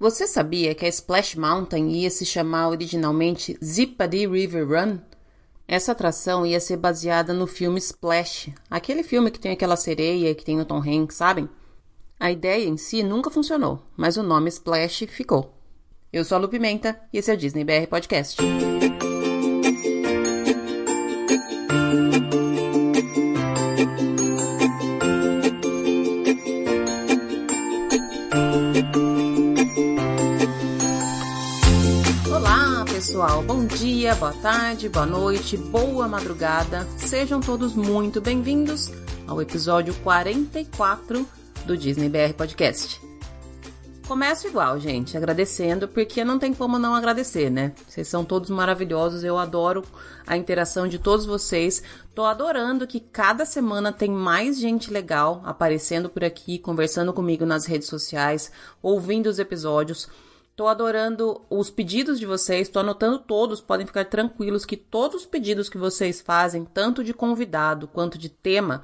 Você sabia que a Splash Mountain ia se chamar originalmente Zippadee River Run? Essa atração ia ser baseada no filme Splash, aquele filme que tem aquela sereia que tem o Tom Hanks, sabem? A ideia em si nunca funcionou, mas o nome Splash ficou. Eu sou a Lu Pimenta e esse é o Disney BR Podcast. Bom dia, boa tarde, boa noite, boa madrugada. Sejam todos muito bem-vindos ao episódio 44 do Disney BR Podcast. Começo igual, gente, agradecendo, porque não tem como não agradecer, né? Vocês são todos maravilhosos, eu adoro a interação de todos vocês. Tô adorando que cada semana tem mais gente legal aparecendo por aqui, conversando comigo nas redes sociais, ouvindo os episódios. Tô adorando os pedidos de vocês, tô anotando todos, podem ficar tranquilos que todos os pedidos que vocês fazem, tanto de convidado quanto de tema,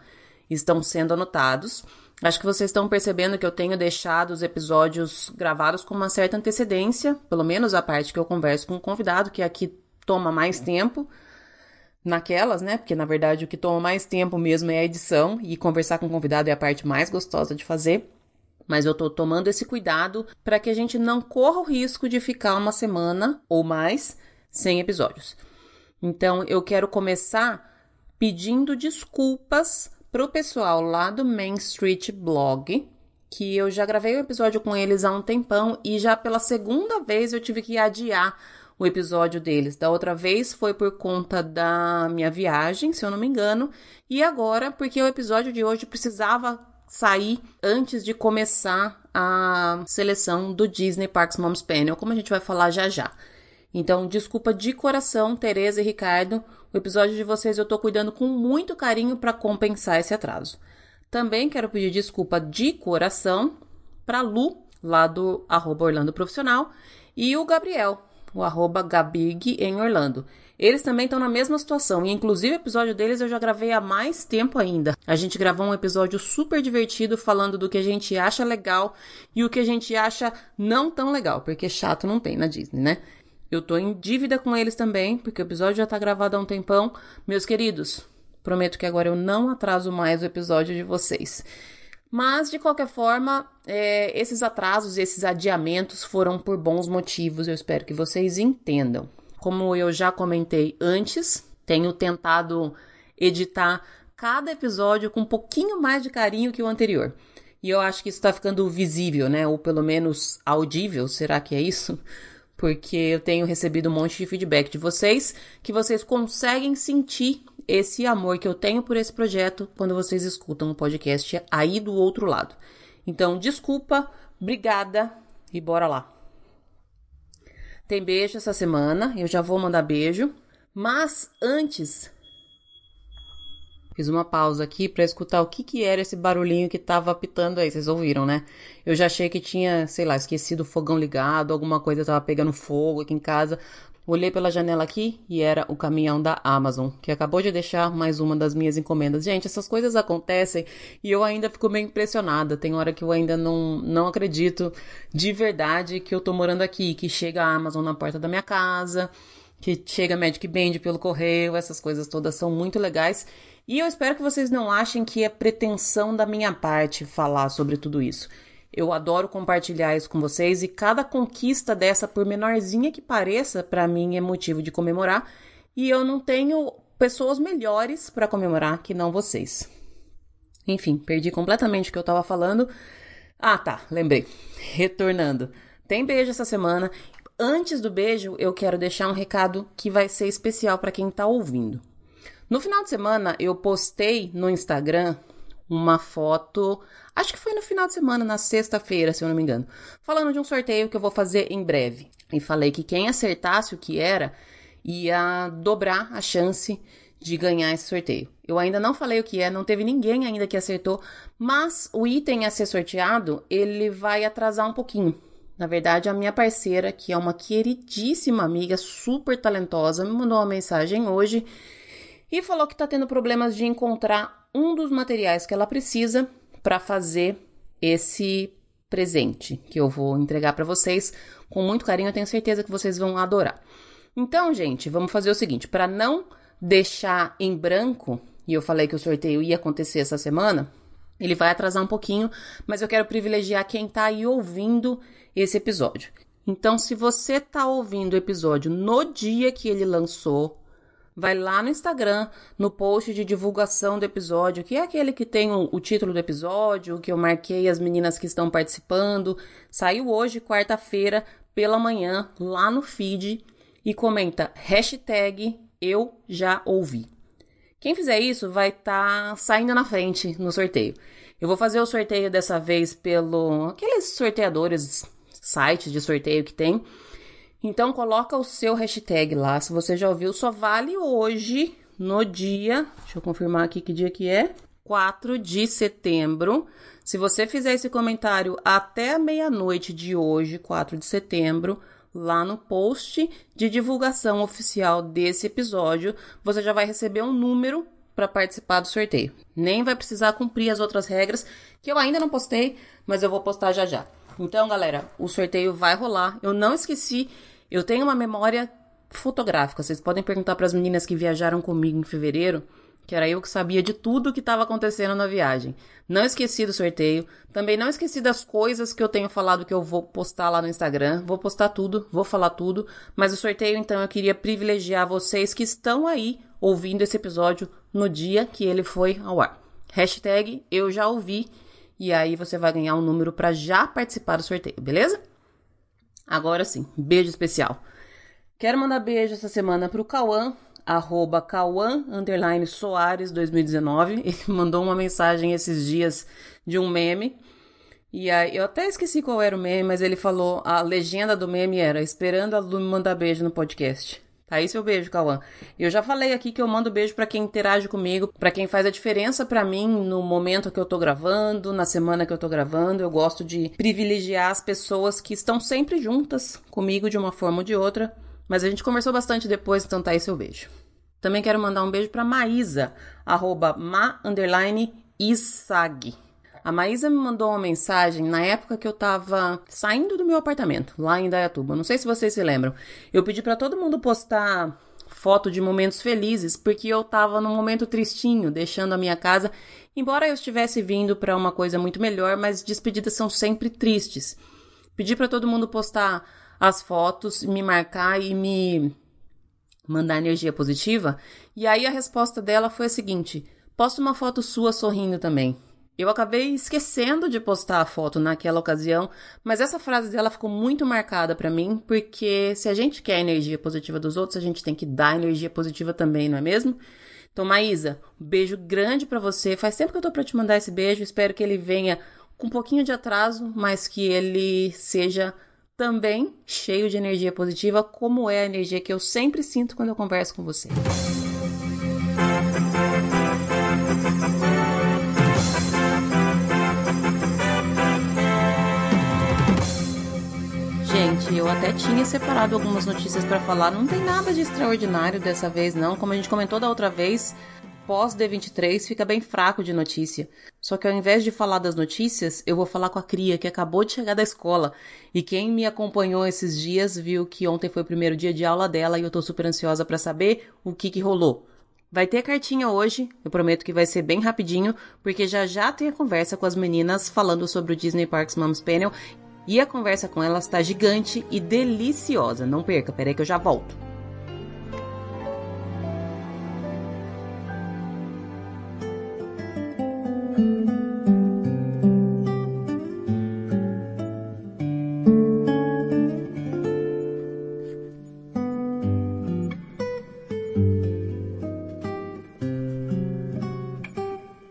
estão sendo anotados. Acho que vocês estão percebendo que eu tenho deixado os episódios gravados com uma certa antecedência, pelo menos a parte que eu converso com o convidado, que aqui toma mais tempo. Naquelas, né? Porque na verdade o que toma mais tempo mesmo é a edição e conversar com o convidado é a parte mais gostosa de fazer. Mas eu tô tomando esse cuidado para que a gente não corra o risco de ficar uma semana ou mais sem episódios. Então eu quero começar pedindo desculpas pro pessoal lá do Main Street Blog, que eu já gravei um episódio com eles há um tempão e já pela segunda vez eu tive que adiar o episódio deles. Da outra vez foi por conta da minha viagem, se eu não me engano, e agora porque o episódio de hoje precisava sair antes de começar a seleção do Disney Parks Moms Panel, como a gente vai falar já já. Então, desculpa de coração, Tereza e Ricardo. O episódio de vocês eu tô cuidando com muito carinho para compensar esse atraso. Também quero pedir desculpa de coração para Lu, lá do arroba Orlando Profissional, e o Gabriel, o arroba Gabig em Orlando. Eles também estão na mesma situação, e inclusive o episódio deles eu já gravei há mais tempo ainda. A gente gravou um episódio super divertido falando do que a gente acha legal e o que a gente acha não tão legal, porque chato não tem na Disney, né? Eu tô em dívida com eles também, porque o episódio já tá gravado há um tempão. Meus queridos, prometo que agora eu não atraso mais o episódio de vocês. Mas, de qualquer forma, é, esses atrasos, esses adiamentos foram por bons motivos, eu espero que vocês entendam. Como eu já comentei antes, tenho tentado editar cada episódio com um pouquinho mais de carinho que o anterior. E eu acho que isso está ficando visível, né? Ou pelo menos audível, será que é isso? Porque eu tenho recebido um monte de feedback de vocês, que vocês conseguem sentir esse amor que eu tenho por esse projeto quando vocês escutam o podcast aí do outro lado. Então, desculpa, obrigada e bora lá. Tem beijo essa semana, eu já vou mandar beijo. Mas antes, fiz uma pausa aqui para escutar o que que era esse barulhinho que tava apitando aí. Vocês ouviram, né? Eu já achei que tinha, sei lá, esquecido o fogão ligado, alguma coisa tava pegando fogo aqui em casa. Olhei pela janela aqui e era o caminhão da Amazon, que acabou de deixar mais uma das minhas encomendas. Gente, essas coisas acontecem e eu ainda fico meio impressionada. Tem hora que eu ainda não, não acredito de verdade que eu tô morando aqui, que chega a Amazon na porta da minha casa, que chega Magic Band pelo correio, essas coisas todas são muito legais. E eu espero que vocês não achem que é pretensão da minha parte falar sobre tudo isso. Eu adoro compartilhar isso com vocês e cada conquista dessa, por menorzinha que pareça, para mim é motivo de comemorar. E eu não tenho pessoas melhores para comemorar que não vocês. Enfim, perdi completamente o que eu tava falando. Ah, tá, lembrei. Retornando. Tem beijo essa semana. Antes do beijo, eu quero deixar um recado que vai ser especial para quem tá ouvindo. No final de semana, eu postei no Instagram uma foto, acho que foi no final de semana, na sexta-feira, se eu não me engano, falando de um sorteio que eu vou fazer em breve. E falei que quem acertasse o que era ia dobrar a chance de ganhar esse sorteio. Eu ainda não falei o que é, não teve ninguém ainda que acertou, mas o item a ser sorteado, ele vai atrasar um pouquinho. Na verdade, a minha parceira, que é uma queridíssima amiga, super talentosa, me mandou uma mensagem hoje e falou que tá tendo problemas de encontrar um dos materiais que ela precisa para fazer esse presente que eu vou entregar para vocês com muito carinho. Eu tenho certeza que vocês vão adorar. Então, gente, vamos fazer o seguinte: para não deixar em branco, e eu falei que o sorteio ia acontecer essa semana, ele vai atrasar um pouquinho, mas eu quero privilegiar quem tá aí ouvindo esse episódio. Então, se você tá ouvindo o episódio no dia que ele lançou, vai lá no Instagram, no post de divulgação do episódio, que é aquele que tem o, o, título do episódio, que eu marquei as meninas que estão participando. Saiu hoje, quarta-feira, pela manhã, lá no feed, e comenta hashtag eu já ouvi. Quem fizer isso vai estar tá saindo na frente no sorteio. Eu vou fazer o sorteio dessa vez pelo aqueles sorteadores, sites de sorteio que tem. Então coloca o seu hashtag lá, se você já ouviu, só vale hoje no dia, deixa eu confirmar aqui que dia que é, 4 de setembro. Se você fizer esse comentário até meia-noite de hoje, 4 de setembro, lá no post de divulgação oficial desse episódio, você já vai receber um número para participar do sorteio. Nem vai precisar cumprir as outras regras que eu ainda não postei, mas eu vou postar já já. Então, galera, o sorteio vai rolar. Eu não esqueci, eu tenho uma memória fotográfica. Vocês podem perguntar para as meninas que viajaram comigo em fevereiro que era eu que sabia de tudo o que estava acontecendo na viagem. Não esqueci do sorteio, também não esqueci das coisas que eu tenho falado que eu vou postar lá no Instagram. Vou postar tudo, vou falar tudo, mas o sorteio então eu queria privilegiar vocês que estão aí ouvindo esse episódio no dia que ele foi ao ar. Hashtag eu já ouvi e aí você vai ganhar um número para já participar do sorteio, beleza? Agora sim, beijo especial. Quero mandar beijo essa semana pro Cauã, arroba Cauã, underline Soares 2019. Ele mandou uma mensagem esses dias de um meme. E aí, eu até esqueci qual era o meme, mas ele falou, a legenda do meme era esperando a Lu mandar beijo no podcast. Aí seu beijo, Cauã. Eu já falei aqui que eu mando beijo para quem interage comigo, para quem faz a diferença para mim no momento que eu tô gravando, na semana que eu tô gravando. Eu gosto de privilegiar as pessoas que estão sempre juntas comigo de uma forma ou de outra mas a gente conversou bastante depois, então tá aí seu beijo. Também quero mandar um beijo para Maísa, arroba ma, underline, isag. A Maísa me mandou uma mensagem na época que eu tava saindo do meu apartamento, lá em Dayatuba. Não sei se vocês se lembram. Eu pedi para todo mundo postar foto de momentos felizes, porque eu tava num momento tristinho, deixando a minha casa, embora eu estivesse vindo para uma coisa muito melhor, mas despedidas são sempre tristes. Pedi para todo mundo postar as fotos, me marcar e me mandar energia positiva. E aí a resposta dela foi a seguinte: posta uma foto sua sorrindo também. Eu acabei esquecendo de postar a foto naquela ocasião, mas essa frase dela ficou muito marcada para mim, porque se a gente quer a energia positiva dos outros, a gente tem que dar energia positiva também, não é mesmo? Então, Maísa, um beijo grande para você. Faz tempo que eu tô para te mandar esse beijo, espero que ele venha com um pouquinho de atraso, mas que ele seja também cheio de energia positiva, como é a energia que eu sempre sinto quando eu converso com você. Eu até tinha separado algumas notícias para falar, não tem nada de extraordinário dessa vez não, como a gente comentou da outra vez, pós D23 fica bem fraco de notícia. Só que ao invés de falar das notícias, eu vou falar com a cria que acabou de chegar da escola. E quem me acompanhou esses dias viu que ontem foi o primeiro dia de aula dela e eu tô super ansiosa para saber o que que rolou. Vai ter cartinha hoje, eu prometo que vai ser bem rapidinho, porque já já tem a conversa com as meninas falando sobre o Disney Parks Moms Panel e a conversa com elas tá gigante e deliciosa. Não perca, peraí que eu já volto.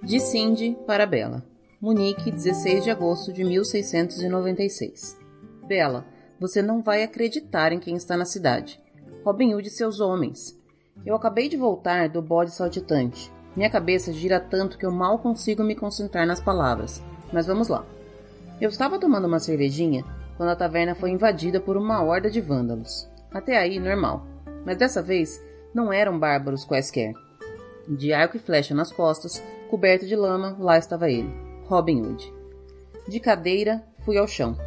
De Cindy para Bela. Munique, 16 de agosto de 1696. Bela, você não vai acreditar em quem está na cidade. Robin Hood e seus homens. Eu acabei de voltar do bode saltitante. Minha cabeça gira tanto que eu mal consigo me concentrar nas palavras. Mas vamos lá. Eu estava tomando uma cervejinha quando a taverna foi invadida por uma horda de vândalos. Até aí, normal. Mas dessa vez, não eram bárbaros quaisquer. De arco e flecha nas costas, coberto de lama, lá estava ele, Robin Hood. De cadeira, fui ao chão.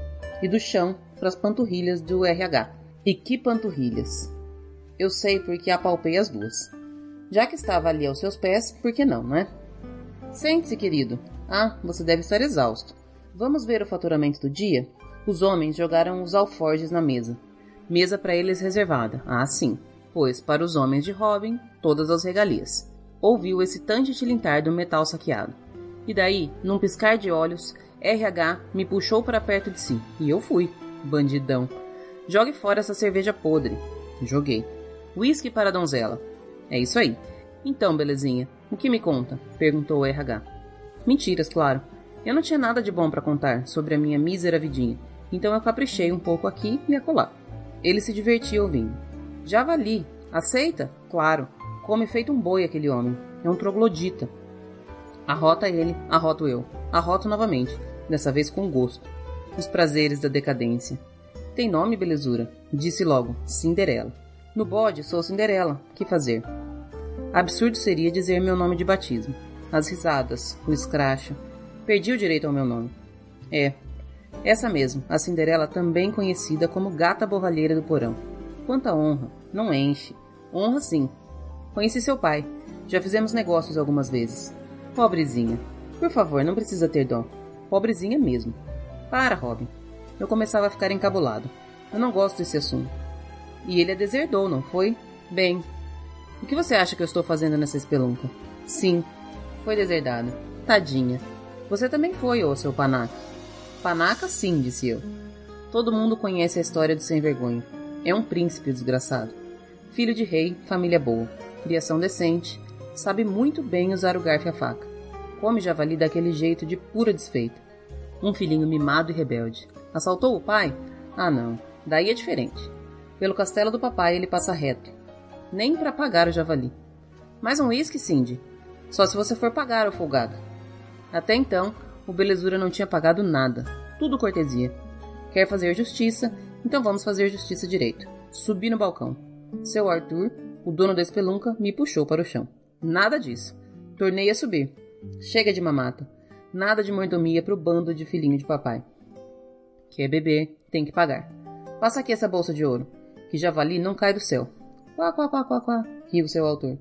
E do chão para as panturrilhas do RH. E que panturrilhas! Eu sei porque apalpei as duas. Já que estava ali aos seus pés, por que não, não é? Sente-se, querido. Ah, você deve estar exausto. Vamos ver o faturamento do dia? Os homens jogaram os alforjes na mesa. Mesa para eles reservada. Ah, sim. Pois, para os homens de Robin, todas as regalias. Ouviu esse excitante tilintar do metal saqueado. E daí, num piscar de olhos, RH me puxou para perto de si. E eu fui. Bandidão. Jogue fora essa cerveja podre. Joguei. Whisky para a donzela. É isso aí. Então, belezinha, o que me conta? Perguntou o RH. Mentiras, claro. Eu não tinha nada de bom para contar sobre a minha mísera vidinha, então eu caprichei um pouco aqui e acolá. Ele se divertia ouvindo. Javali, aceita? Claro. Come feito um boi aquele homem. É um troglodita. Arrota ele, arroto eu. Arroto novamente, dessa vez com gosto. Os prazeres da decadência. Tem nome, belezura? Disse logo, Cinderela. No bode sou Cinderela. Que fazer? Absurdo seria dizer meu nome de batismo. As risadas, o escracho. Perdi o direito ao meu nome. É, essa mesmo, a Cinderela também conhecida como Gata Borralheira do Porão. Quanta honra, não enche. Honra sim. Conheci seu pai. Já fizemos negócios algumas vezes. Pobrezinha. Por favor, não precisa ter dó. Pobrezinha mesmo. Para, Robin. Eu começava a ficar encabulado. Eu não gosto desse assunto. E ele a deserdou, não foi? Bem, o que você acha que eu estou fazendo nessa espelunca? Sim, foi deserdada. Tadinha. Você também foi, ô seu panaca. Panaca, sim, disse eu. Todo mundo conhece a história do sem vergonha. É um príncipe desgraçado. Filho de rei, família boa, criação decente, sabe muito bem usar o garfo e a faca. Come javali daquele jeito de pura desfeita. Um filhinho mimado e rebelde. Assaltou o pai? Ah, não. Daí é diferente. Pelo castelo do papai ele passa reto, nem para pagar o javali. Mais um uísque, Cindy. Só se você for pagar, o folgado. Até então, o Belezura não tinha pagado nada. Tudo cortesia. Quer fazer justiça, então vamos fazer justiça direito. Subi no balcão. Seu Arthur, o dono da espelunca, me puxou para o chão. Nada disso. Tornei a subir. Chega de mamata. Nada de mordomia pro bando de filhinho de papai. Quer beber, tem que pagar. Passa aqui essa bolsa de ouro, que javali não cai do céu. Quá, quá, quá, quá, quá, riu seu autor.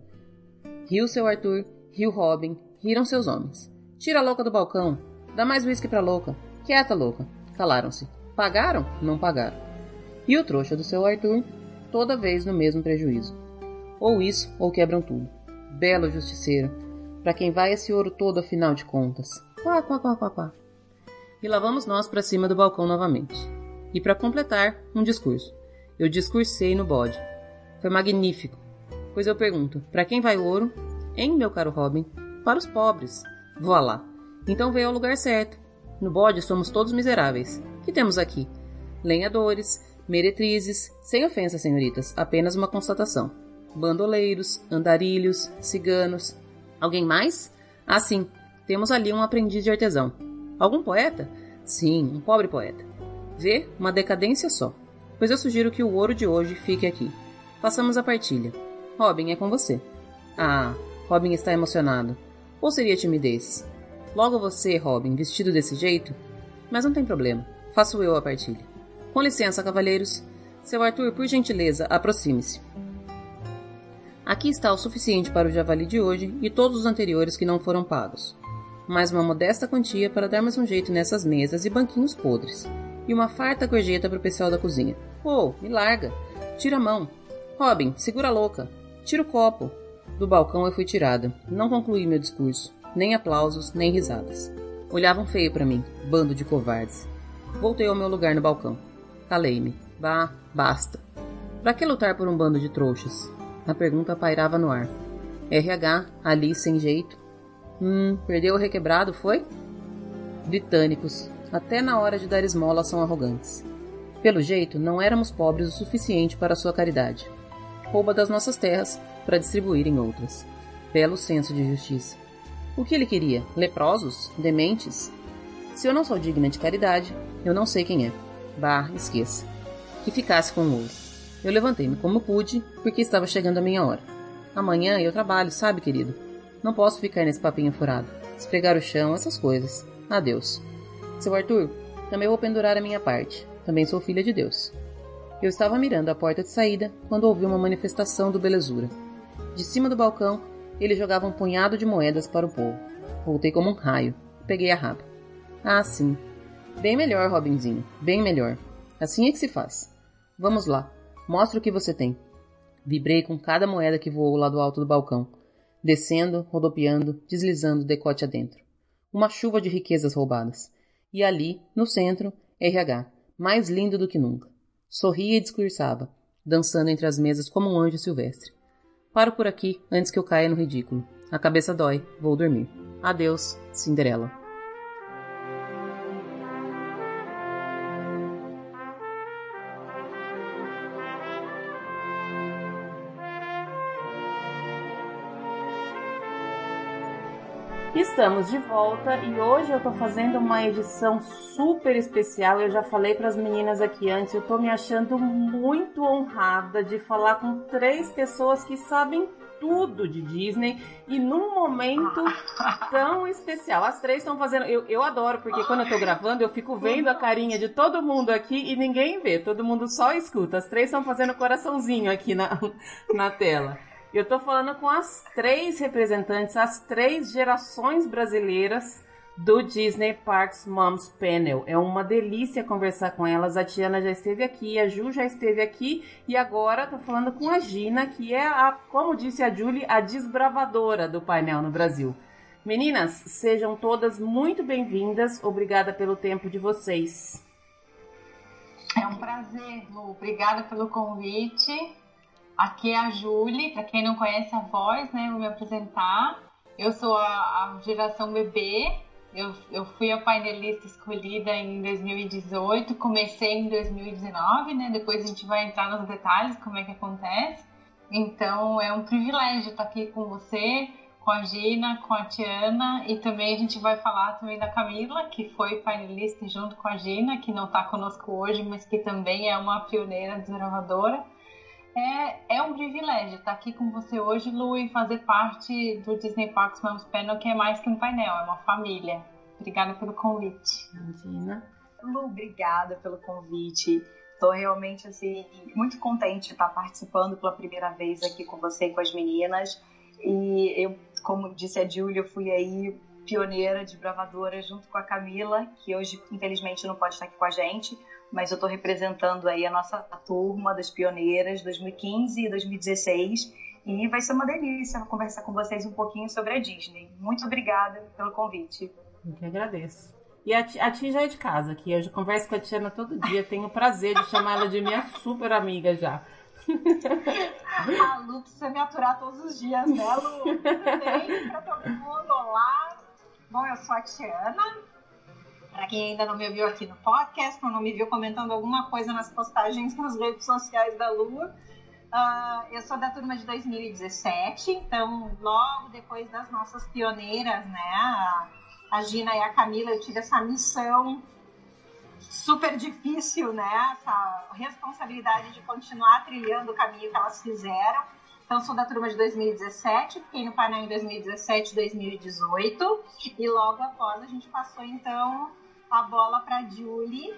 Riu seu Arthur, riu Robin, riram seus homens. Tira a louca do balcão, dá mais uísque pra louca. Quieta, louca. Calaram-se. Pagaram? Não pagaram. E o trouxa do seu Arthur, toda vez no mesmo prejuízo. Ou isso, ou quebram tudo. Belo justiceiro, para quem vai esse ouro todo afinal de contas. Quá, quá, quá, quá, quá. E lá vamos nós para cima do balcão novamente. E para completar, um discurso. Eu discursei no bode, foi magnífico. Pois eu pergunto: para quem vai o ouro? Hein, meu caro Robin? Para os pobres. Vá lá. Então veio ao lugar certo. No bode somos todos miseráveis. Que temos aqui? Lenhadores, meretrizes, sem ofensa, senhoritas, apenas uma constatação. Bandoleiros, andarilhos, ciganos. Alguém mais? Ah, sim. Temos ali um aprendiz de artesão. Algum poeta? Sim, um pobre poeta. Vê, uma decadência só. Pois eu sugiro que o ouro de hoje fique aqui. Passamos a partilha. Robin, é com você. Ah, Robin está emocionado. Ou seria timidez? Logo você, Robin, vestido desse jeito? Mas não tem problema. Faço eu a partilha. Com licença, cavalheiros. Seu Arthur, por gentileza, aproxime-se. Aqui está o suficiente para o javali de hoje e todos os anteriores que não foram pagos. Mais uma modesta quantia para darmos um jeito nessas mesas e banquinhos podres. E uma farta gorjeta para o pessoal da cozinha. Oh, me larga! Tira a mão! Robin, segura a louca. Tira o copo. Do balcão eu fui tirada. Não concluí meu discurso. Nem aplausos, nem risadas. Olhavam feio para mim, bando de covardes. Voltei ao meu lugar no balcão. Calei-me. Bah, basta. Para que lutar por um bando de trouxas? A pergunta pairava no ar. RH, ali sem jeito. Hum, perdeu o requebrado, foi? Britânicos, até na hora de dar esmola são arrogantes. Pelo jeito, não éramos pobres o suficiente para sua caridade rouba das nossas terras para distribuir em outras. Belo senso de justiça. O que ele queria? Leprosos? Dementes? Se eu não sou digna de caridade, eu não sei quem é. Bah, esqueça. Que ficasse com o ouro. Eu levantei-me como pude, porque estava chegando a minha hora. Amanhã eu trabalho, sabe, querido? Não posso ficar nesse papinho furado. Esfregar o chão, essas coisas. Adeus. Seu Arthur, também vou pendurar a minha parte. Também sou filha de Deus. Eu estava mirando a porta de saída quando ouvi uma manifestação do Belezura. De cima do balcão, ele jogava um punhado de moedas para o povo. Voltei como um raio peguei a raba. Ah, sim. Bem melhor, Robinzinho. Bem melhor. Assim é que se faz. Vamos lá. Mostra o que você tem. Vibrei com cada moeda que voou lá do alto do balcão, descendo, rodopiando, deslizando decote adentro. Uma chuva de riquezas roubadas. E ali, no centro, RH, mais lindo do que nunca. Sorria e discursava, dançando entre as mesas como um anjo silvestre. Paro por aqui antes que eu caia no ridículo. A cabeça dói, vou dormir. Adeus, Cinderela. Estamos de volta e hoje eu tô fazendo uma edição super especial. Eu já falei para as meninas aqui antes, eu tô me achando muito honrada de falar com três pessoas que sabem tudo de Disney e num momento tão especial. As três estão fazendo. Eu, eu adoro, porque quando eu tô gravando, eu fico vendo a carinha de todo mundo aqui e ninguém vê, todo mundo só escuta. As três estão fazendo coraçãozinho aqui na, na tela. Eu tô falando com as três representantes, as três gerações brasileiras do Disney Parks Moms Panel. É uma delícia conversar com elas. A Tiana já esteve aqui, a Ju já esteve aqui e agora tô falando com a Gina, que é a, como disse a Julie, a desbravadora do painel no Brasil. Meninas, sejam todas muito bem-vindas. Obrigada pelo tempo de vocês. É um prazer, Lu. Obrigada pelo convite. Aqui é a Julie, para quem não conhece a voz, né, vou me apresentar. Eu sou a, a geração bebê, eu, eu, fui a painelista escolhida em 2018, comecei em 2019, né? Depois a gente vai entrar nos detalhes como é que acontece. Então é um privilégio estar aqui com você, com a Gina, com a Tiana e também a gente vai falar também da Camila, que foi painelista junto com a Gina, que não está conosco hoje, mas que também é uma pioneira desgravadora. É, é um privilégio estar aqui com você hoje, Lu, e fazer parte do Disney Parks Moms Panel, que é mais que um painel, é uma família. Obrigada pelo convite. Imagina. Lu, obrigada pelo convite. Estou realmente assim muito contente de estar participando pela primeira vez aqui com você e com as meninas. E eu, como disse a Júlia, fui aí pioneira, de bravadora junto com a Camila, que hoje infelizmente não pode estar aqui com a gente, mas eu estou representando aí a nossa turma das pioneiras 2015 e 2016 e vai ser uma delícia conversar com vocês um pouquinho sobre a Disney. Muito obrigada pelo convite. Eu que agradeço. E a, a Ti já é de casa aqui, eu já converso com a Tiana todo dia, tenho o prazer de chamar ela de minha super amiga já. A Lu precisa me aturar todos os dias, né, Lu? Tudo bem pra todo mundo? Olá! Bom, eu sou a Tiana, para quem ainda não me viu aqui no podcast, ou não me viu comentando alguma coisa nas postagens nas redes sociais da Lua, uh, eu sou da turma de 2017, então logo depois das nossas pioneiras, né, a, a Gina e a Camila, eu tive essa missão super difícil, né, essa responsabilidade de continuar trilhando o caminho que elas fizeram. Então, sou da turma de 2017, fiquei no painel em 2017 2018, e logo após a gente passou, então, a bola para Julie.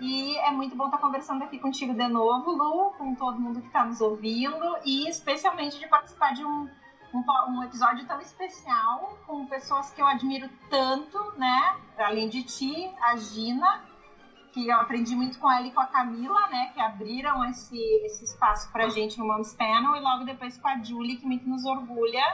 E é muito bom estar conversando aqui contigo de novo, Lu, com todo mundo que está nos ouvindo e especialmente de participar de um, um, um, episódio tão especial com pessoas que eu admiro tanto, né? Além de ti, a Gina, que eu aprendi muito com ela e com a Camila, né? Que abriram esse, esse espaço para a gente no Moms Panel e logo depois com a Julie, que muito nos orgulha,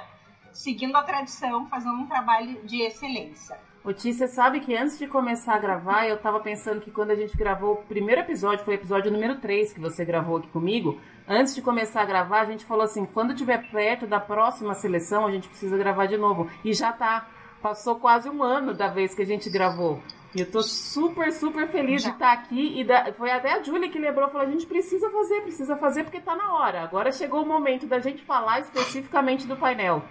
seguindo a tradição, fazendo um trabalho de excelência. Ti, você sabe que antes de começar a gravar, eu tava pensando que quando a gente gravou o primeiro episódio, foi o episódio número 3 que você gravou aqui comigo, antes de começar a gravar, a gente falou assim, quando tiver perto da próxima seleção, a gente precisa gravar de novo. E já tá. Passou quase um ano da vez que a gente gravou. E eu tô super, super feliz já. de estar tá aqui. E da... foi até a Júlia que lembrou, falou, a gente precisa fazer, precisa fazer porque tá na hora. Agora chegou o momento da gente falar especificamente do painel.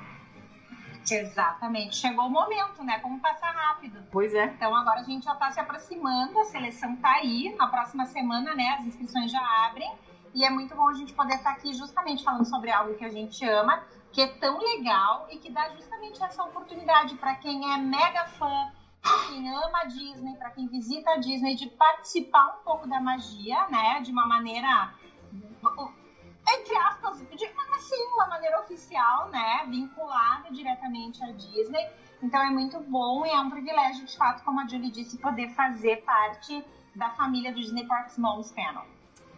Exatamente. Chegou o momento, né? Como passar rápido. Pois é. Então agora a gente já está se aproximando, a seleção tá aí. Na próxima semana, né? As inscrições já abrem. E é muito bom a gente poder estar tá aqui justamente falando sobre algo que a gente ama, que é tão legal e que dá justamente essa oportunidade para quem é mega fã, quem ama a Disney, para quem visita a Disney, de participar um pouco da magia, né? De uma maneira entre aspas, de, assim, uma maneira oficial, né, vinculada diretamente à Disney. Então é muito bom e é um privilégio, de fato, como a Julie disse, poder fazer parte da família do Disney Parks Moms Panel.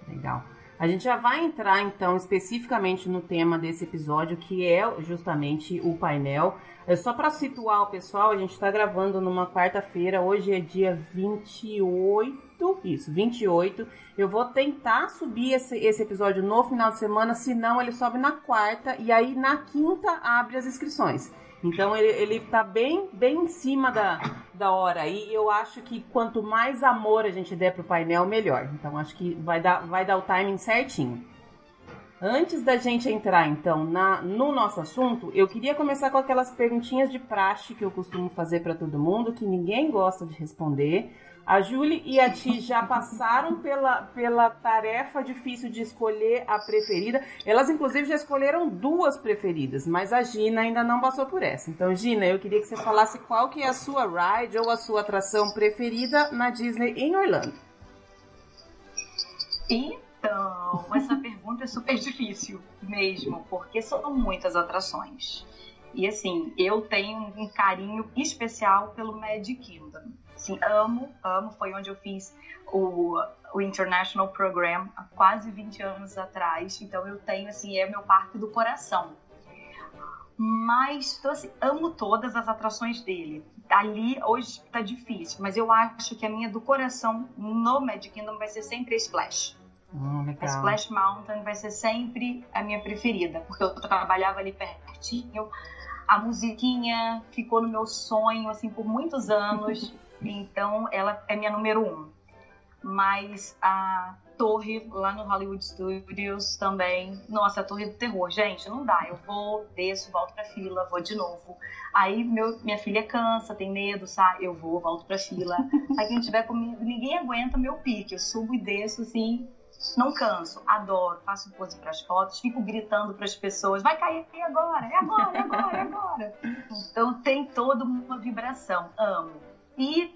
Legal. A gente já vai entrar então especificamente no tema desse episódio, que é justamente o painel. É só para situar o pessoal, a gente está gravando numa quarta-feira, hoje é dia 28, isso, 28. Eu vou tentar subir esse, esse episódio no final de semana, senão ele sobe na quarta e aí na quinta abre as inscrições. Então ele, ele tá bem, bem em cima da, da hora. E eu acho que quanto mais amor a gente der pro painel, melhor. Então acho que vai dar, vai dar o timing certinho. Antes da gente entrar então na, no nosso assunto, eu queria começar com aquelas perguntinhas de praxe que eu costumo fazer para todo mundo, que ninguém gosta de responder. A Julie e a Ti já passaram pela, pela tarefa difícil de escolher a preferida. Elas, inclusive, já escolheram duas preferidas, mas a Gina ainda não passou por essa. Então, Gina, eu queria que você falasse qual que é a sua ride ou a sua atração preferida na Disney em Orlando. Então, essa pergunta é super difícil mesmo, porque são muitas atrações. E assim, eu tenho um carinho especial pelo Magic Kingdom. Assim, amo, amo. Foi onde eu fiz o, o International Program há quase 20 anos atrás. Então eu tenho, assim, é meu parque do coração. Mas, então, assim, amo todas as atrações dele. Ali, hoje tá difícil, mas eu acho que a minha do coração no Magic Kingdom vai ser sempre a Splash. Hum, a Splash Mountain vai ser sempre a minha preferida, porque eu trabalhava ali pertinho. A musiquinha ficou no meu sonho, assim, por muitos anos. Então, ela é minha número um. Mas a torre lá no Hollywood Studios também. Nossa, a torre do terror. Gente, não dá. Eu vou, desço, volto pra fila, vou de novo. Aí meu, minha filha cansa, tem medo, sabe? Eu vou, volto pra fila. Aí quem tiver comigo, ninguém aguenta meu pique. Eu subo e desço assim. Não canso, adoro, faço pose para as fotos, fico gritando para as pessoas, vai cair agora, é agora, é agora, é agora. Então tem toda uma vibração, amo. E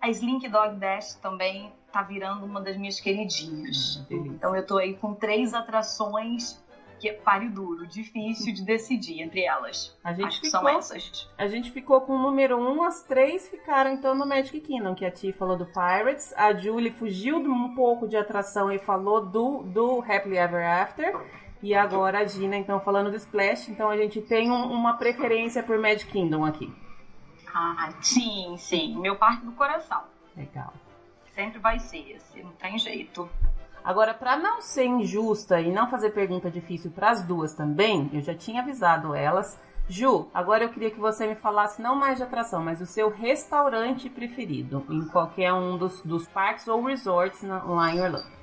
a Slink Dog Dash também tá virando uma das minhas queridinhas. Hum, então eu tô aí com três atrações que é páreo duro, difícil de decidir entre elas. A gente Acho ficou, que são essas. A gente ficou com o número um, as três ficaram então no Magic Kingdom, que a Ti falou do Pirates, a Julie fugiu um pouco de atração e falou do, do Happily Ever After. E agora a Gina, então, falando do Splash. Então a gente tem um, uma preferência por Magic Kingdom aqui. Ah, sim, sim. Meu parque do coração. Legal. Sempre vai ser esse, não tem jeito. Agora, para não ser injusta e não fazer pergunta difícil para as duas também, eu já tinha avisado elas. Ju, agora eu queria que você me falasse não mais de atração, mas o seu restaurante preferido em qualquer um dos, dos parques ou resorts na, lá em Orlando.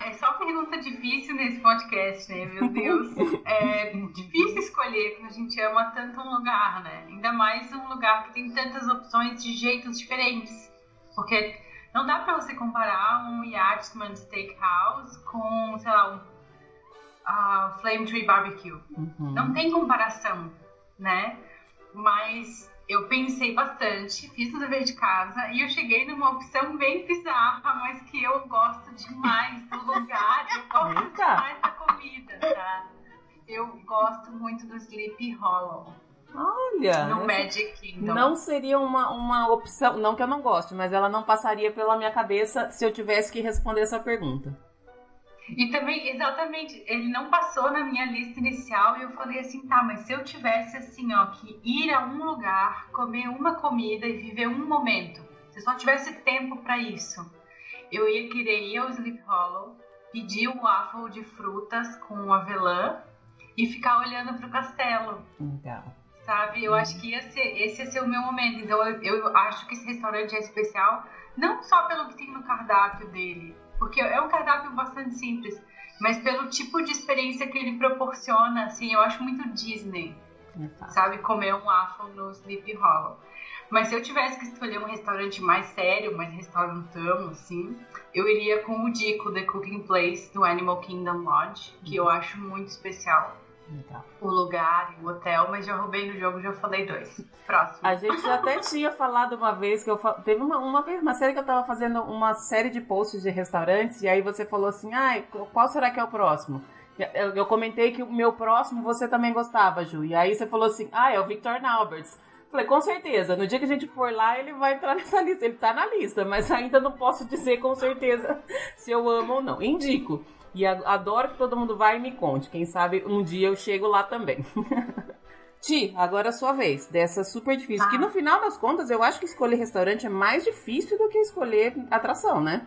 É só pergunta difícil nesse podcast, né? Meu Deus. É difícil escolher quando a gente ama tanto um lugar, né? Ainda mais um lugar que tem tantas opções de jeitos diferentes. Porque não dá pra você comparar um Yachtsman Steakhouse com, sei lá, um uh, Flame Tree Barbecue. Uhum. Não tem comparação, né? Mas eu pensei bastante, fiz o dever de casa e eu cheguei numa opção bem bizarra, mas que eu gosto demais do lugar, eu gosto Eita. demais da comida, tá? Eu gosto muito do Sleepy Hollow. Olha! No Magic Kingdom. Não seria uma, uma opção, não que eu não goste, mas ela não passaria pela minha cabeça se eu tivesse que responder essa pergunta. E também, exatamente, ele não passou na minha lista inicial e eu falei assim, tá, mas se eu tivesse assim, ó, que ir a um lugar, comer uma comida e viver um momento, se só tivesse tempo para isso, eu ia querer ir ao Sleep Hollow, pedir o waffle de frutas com avelã e ficar olhando pro castelo. Legal. Sabe? Eu acho que ia ser, esse ia ser o meu momento. Então eu, eu acho que esse restaurante é especial, não só pelo que tem no cardápio dele, porque é um cardápio bastante simples, mas pelo tipo de experiência que ele proporciona, assim, eu acho muito Disney, sabe? Comer um waffle no Sleepy Hollow. Mas se eu tivesse que escolher um restaurante mais sério, mais restaurantão, assim, eu iria com o Dico, The Cooking Place, do Animal Kingdom Lodge, que eu acho muito especial. O lugar, o hotel, mas já roubei no jogo, já falei dois. Próximo. A gente até tinha falado uma vez que eu teve uma, uma vez uma série que eu tava fazendo uma série de posts de restaurantes e aí você falou assim, ai, ah, qual será que é o próximo? Eu, eu comentei que o meu próximo você também gostava, Ju. E aí você falou assim, ah, é o Victor Nauberts. Falei, com certeza, no dia que a gente for lá, ele vai entrar nessa lista. Ele tá na lista, mas ainda não posso dizer com certeza se eu amo ou não. Indico. E adoro que todo mundo vá e me conte. Quem sabe um dia eu chego lá também. Ti, agora é a sua vez. Dessa super difícil. Ah. Que no final das contas, eu acho que escolher restaurante é mais difícil do que escolher atração, né?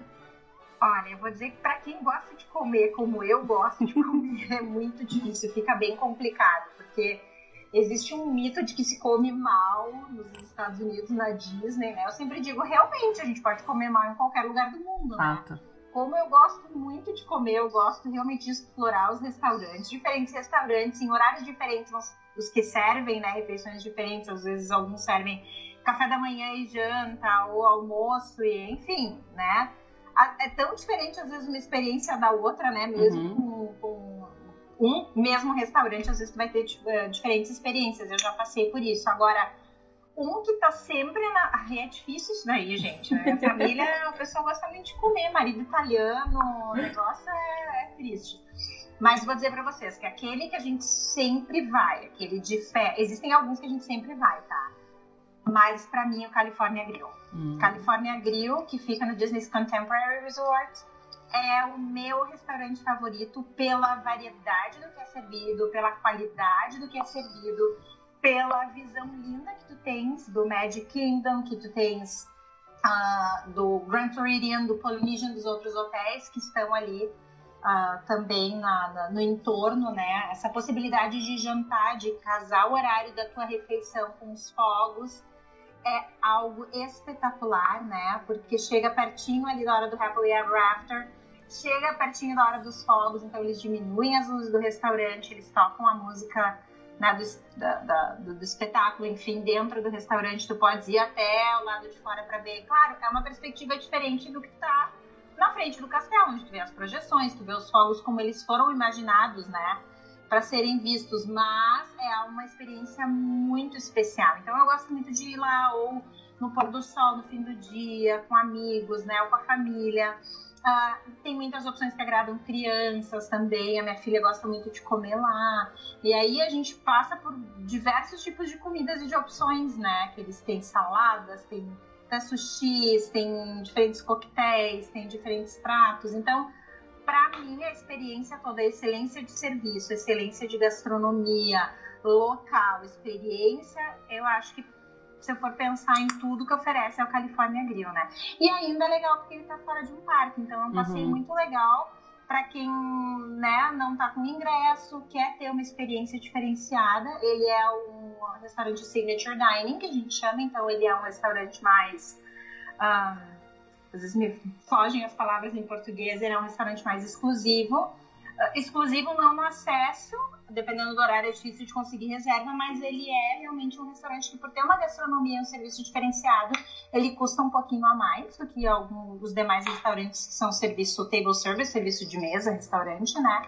Olha, eu vou dizer que para quem gosta de comer como eu gosto de comer, é muito difícil, fica bem complicado, porque existe um mito de que se come mal nos Estados Unidos, na Disney, né? Eu sempre digo, realmente, a gente pode comer mal em qualquer lugar do mundo, né? Como eu gosto muito de comer, eu gosto realmente de explorar os restaurantes, diferentes restaurantes, em horários diferentes, os que servem, né? Refeições diferentes, às vezes alguns servem café da manhã e janta, ou almoço, e enfim, né? É tão diferente, às vezes, uma experiência da outra, né? Mesmo uhum. com, com um mesmo restaurante, às vezes tu vai ter eh, diferentes experiências. Eu já passei por isso. Agora, um que tá sempre na. é difícil isso daí, gente. Né? A família, o pessoal gosta muito de comer, marido italiano, o negócio é, é triste. Mas vou dizer para vocês que aquele que a gente sempre vai, aquele de fé. Existem alguns que a gente sempre vai, tá? Mas para mim é o California Grill. Hum. California Grill, que fica no Disney's Contemporary Resort é o meu restaurante favorito pela variedade do que é servido, pela qualidade do que é servido, pela visão linda que tu tens do Magic Kingdom, que tu tens uh, do Grand Floridian, do Polynesian, dos outros hotéis que estão ali uh, também na, na, no entorno, né? Essa possibilidade de jantar, de casar o horário da tua refeição com os fogos é algo espetacular, né? Porque chega pertinho ali da hora do Happily Ever After chega pertinho da hora dos fogos, então eles diminuem as luzes do restaurante, eles tocam a música né, do, da, da, do, espetáculo, enfim, dentro do restaurante, tu pode ir até o lado de fora para ver. Claro, é uma perspectiva diferente do que tá na frente do castelo, onde tu vê as projeções, tu vê os fogos como eles foram imaginados, né? Para serem vistos, mas é uma experiência muito especial. Então eu gosto muito de ir lá ou no pôr do sol, no fim do dia, com amigos, né? Ou com a família. Ah, tem muitas opções que agradam crianças também. A minha filha gosta muito de comer lá. E aí a gente passa por diversos tipos de comidas e de opções, né? Que eles têm saladas, tem até sushis, tem diferentes coquetéis, tem diferentes pratos. Então, para mim, a experiência toda, a excelência de serviço, excelência de gastronomia, local, experiência, eu acho que se eu for pensar em tudo que oferece é o California Grill, né? E ainda é legal porque ele tá fora de um parque, então é um passeio uhum. muito legal para quem né, não tá com ingresso, quer ter uma experiência diferenciada. Ele é um restaurante signature dining, que a gente chama, então ele é um restaurante mais. Um, às vezes me fogem as palavras em português, ele é um restaurante mais exclusivo. Exclusivo não no acesso, dependendo do horário é difícil de conseguir reserva, mas ele é realmente um restaurante que, por ter uma gastronomia e um serviço diferenciado, ele custa um pouquinho a mais do que alguns dos demais restaurantes que são serviço table service, serviço de mesa, restaurante, né?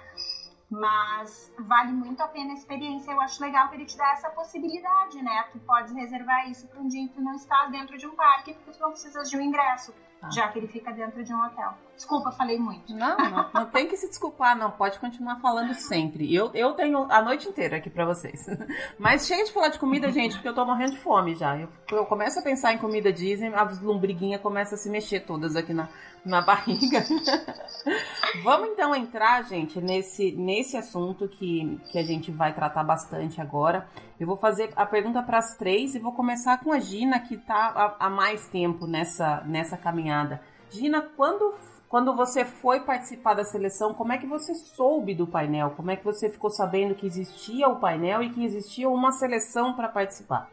Mas vale muito a pena a experiência. Eu acho legal que ele te dá essa possibilidade, né? Tu pode reservar isso para um dia que tu não estás dentro de um parque, porque tu não precisas de um ingresso. Tá. já que ele fica dentro de um hotel. Desculpa, falei muito. Não, não, não tem que se desculpar, não. Pode continuar falando sempre. Eu, eu tenho a noite inteira aqui para vocês. Mas chega de falar de comida, gente, porque eu tô morrendo de fome já. Eu, eu começo a pensar em comida Disney, as lombriguinhas começam a se mexer todas aqui na, na barriga. Vamos então entrar, gente, nesse, nesse assunto que, que a gente vai tratar bastante agora. Eu vou fazer a pergunta para as três e vou começar com a Gina, que está há, há mais tempo nessa, nessa caminhada. Gina, quando, quando você foi participar da seleção, como é que você soube do painel? Como é que você ficou sabendo que existia o painel e que existia uma seleção para participar?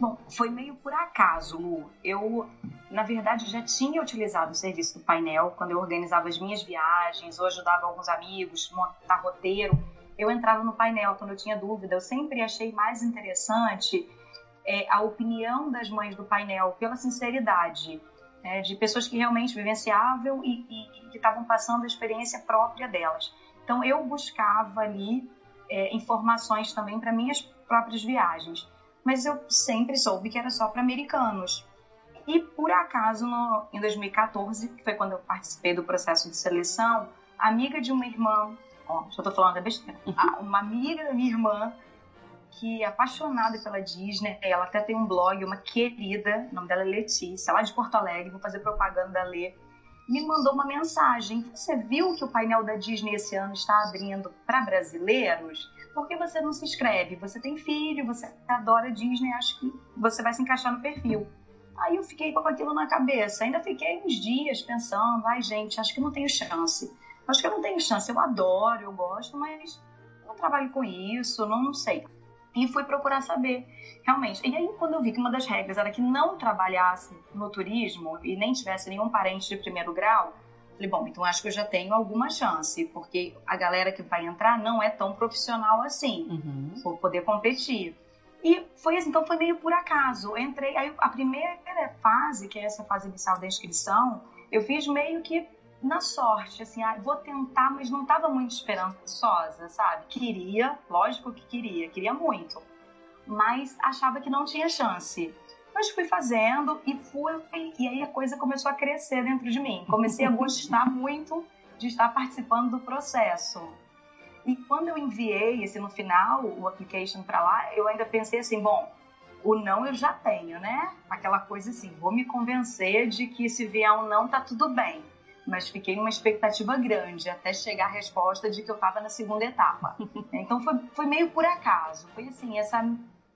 Bom, foi meio por acaso, Lu. Eu, na verdade, já tinha utilizado o serviço do painel quando eu organizava as minhas viagens ou ajudava alguns amigos a montar roteiro. Eu entrava no painel quando eu tinha dúvida. Eu sempre achei mais interessante é, a opinião das mães do painel pela sinceridade, né, de pessoas que realmente vivenciavam e, e, que estavam passando a experiência própria delas. Então, eu buscava ali é, informações também para minhas próprias viagens. Mas eu sempre soube que era só para americanos. E por acaso, no, em 2014, que foi quando eu participei do processo de seleção, amiga de uma irmã, ó, já tô falando da besteira, uhum. uma amiga da minha irmã, que é apaixonada pela Disney, ela até tem um blog, uma querida, o nome dela é Letícia, lá de Porto Alegre, vou fazer propaganda da Lê, me mandou uma mensagem. Você viu que o painel da Disney esse ano está abrindo para brasileiros? Por que você não se inscreve? Você tem filho, você adora Disney, acho que você vai se encaixar no perfil. Aí eu fiquei com aquilo na cabeça. Ainda fiquei uns dias pensando, ai gente, acho que não tenho chance. Acho que eu não tenho chance. Eu adoro, eu gosto, mas não trabalho com isso, não, não sei. E fui procurar saber, realmente. E aí, quando eu vi que uma das regras era que não trabalhasse no turismo e nem tivesse nenhum parente de primeiro grau, falei, bom, então acho que eu já tenho alguma chance, porque a galera que vai entrar não é tão profissional assim, uhum. vou poder competir. E foi assim, então foi meio por acaso. Eu entrei, aí a primeira fase, que é essa fase inicial da inscrição, eu fiz meio que na sorte, assim, ah, vou tentar, mas não estava muito esperançosa, sabe? Queria, lógico que queria, queria muito, mas achava que não tinha chance. Mas fui fazendo e fui, e aí a coisa começou a crescer dentro de mim. Comecei a gostar muito de estar participando do processo. E quando eu enviei esse no final, o application para lá, eu ainda pensei assim, bom, o não eu já tenho, né? Aquela coisa assim, vou me convencer de que se vier um não tá tudo bem. Mas fiquei numa expectativa grande até chegar a resposta de que eu estava na segunda etapa. Então foi, foi meio por acaso. Foi assim, essa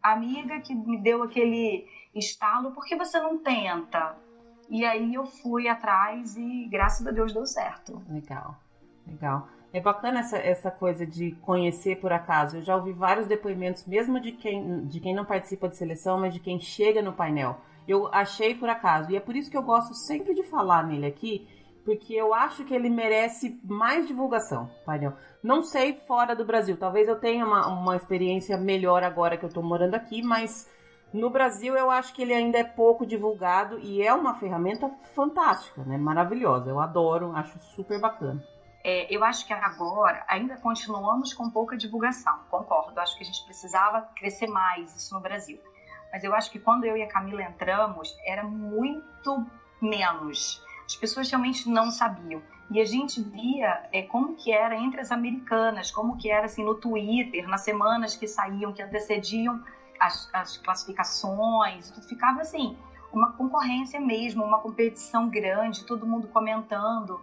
amiga que me deu aquele estalo, por que você não tenta? E aí eu fui atrás e graças a Deus deu certo. Legal, legal. É bacana essa, essa coisa de conhecer por acaso. Eu já ouvi vários depoimentos, mesmo de quem, de quem não participa de seleção, mas de quem chega no painel. Eu achei por acaso. E é por isso que eu gosto sempre de falar nele aqui, porque eu acho que ele merece mais divulgação, painel. Não sei fora do Brasil. Talvez eu tenha uma, uma experiência melhor agora que eu estou morando aqui, mas no Brasil eu acho que ele ainda é pouco divulgado e é uma ferramenta fantástica, né? Maravilhosa. Eu adoro, acho super bacana. É, eu acho que agora ainda continuamos com pouca divulgação, concordo. Acho que a gente precisava crescer mais isso no Brasil. Mas eu acho que quando eu e a Camila entramos, era muito menos. As pessoas realmente não sabiam. E a gente via é, como que era entre as americanas, como que era assim no Twitter, nas semanas que saíam, que antecediam as, as classificações, tudo ficava assim, uma concorrência mesmo, uma competição grande, todo mundo comentando.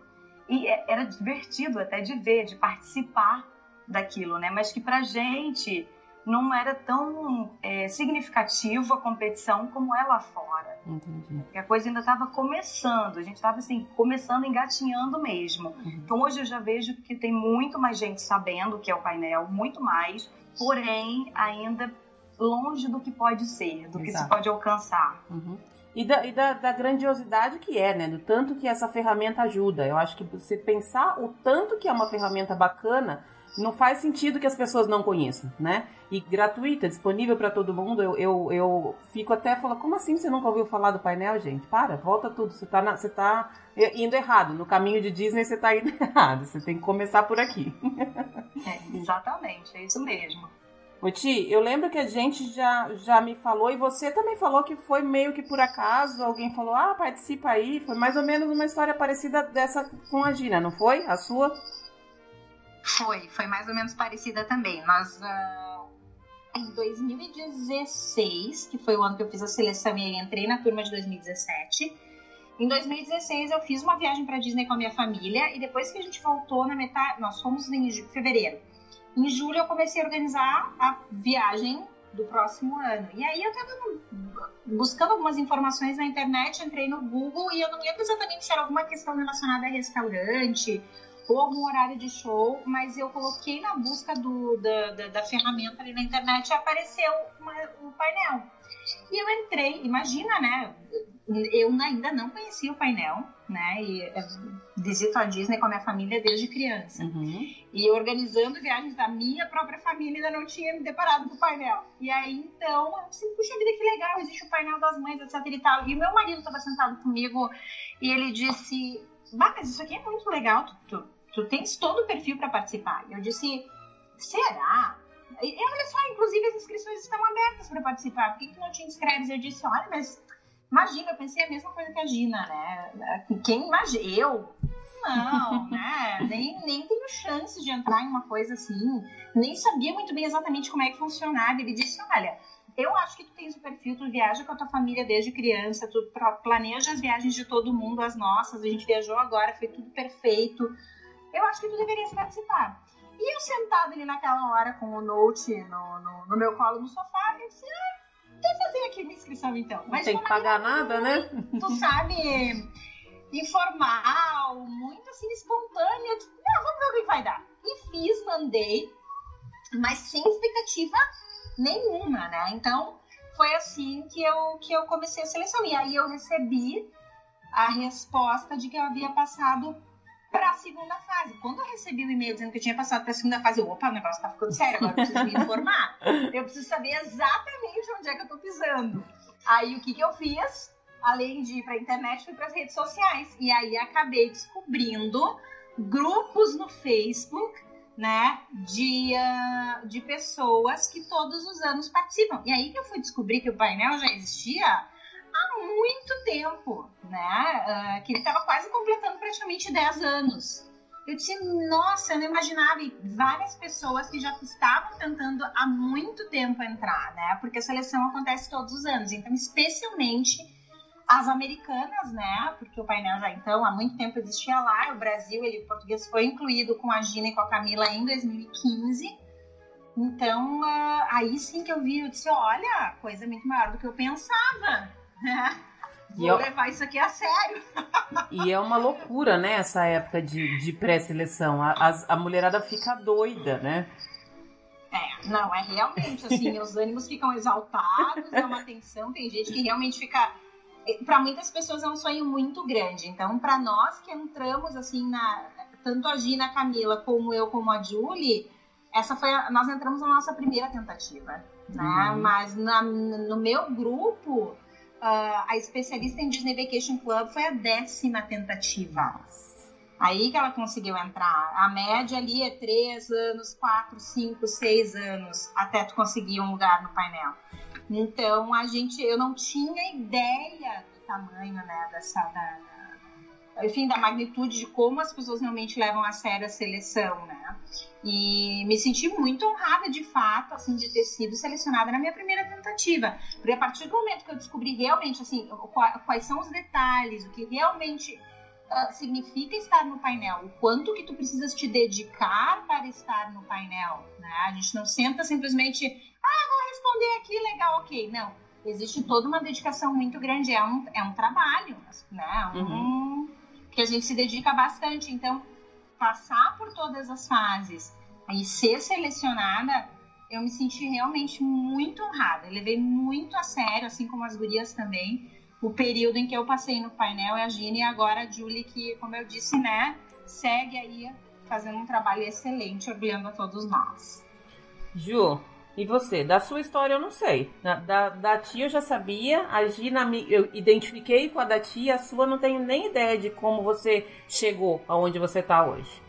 E é, era divertido até de ver, de participar daquilo, né? Mas que pra gente não era tão é, significativo a competição como é lá fora. Entendi. E a coisa ainda estava começando, a gente estava assim, começando, engatinhando mesmo. Uhum. Então hoje eu já vejo que tem muito mais gente sabendo o que é o painel, muito mais, porém ainda longe do que pode ser, do Exato. que se pode alcançar. Uhum e, da, e da, da, grandiosidade que é, né? Do tanto que essa ferramenta ajuda. Eu acho que você pensar o tanto que é uma ferramenta bacana, não faz sentido que as pessoas não conheçam, né? E gratuita, disponível para todo mundo, eu, eu, eu fico até falando, como assim você nunca ouviu falar do painel, gente? Para, volta tudo, você tá, na, você tá indo errado. No caminho de Disney você tá indo errado, você tem que começar por aqui. É, exatamente, é isso mesmo. Ô Ti, eu lembro que a gente já, já me falou, e você também falou que foi meio que por acaso, alguém falou, ah, participa aí. Foi mais ou menos uma história parecida dessa com a Gina, não foi? A sua? Foi, foi mais ou menos parecida também. Nós, uh, em 2016, que foi o ano que eu fiz a seleção e entrei na turma de 2017. Em 2016 eu fiz uma viagem para Disney com a minha família e depois que a gente voltou na metade, nós fomos em fevereiro. Em julho eu comecei a organizar a viagem do próximo ano. E aí eu tava buscando algumas informações na internet, entrei no Google e eu não lembro exatamente se era alguma questão relacionada a restaurante ou algum horário de show, mas eu coloquei na busca do, da, da, da ferramenta ali na internet e apareceu o um painel. E eu entrei, imagina, né? Eu ainda não conhecia o painel, né? E é, visito a Disney com a minha família desde criança. Uhum. E organizando viagens da minha própria família, ainda não tinha me deparado com o painel. E aí, então, eu disse, puxa vida, que legal, existe o painel das mães, etc e tal. E o meu marido estava sentado comigo e ele disse, bah, mas isso aqui é muito legal, tu, tu, tu tens todo o perfil para participar. Eu disse, será? E, olha só, inclusive as inscrições estão abertas para participar. Por que, que não te inscreves? Eu disse, olha, mas imagina, eu pensei a mesma coisa que a Gina, né? Quem imagina? Eu? Não, né? Nem, nem tenho chance de entrar em uma coisa assim. Nem sabia muito bem exatamente como é que funcionava. Ele disse, olha, eu acho que tu tens o perfil, tu viaja com a tua família desde criança, tu planeja as viagens de todo mundo, as nossas, a gente viajou agora, foi tudo perfeito. Eu acho que tu deverias participar. E eu sentado ali naquela hora com o note no, no, no meu colo no sofá, eu disse, ah, vou fazer aqui minha inscrição então. Mas Não tem que pagar nada, né? Tu sabe, informal, muito assim, espontânea. Ah, vamos ver o que vai dar. E fiz, mandei, mas sem expectativa nenhuma, né? Então, foi assim que eu, que eu comecei a seleção. E aí eu recebi a resposta de que eu havia passado para a segunda fase. Quando eu recebi o e-mail dizendo que eu tinha passado para a segunda fase, eu, opa, o negócio tá ficando sério, agora eu preciso me informar. Eu preciso saber exatamente onde é que eu tô pisando. Aí o que que eu fiz? Além de ir para a internet, fui para as redes sociais. E aí acabei descobrindo grupos no Facebook, né, de, uh, de pessoas que todos os anos participam. E aí que eu fui descobrir que o painel já existia há muito tempo, né? Uh, que ele estava quase completando praticamente 10 anos. Eu disse, nossa, eu não imaginava. E várias pessoas que já estavam tentando há muito tempo entrar, né? Porque a seleção acontece todos os anos. Então, especialmente as americanas, né? Porque o painel já então há muito tempo existia lá. O Brasil, ele, o português foi incluído com a Gina e com a Camila em 2015. Então, uh, aí sim que eu vi, eu disse, olha, coisa muito maior do que eu pensava. Vou eu... levar isso aqui a sério. e é uma loucura, né, essa época de, de pré-seleção. A, a, a mulherada fica doida, né? É, não, é realmente assim, os ânimos ficam exaltados, é uma tensão, tem gente que realmente fica. Para muitas pessoas é um sonho muito grande. Então, para nós que entramos assim na. Tanto a Gina, a Camila, como eu, como a Julie, essa foi a, nós entramos na nossa primeira tentativa. Né? Uhum. Mas na, no meu grupo, uh, a especialista em Disney Vacation Club foi a décima tentativa. Aí que ela conseguiu entrar. A média ali é três anos, quatro, cinco, seis anos até tu conseguir um lugar no painel. Então a gente, eu não tinha ideia do tamanho, né, dessa, da, enfim, da magnitude de como as pessoas realmente levam a sério a seleção, né? E me senti muito honrada, de fato, assim, de ter sido selecionada na minha primeira tentativa. Porque a partir do momento que eu descobri realmente, assim, quais são os detalhes, o que realmente uh, significa estar no painel, o quanto que tu precisas te dedicar para estar no painel, né? A gente não senta simplesmente, ah, vou responder aqui, legal, ok. Não. Existe toda uma dedicação muito grande, é um, é um trabalho, né? Um, uhum que a gente se dedica bastante. Então, passar por todas as fases e ser selecionada, eu me senti realmente muito honrada. Eu levei muito a sério, assim como as gurias também, o período em que eu passei no painel e a Gina e agora a Julie, que, como eu disse, né, segue aí fazendo um trabalho excelente, orgulhando a todos nós. Ju, e você? Da sua história eu não sei. Da, da, da, tia eu já sabia. A Gina eu identifiquei com a da tia. A sua não tenho nem ideia de como você chegou aonde você está hoje.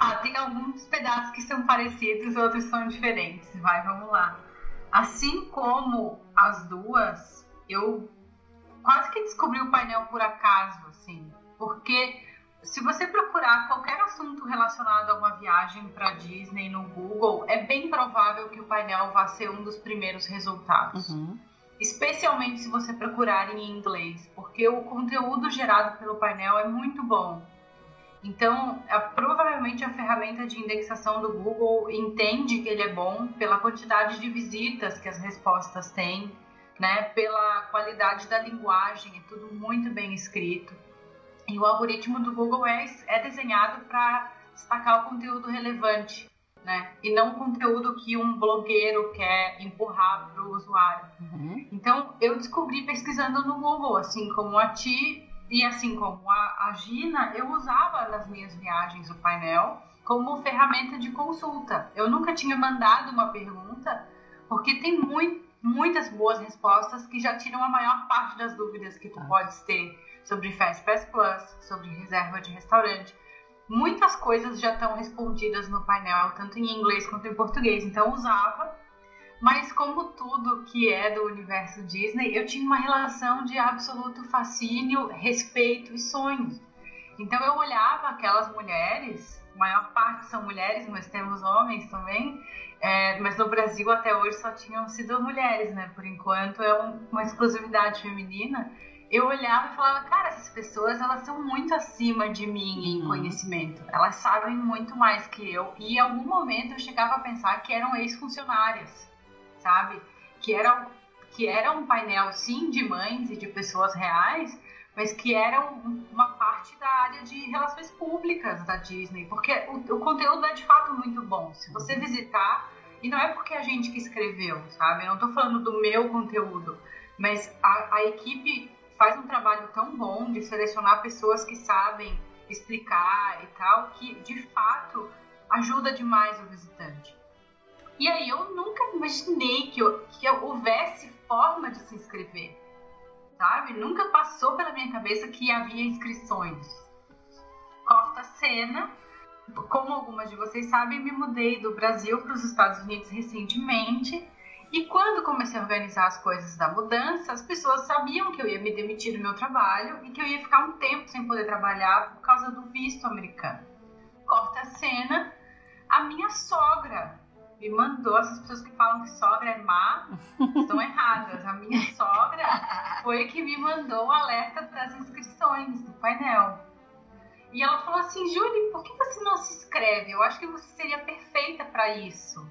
Ah, tem alguns pedaços que são parecidos, outros são diferentes. Vai, vamos lá. Assim como as duas, eu quase que descobri o painel por acaso, assim. Porque se você procurar qualquer assunto relacionado a uma viagem para Disney no Google, é bem provável que o painel vá ser um dos primeiros resultados. Uhum. Especialmente se você procurar em inglês, porque o conteúdo gerado pelo painel é muito bom. Então, a, provavelmente a ferramenta de indexação do Google entende que ele é bom pela quantidade de visitas que as respostas têm, né, pela qualidade da linguagem, é tudo muito bem escrito. E o algoritmo do Google é, é desenhado para destacar o conteúdo relevante, né? E não o conteúdo que um blogueiro quer empurrar para o usuário. Uhum. Então, eu descobri pesquisando no Google, assim como a Ti e assim como a, a Gina, eu usava nas minhas viagens o painel como ferramenta de consulta. Eu nunca tinha mandado uma pergunta, porque tem muito, muitas boas respostas que já tiram a maior parte das dúvidas que tu ah. podes ter sobre Fast Pass Plus, sobre reserva de restaurante. muitas coisas já estão respondidas no painel, tanto em inglês quanto em português, então usava. Mas como tudo que é do universo Disney, eu tinha uma relação de absoluto fascínio, respeito e sonho. Então eu olhava aquelas mulheres, maior parte são mulheres, mas temos homens também, é, mas no Brasil até hoje só tinham sido mulheres, né? Por enquanto é um, uma exclusividade feminina eu olhava e falava, cara, essas pessoas elas são muito acima de mim em uhum. conhecimento. Elas sabem muito mais que eu. E em algum momento eu chegava a pensar que eram ex-funcionárias, sabe? Que era, que era um painel, sim, de mães e de pessoas reais, mas que eram uma parte da área de relações públicas da Disney. Porque o, o conteúdo é de fato muito bom. Se você uhum. visitar, e não é porque a gente que escreveu, sabe? Eu não tô falando do meu conteúdo, mas a, a equipe faz um trabalho tão bom de selecionar pessoas que sabem explicar e tal, que de fato ajuda demais o visitante. E aí eu nunca imaginei que, eu, que houvesse forma de se inscrever, sabe? Nunca passou pela minha cabeça que havia inscrições. Corta a cena, como algumas de vocês sabem, me mudei do Brasil para os Estados Unidos recentemente e quando comecei a organizar as coisas da mudança, as pessoas sabiam que eu ia me demitir do meu trabalho e que eu ia ficar um tempo sem poder trabalhar por causa do visto americano. Corta a cena, a minha sogra me mandou, essas pessoas que falam que sogra é má, estão erradas. A minha sogra foi que me mandou o alerta das inscrições do painel. E ela falou assim, Júlia, por que você não se inscreve? Eu acho que você seria perfeita para isso.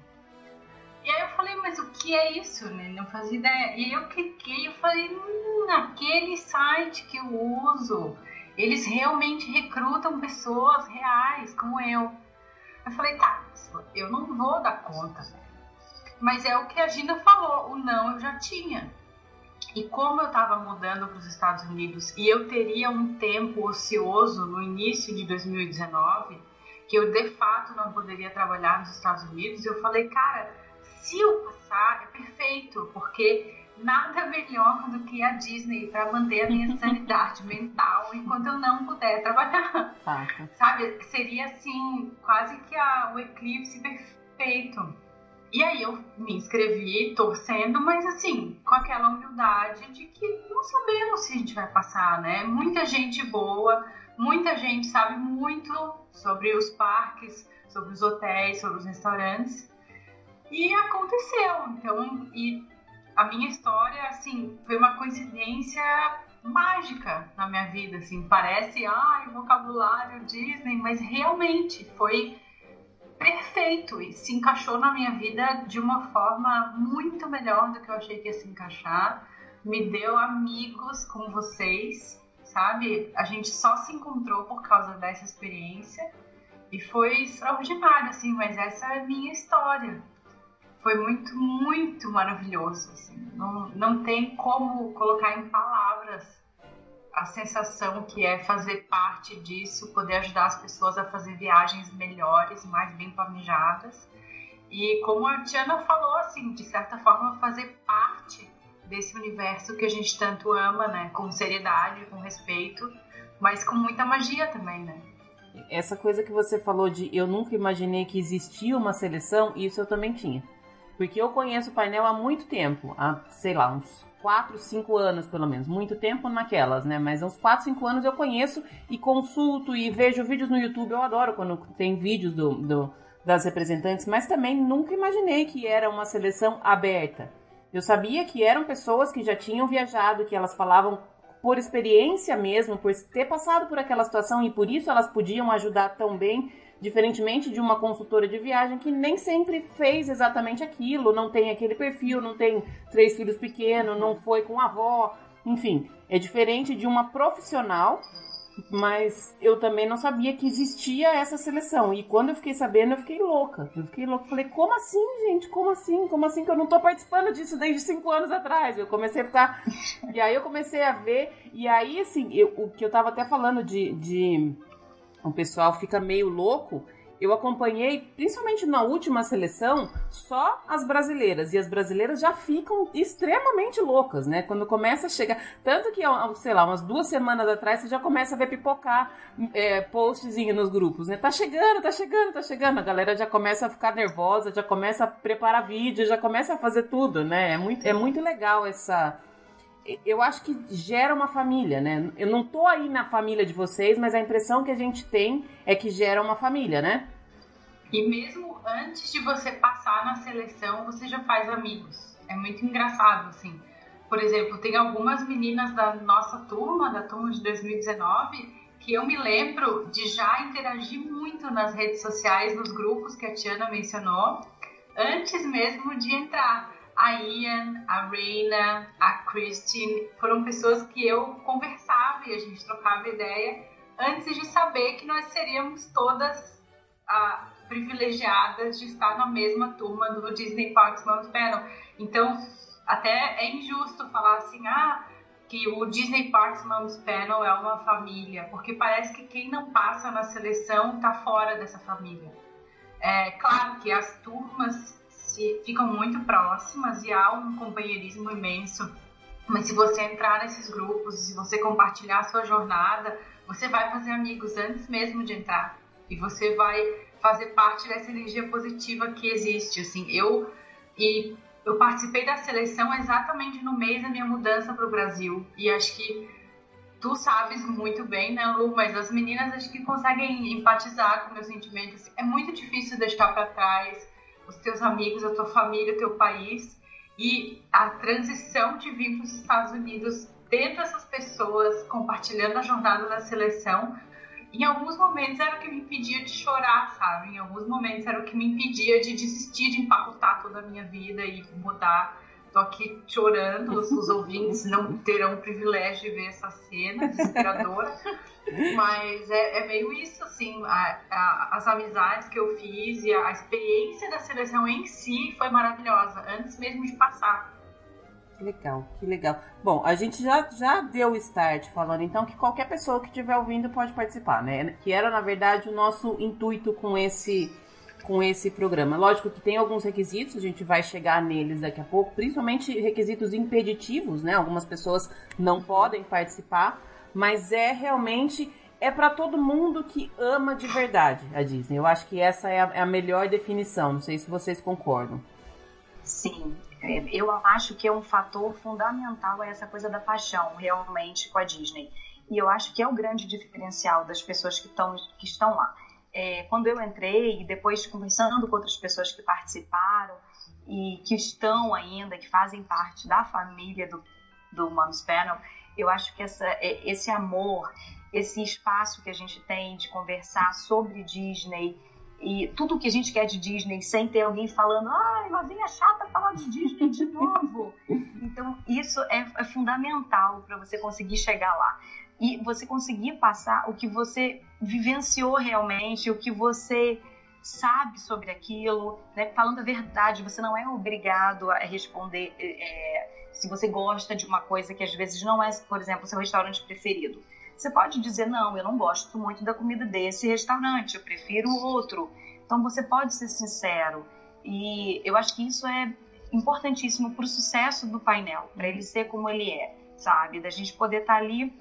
E aí eu falei, mas o que é isso? Né? Não fazia ideia. E aí eu cliquei e falei, hum, aquele site que eu uso, eles realmente recrutam pessoas reais, como eu. Eu falei, tá, eu não vou dar conta. Mas é o que a Gina falou, o não eu já tinha. E como eu estava mudando para os Estados Unidos e eu teria um tempo ocioso no início de 2019, que eu de fato não poderia trabalhar nos Estados Unidos, eu falei, cara, se eu passar, é perfeito, porque nada melhor do que a Disney para manter a minha sanidade mental enquanto eu não puder trabalhar. Sabe? Seria assim, quase que a, o eclipse perfeito. E aí eu me inscrevi torcendo, mas assim, com aquela humildade de que não sabemos se a gente vai passar, né? Muita gente boa, muita gente sabe muito sobre os parques, sobre os hotéis, sobre os restaurantes. E aconteceu. Então, e a minha história, assim, foi uma coincidência mágica na minha vida, assim. Parece, ai, vocabulário Disney, mas realmente foi perfeito e se encaixou na minha vida de uma forma muito melhor do que eu achei que ia se encaixar. Me deu amigos como vocês, sabe? A gente só se encontrou por causa dessa experiência e foi extraordinário, assim, mas essa é a minha história foi muito, muito maravilhoso. Assim. Não, não tem como colocar em palavras a sensação que é fazer parte disso, poder ajudar as pessoas a fazer viagens melhores, mais bem planejadas. E como a Tiana falou, assim, de certa forma, fazer parte desse universo que a gente tanto ama, né? Com seriedade, com respeito, mas com muita magia também, né? Essa coisa que você falou de eu nunca imaginei que existia uma seleção, isso eu também tinha. Porque eu conheço o painel há muito tempo, há, sei lá, uns 4, 5 anos pelo menos. Muito tempo naquelas, né? Mas uns 4, 5 anos eu conheço e consulto e vejo vídeos no YouTube. Eu adoro quando tem vídeos do, do, das representantes, mas também nunca imaginei que era uma seleção aberta. Eu sabia que eram pessoas que já tinham viajado, que elas falavam por experiência mesmo, por ter passado por aquela situação e por isso elas podiam ajudar tão bem Diferentemente de uma consultora de viagem que nem sempre fez exatamente aquilo, não tem aquele perfil, não tem três filhos pequenos, não foi com a avó, enfim, é diferente de uma profissional, mas eu também não sabia que existia essa seleção. E quando eu fiquei sabendo, eu fiquei louca. Eu fiquei louca. Falei, como assim, gente? Como assim? Como assim que eu não tô participando disso desde cinco anos atrás? Eu comecei a ficar. e aí eu comecei a ver. E aí, assim, eu, o que eu tava até falando de, de o pessoal fica meio louco eu acompanhei, principalmente na última seleção, só as brasileiras. E as brasileiras já ficam extremamente loucas, né? Quando começa a chegar. Tanto que, sei lá, umas duas semanas atrás você já começa a ver pipocar é, postzinho nos grupos, né? Tá chegando, tá chegando, tá chegando. A galera já começa a ficar nervosa, já começa a preparar vídeo, já começa a fazer tudo, né? É muito, é muito legal essa eu acho que gera uma família, né? Eu não tô aí na família de vocês, mas a impressão que a gente tem é que gera uma família, né? E mesmo antes de você passar na seleção, você já faz amigos. É muito engraçado, assim. Por exemplo, tem algumas meninas da nossa turma, da turma de 2019, que eu me lembro de já interagir muito nas redes sociais, nos grupos que a Tiana mencionou, antes mesmo de entrar a Ian, a Reina, a Christine, foram pessoas que eu conversava e a gente trocava ideia antes de saber que nós seríamos todas ah, privilegiadas de estar na mesma turma do Disney Parks Mount Panel. Então, até é injusto falar assim, ah, que o Disney Parks Moms Panel é uma família, porque parece que quem não passa na seleção está fora dessa família. É claro que as turmas se ficam muito próximas e há um companheirismo imenso. Mas se você entrar nesses grupos, se você compartilhar a sua jornada, você vai fazer amigos antes mesmo de entrar. E você vai fazer parte dessa energia positiva que existe. Assim, eu e eu participei da seleção exatamente no mês da minha mudança para o Brasil. E acho que tu sabes muito bem, né, Lu? Mas as meninas acho que conseguem empatizar com meus sentimentos. É muito difícil deixar para trás os teus amigos, a tua família, o teu país. E a transição de vir para os Estados Unidos dentro dessas pessoas, compartilhando a jornada da seleção, em alguns momentos era o que me impedia de chorar, sabe? Em alguns momentos era o que me impedia de desistir de empacotar toda a minha vida e mudar. Tô aqui chorando, os, os ouvintes não terão o privilégio de ver essa cena desesperadora. Mas é, é meio isso, assim, a, a, as amizades que eu fiz e a experiência da seleção em si foi maravilhosa, antes mesmo de passar. Que legal, que legal. Bom, a gente já, já deu o start falando então que qualquer pessoa que estiver ouvindo pode participar, né? Que era, na verdade, o nosso intuito com esse com esse programa. Lógico que tem alguns requisitos, a gente vai chegar neles daqui a pouco, principalmente requisitos impeditivos, né? Algumas pessoas não podem participar, mas é realmente é para todo mundo que ama de verdade a Disney. Eu acho que essa é a, é a melhor definição. Não sei se vocês concordam. Sim, é, eu acho que é um fator fundamental essa coisa da paixão realmente com a Disney. E eu acho que é o grande diferencial das pessoas que, tão, que estão lá. É, quando eu entrei, e depois conversando com outras pessoas que participaram e que estão ainda, que fazem parte da família do, do Moms Panel, eu acho que essa, é, esse amor, esse espaço que a gente tem de conversar sobre Disney, e tudo que a gente quer de Disney sem ter alguém falando, ai, lá vem a chata falar de Disney de novo. então, isso é, é fundamental para você conseguir chegar lá. E você conseguir passar o que você vivenciou realmente, o que você sabe sobre aquilo, né? falando a verdade, você não é obrigado a responder é, se você gosta de uma coisa que às vezes não é, por exemplo, seu restaurante preferido. Você pode dizer, não, eu não gosto muito da comida desse restaurante, eu prefiro outro. Então você pode ser sincero. E eu acho que isso é importantíssimo para o sucesso do painel, para ele ser como ele é, sabe? Da gente poder estar tá ali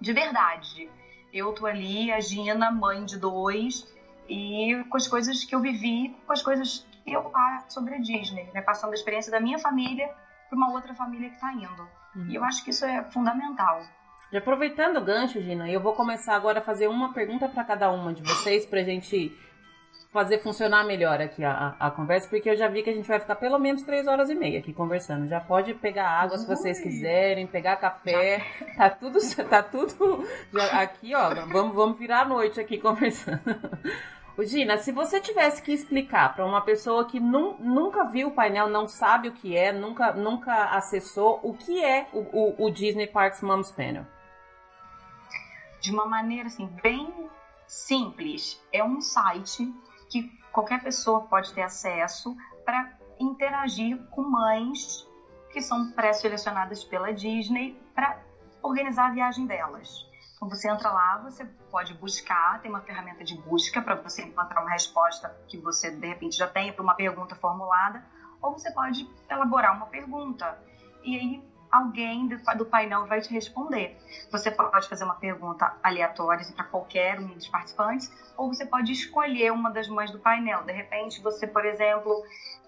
de verdade. Eu tô ali, a Gina, mãe de dois, e com as coisas que eu vivi, com as coisas que eu faço sobre a Disney, né? Passando a experiência da minha família para uma outra família que está indo. Uhum. E eu acho que isso é fundamental. E aproveitando o gancho, Gina, eu vou começar agora a fazer uma pergunta para cada uma de vocês para a gente fazer funcionar melhor aqui a, a, conversa, porque eu já vi que a gente vai ficar pelo menos três horas e meia aqui conversando. Já pode pegar água se vocês quiserem, pegar café, tá tudo, tá tudo aqui, ó. Vamos, vamos virar a noite aqui conversando. Gina, se você tivesse que explicar para uma pessoa que nu nunca viu o painel, não sabe o que é, nunca, nunca acessou, o que é o, o, o Disney Parks Moms Panel? de uma maneira assim bem simples. É um site que qualquer pessoa pode ter acesso para interagir com mães que são pré-selecionadas pela Disney para organizar a viagem delas. Então você entra lá, você pode buscar, tem uma ferramenta de busca para você encontrar uma resposta que você de repente já tenha para uma pergunta formulada, ou você pode elaborar uma pergunta. E aí alguém do painel vai te responder. Você pode fazer uma pergunta aleatória para qualquer um dos participantes, ou você pode escolher uma das mães do painel. De repente, você, por exemplo,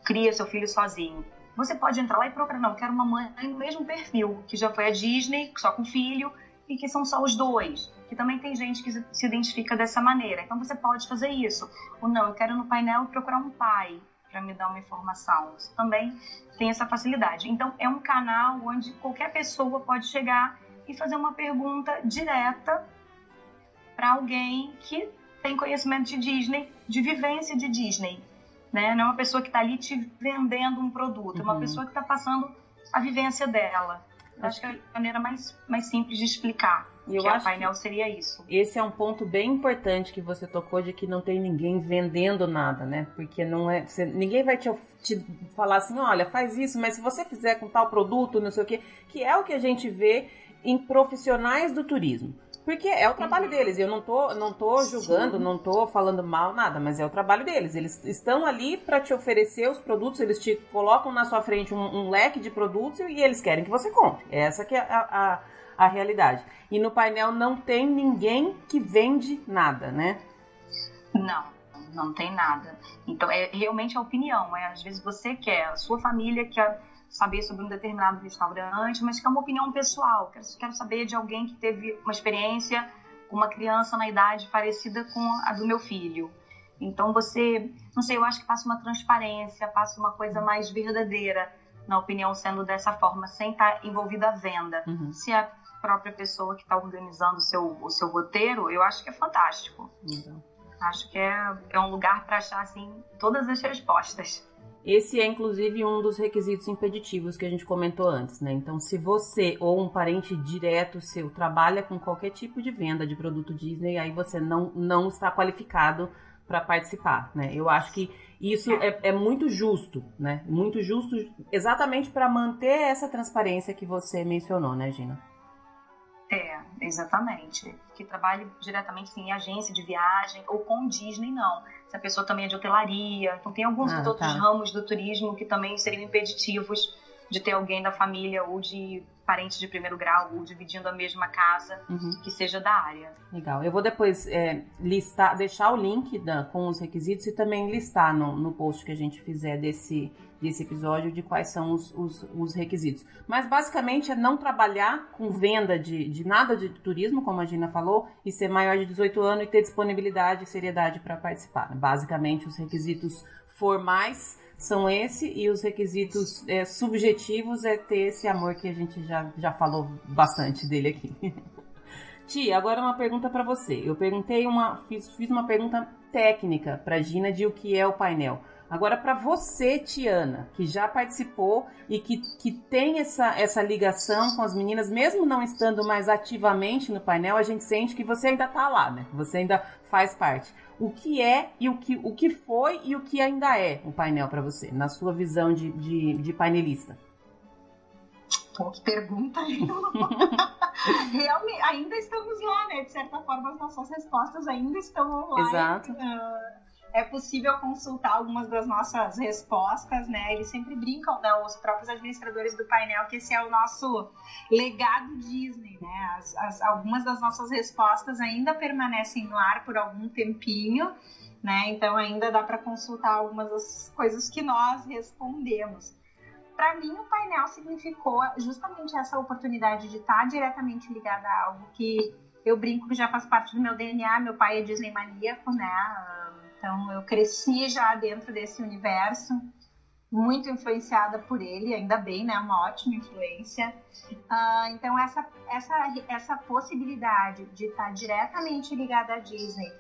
cria seu filho sozinho. Você pode entrar lá e procurar, não, quero uma mãe no mesmo perfil, que já foi a Disney, só com filho, e que são só os dois. Que também tem gente que se identifica dessa maneira. Então você pode fazer isso. Ou não, eu quero no painel procurar um pai para me dar uma informação. Você também tem essa facilidade. Então, é um canal onde qualquer pessoa pode chegar e fazer uma pergunta direta para alguém que tem conhecimento de Disney, de vivência de Disney. Né? Não é uma pessoa que está ali te vendendo um produto, é uma uhum. pessoa que está passando a vivência dela. Acho que é a maneira mais, mais simples de explicar. E eu que acho painel seria isso. Esse é um ponto bem importante que você tocou de que não tem ninguém vendendo nada, né? Porque não é, você, ninguém vai te, te, falar assim, olha, faz isso, mas se você fizer com tal produto, não sei o quê, que é o que a gente vê em profissionais do turismo. Porque é o trabalho uhum. deles. Eu não tô, não tô julgando, Sim. não tô falando mal, nada, mas é o trabalho deles. Eles estão ali para te oferecer os produtos, eles te colocam na sua frente um, um, leque de produtos e eles querem que você compre. Essa que é a, a, a realidade. E no painel não tem ninguém que vende nada, né? Não, não tem nada. Então é realmente a opinião. É às vezes você quer, a sua família quer saber sobre um determinado restaurante, mas que é uma opinião pessoal. Quero, quero saber de alguém que teve uma experiência com uma criança na idade parecida com a do meu filho. Então você, não sei, eu acho que passa uma transparência, passa uma coisa mais verdadeira na opinião sendo dessa forma, sem estar envolvida a venda. Uhum. Se a própria pessoa que está organizando o seu, o seu roteiro, eu acho que é fantástico. Acho que é, é um lugar para achar assim todas as respostas. Esse é inclusive um dos requisitos impeditivos que a gente comentou antes, né? Então, se você ou um parente direto seu trabalha com qualquer tipo de venda de produto Disney, aí você não, não está qualificado para participar, né? Eu acho que isso é, é muito justo, né? Muito justo exatamente para manter essa transparência que você mencionou, né, Gina? É, exatamente. Que trabalhe diretamente em agência de viagem ou com Disney, não. Se a pessoa também é de hotelaria. Então, tem alguns ah, outros tá. ramos do turismo que também seriam impeditivos de ter alguém da família ou de parentes de primeiro grau ou dividindo a mesma casa uhum. que seja da área. Legal. Eu vou depois é, listar, deixar o link da, com os requisitos e também listar no, no post que a gente fizer desse, desse episódio de quais são os, os, os, requisitos. Mas basicamente é não trabalhar com venda de, de nada de turismo, como a Gina falou, e ser maior de 18 anos e ter disponibilidade e seriedade para participar. Basicamente os requisitos formais são esse e os requisitos é, subjetivos é ter esse amor que a gente já, já falou bastante dele aqui. Tia, agora uma pergunta para você. Eu perguntei uma, fiz, fiz uma pergunta técnica para Gina de o que é o painel. Agora, para você, Tiana, que já participou e que, que tem essa, essa ligação com as meninas, mesmo não estando mais ativamente no painel, a gente sente que você ainda está lá, né? Você ainda faz parte. O que é e o que, o que foi e o que ainda é o painel para você, na sua visão de, de, de painelista? Pô, que pergunta Realmente, ainda estamos lá, né? De certa forma, as nossas respostas ainda estão online. Exato. Uh, é possível consultar algumas das nossas respostas, né? Eles sempre brincam, né? Os próprios administradores do painel, que esse é o nosso legado Disney, né? As, as, algumas das nossas respostas ainda permanecem no ar por algum tempinho, né? Então ainda dá para consultar algumas das coisas que nós respondemos. Para mim, o painel significou justamente essa oportunidade de estar diretamente ligada a algo que eu brinco que já faz parte do meu DNA. Meu pai é Disney maníaco, né? Então eu cresci já dentro desse universo, muito influenciada por ele, ainda bem, né? Uma ótima influência. Uh, então essa, essa, essa possibilidade de estar diretamente ligada à Disney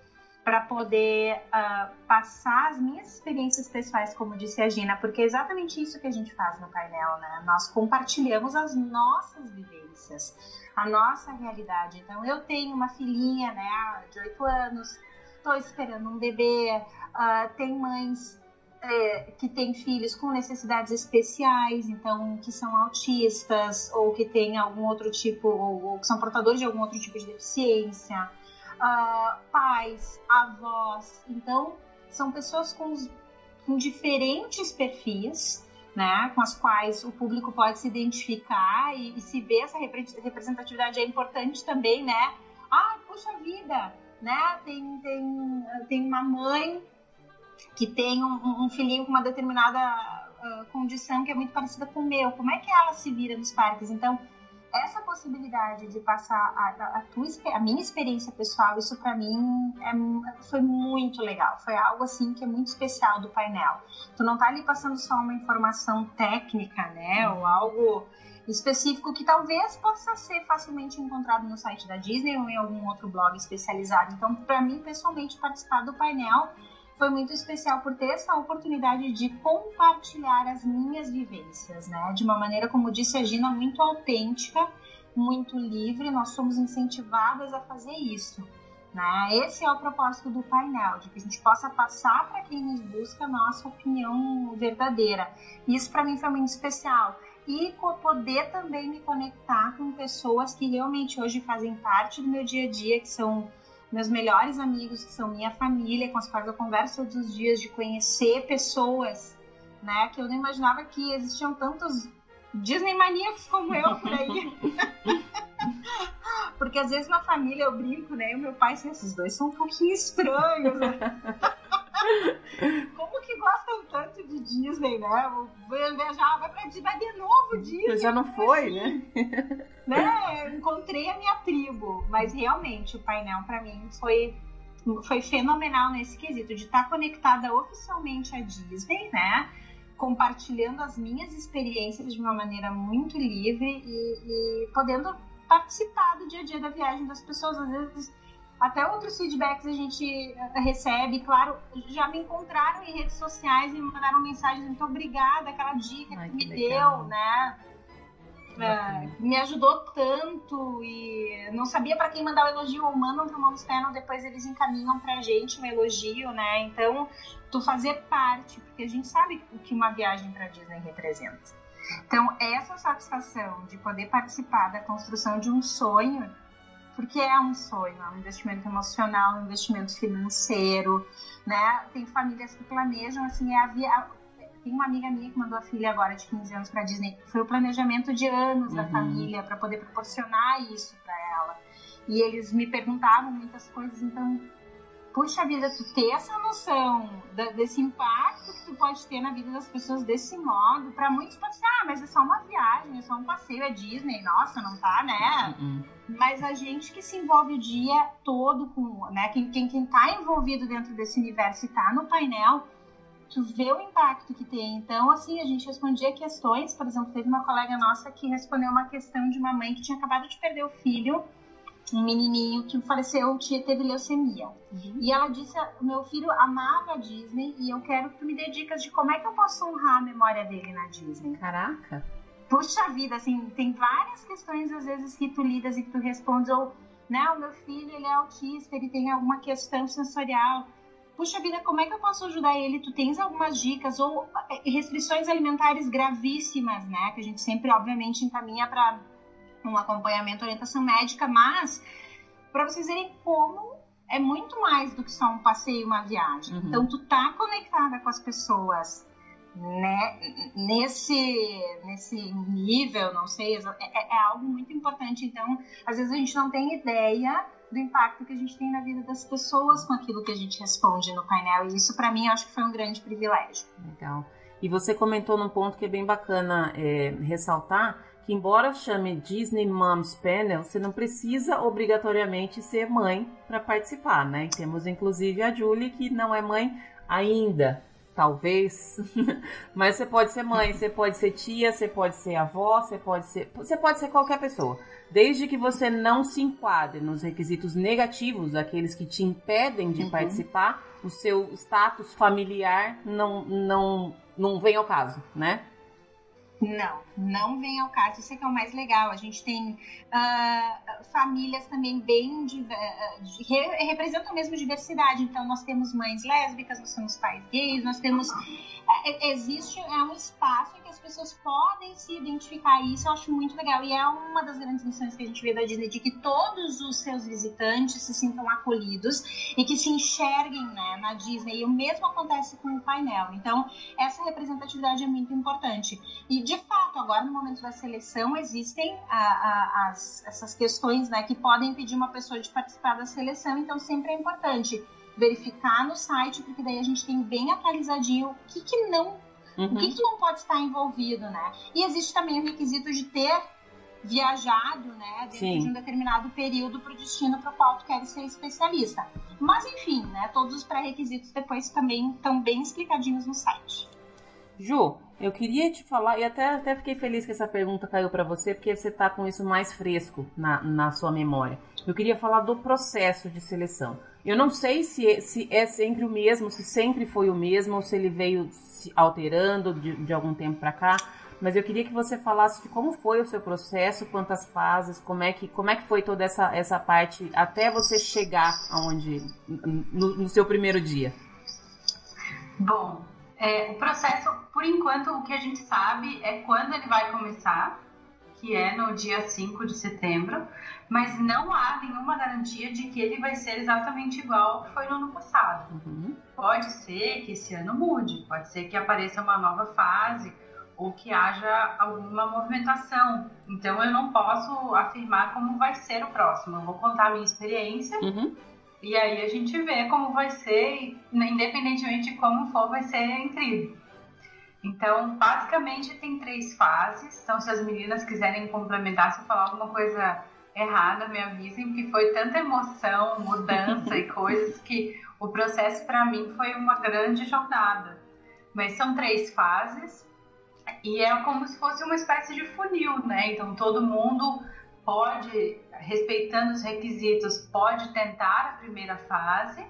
para poder uh, passar as minhas experiências pessoais, como disse a Gina, porque é exatamente isso que a gente faz no painel, né? Nós compartilhamos as nossas vivências, a nossa realidade. Então, eu tenho uma filhinha, né, de 8 anos, estou esperando um bebê, uh, tem mães é, que têm filhos com necessidades especiais, então que são autistas ou que têm algum outro tipo, ou, ou que são portadores de algum outro tipo de deficiência, uh, pais, avós, então são pessoas com, com diferentes perfis, né, com as quais o público pode se identificar e, e se ver essa representatividade é importante também, né? Ah, puxa vida, né? Tem, tem, tem uma mãe que tem um, um filhinho com uma determinada uh, condição que é muito parecida com o meu. Como é que ela se vira nos parques? Então, essa possibilidade de passar a, a, tua, a minha experiência pessoal, isso para mim é, foi muito legal. Foi algo assim que é muito especial do painel. Tu não tá ali passando só uma informação técnica, né? Ou algo específico que talvez possa ser facilmente encontrado no site da Disney ou em algum outro blog especializado. Então, para mim, pessoalmente, participar do painel foi muito especial por ter essa oportunidade de compartilhar as minhas vivências, né? De uma maneira, como disse a Gina, muito autêntica, muito livre. Nós somos incentivadas a fazer isso. Né? Esse é o propósito do painel, de que a gente possa passar para quem nos busca a nossa opinião verdadeira. Isso para mim foi muito especial. E poder também me conectar com pessoas que realmente hoje fazem parte do meu dia a dia, que são meus melhores amigos, que são minha família, com as quais eu converso todos os dias, de conhecer pessoas, né? Que eu não imaginava que existiam tantos Disney maníacos como eu por aí. Porque às vezes na família eu brinco, né? E o meu pai, assim, esses dois são um pouquinho estranhos, né? Como que gostam tanto de Disney, né? Vou viajar, vai pra Disney, vai de novo Disney. Já não foi, né? né? Encontrei a minha tribo, mas realmente o painel para mim foi foi fenomenal nesse quesito de estar conectada oficialmente à Disney, né? Compartilhando as minhas experiências de uma maneira muito livre e, e podendo participar do dia a dia da viagem das pessoas. Às vezes até outros feedbacks a gente eh, recebe, claro, já me encontraram em redes sociais e me mandaram mensagens, muito obrigada, aquela dica Ai, que, que me legal. deu, né? É, me ajudou tanto e não sabia para quem mandar o elogio ou mandam para o Mamos Panel, depois eles encaminham para a gente um elogio, né? Então, tu fazer parte, porque a gente sabe o que uma viagem para Disney representa. Então, essa satisfação de poder participar da construção de um sonho porque é um sonho, é um investimento emocional, um investimento financeiro, né? Tem famílias que planejam, assim, é a via... Tem uma amiga minha que mandou a filha agora de 15 anos para Disney. Foi o planejamento de anos uhum. da família para poder proporcionar isso para ela. E eles me perguntavam muitas coisas, então puxa vida, tu ter essa noção da, desse impacto que tu pode ter na vida das pessoas desse modo, para muitos pode ser, ah, mas é só uma viagem, é só um passeio, é Disney, nossa, não tá, né? Uhum. Mas a gente que se envolve o dia todo com, né, quem, quem, quem tá envolvido dentro desse universo e tá no painel, tu vê o impacto que tem. Então, assim, a gente respondia questões, por exemplo, teve uma colega nossa que respondeu uma questão de uma mãe que tinha acabado de perder o filho um menininho que faleceu, teve leucemia. Uhum. E ela disse: meu filho amava a Disney e eu quero que tu me dê dicas de como é que eu posso honrar a memória dele na Disney. Caraca! Puxa vida, assim, tem várias questões às vezes que tu lidas e que tu respondes, ou, né, o meu filho, ele é autista, ele tem alguma questão sensorial. Puxa vida, como é que eu posso ajudar ele? Tu tens algumas dicas ou eh, restrições alimentares gravíssimas, né? Que a gente sempre, obviamente, encaminha para um acompanhamento, orientação médica, mas para vocês verem como é muito mais do que só um passeio, uma viagem. Uhum. Então, tu tá conectada com as pessoas né, nesse, nesse nível, não sei, é, é, é, algo muito importante. Então, às vezes a gente não tem ideia do impacto que a gente tem na vida das pessoas com aquilo que a gente responde no painel. E isso, para mim, eu acho que foi um grande privilégio. Legal. E você comentou num ponto que é bem bacana é, ressaltar, que embora chame Disney Moms Panel, você não precisa obrigatoriamente ser mãe para participar, né? Temos inclusive a Julie que não é mãe ainda, talvez, mas você pode ser mãe, você pode ser tia, você pode ser avó, você pode ser, você pode ser qualquer pessoa, desde que você não se enquadre nos requisitos negativos, aqueles que te impedem de uhum. participar, o seu status familiar não não não vem ao caso, né? Não, não vem ao caso. Isso é que é o mais legal. A gente tem uh, famílias também bem uh, re representam mesmo diversidade. Então nós temos mães lésbicas, nós temos pais gays, nós temos uh, existe é um espaço em que as pessoas podem se identificar. E isso eu acho muito legal. E é uma das grandes missões que a gente vê da Disney de que todos os seus visitantes se sintam acolhidos e que se enxerguem né, na Disney. E o mesmo acontece com o painel. Então essa representatividade é muito importante. E de fato, agora no momento da seleção, existem a, a, as, essas questões né, que podem impedir uma pessoa de participar da seleção, então sempre é importante verificar no site, porque daí a gente tem bem atualizadinho o que, que não. Uhum. O que, que não pode estar envolvido, né? E existe também o requisito de ter viajado, né, dentro Sim. de um determinado período para o destino para o qual tu quer ser especialista. Mas enfim, né, todos os pré-requisitos depois também estão bem explicadinhos no site. Ju, eu queria te falar, e até, até fiquei feliz que essa pergunta caiu para você, porque você está com isso mais fresco na, na sua memória. Eu queria falar do processo de seleção. Eu não sei se, se é sempre o mesmo, se sempre foi o mesmo, ou se ele veio se alterando de, de algum tempo para cá, mas eu queria que você falasse de como foi o seu processo, quantas fases, como é que, como é que foi toda essa, essa parte até você chegar aonde no, no seu primeiro dia. Bom, é, o processo, por enquanto, o que a gente sabe é quando ele vai começar, que é no dia 5 de setembro, mas não há nenhuma garantia de que ele vai ser exatamente igual ao que foi no ano passado. Uhum. Pode ser que esse ano mude, pode ser que apareça uma nova fase ou que haja alguma movimentação. Então eu não posso afirmar como vai ser o próximo. Eu vou contar a minha experiência. Uhum e aí a gente vê como vai ser, independentemente de como for, vai ser incrível. Então, basicamente tem três fases. Então, se as meninas quiserem complementar, se eu falar alguma coisa errada, me avisem, porque foi tanta emoção, mudança e coisas que o processo para mim foi uma grande jornada. Mas são três fases e é como se fosse uma espécie de funil, né? Então todo mundo pode, respeitando os requisitos, pode tentar a primeira fase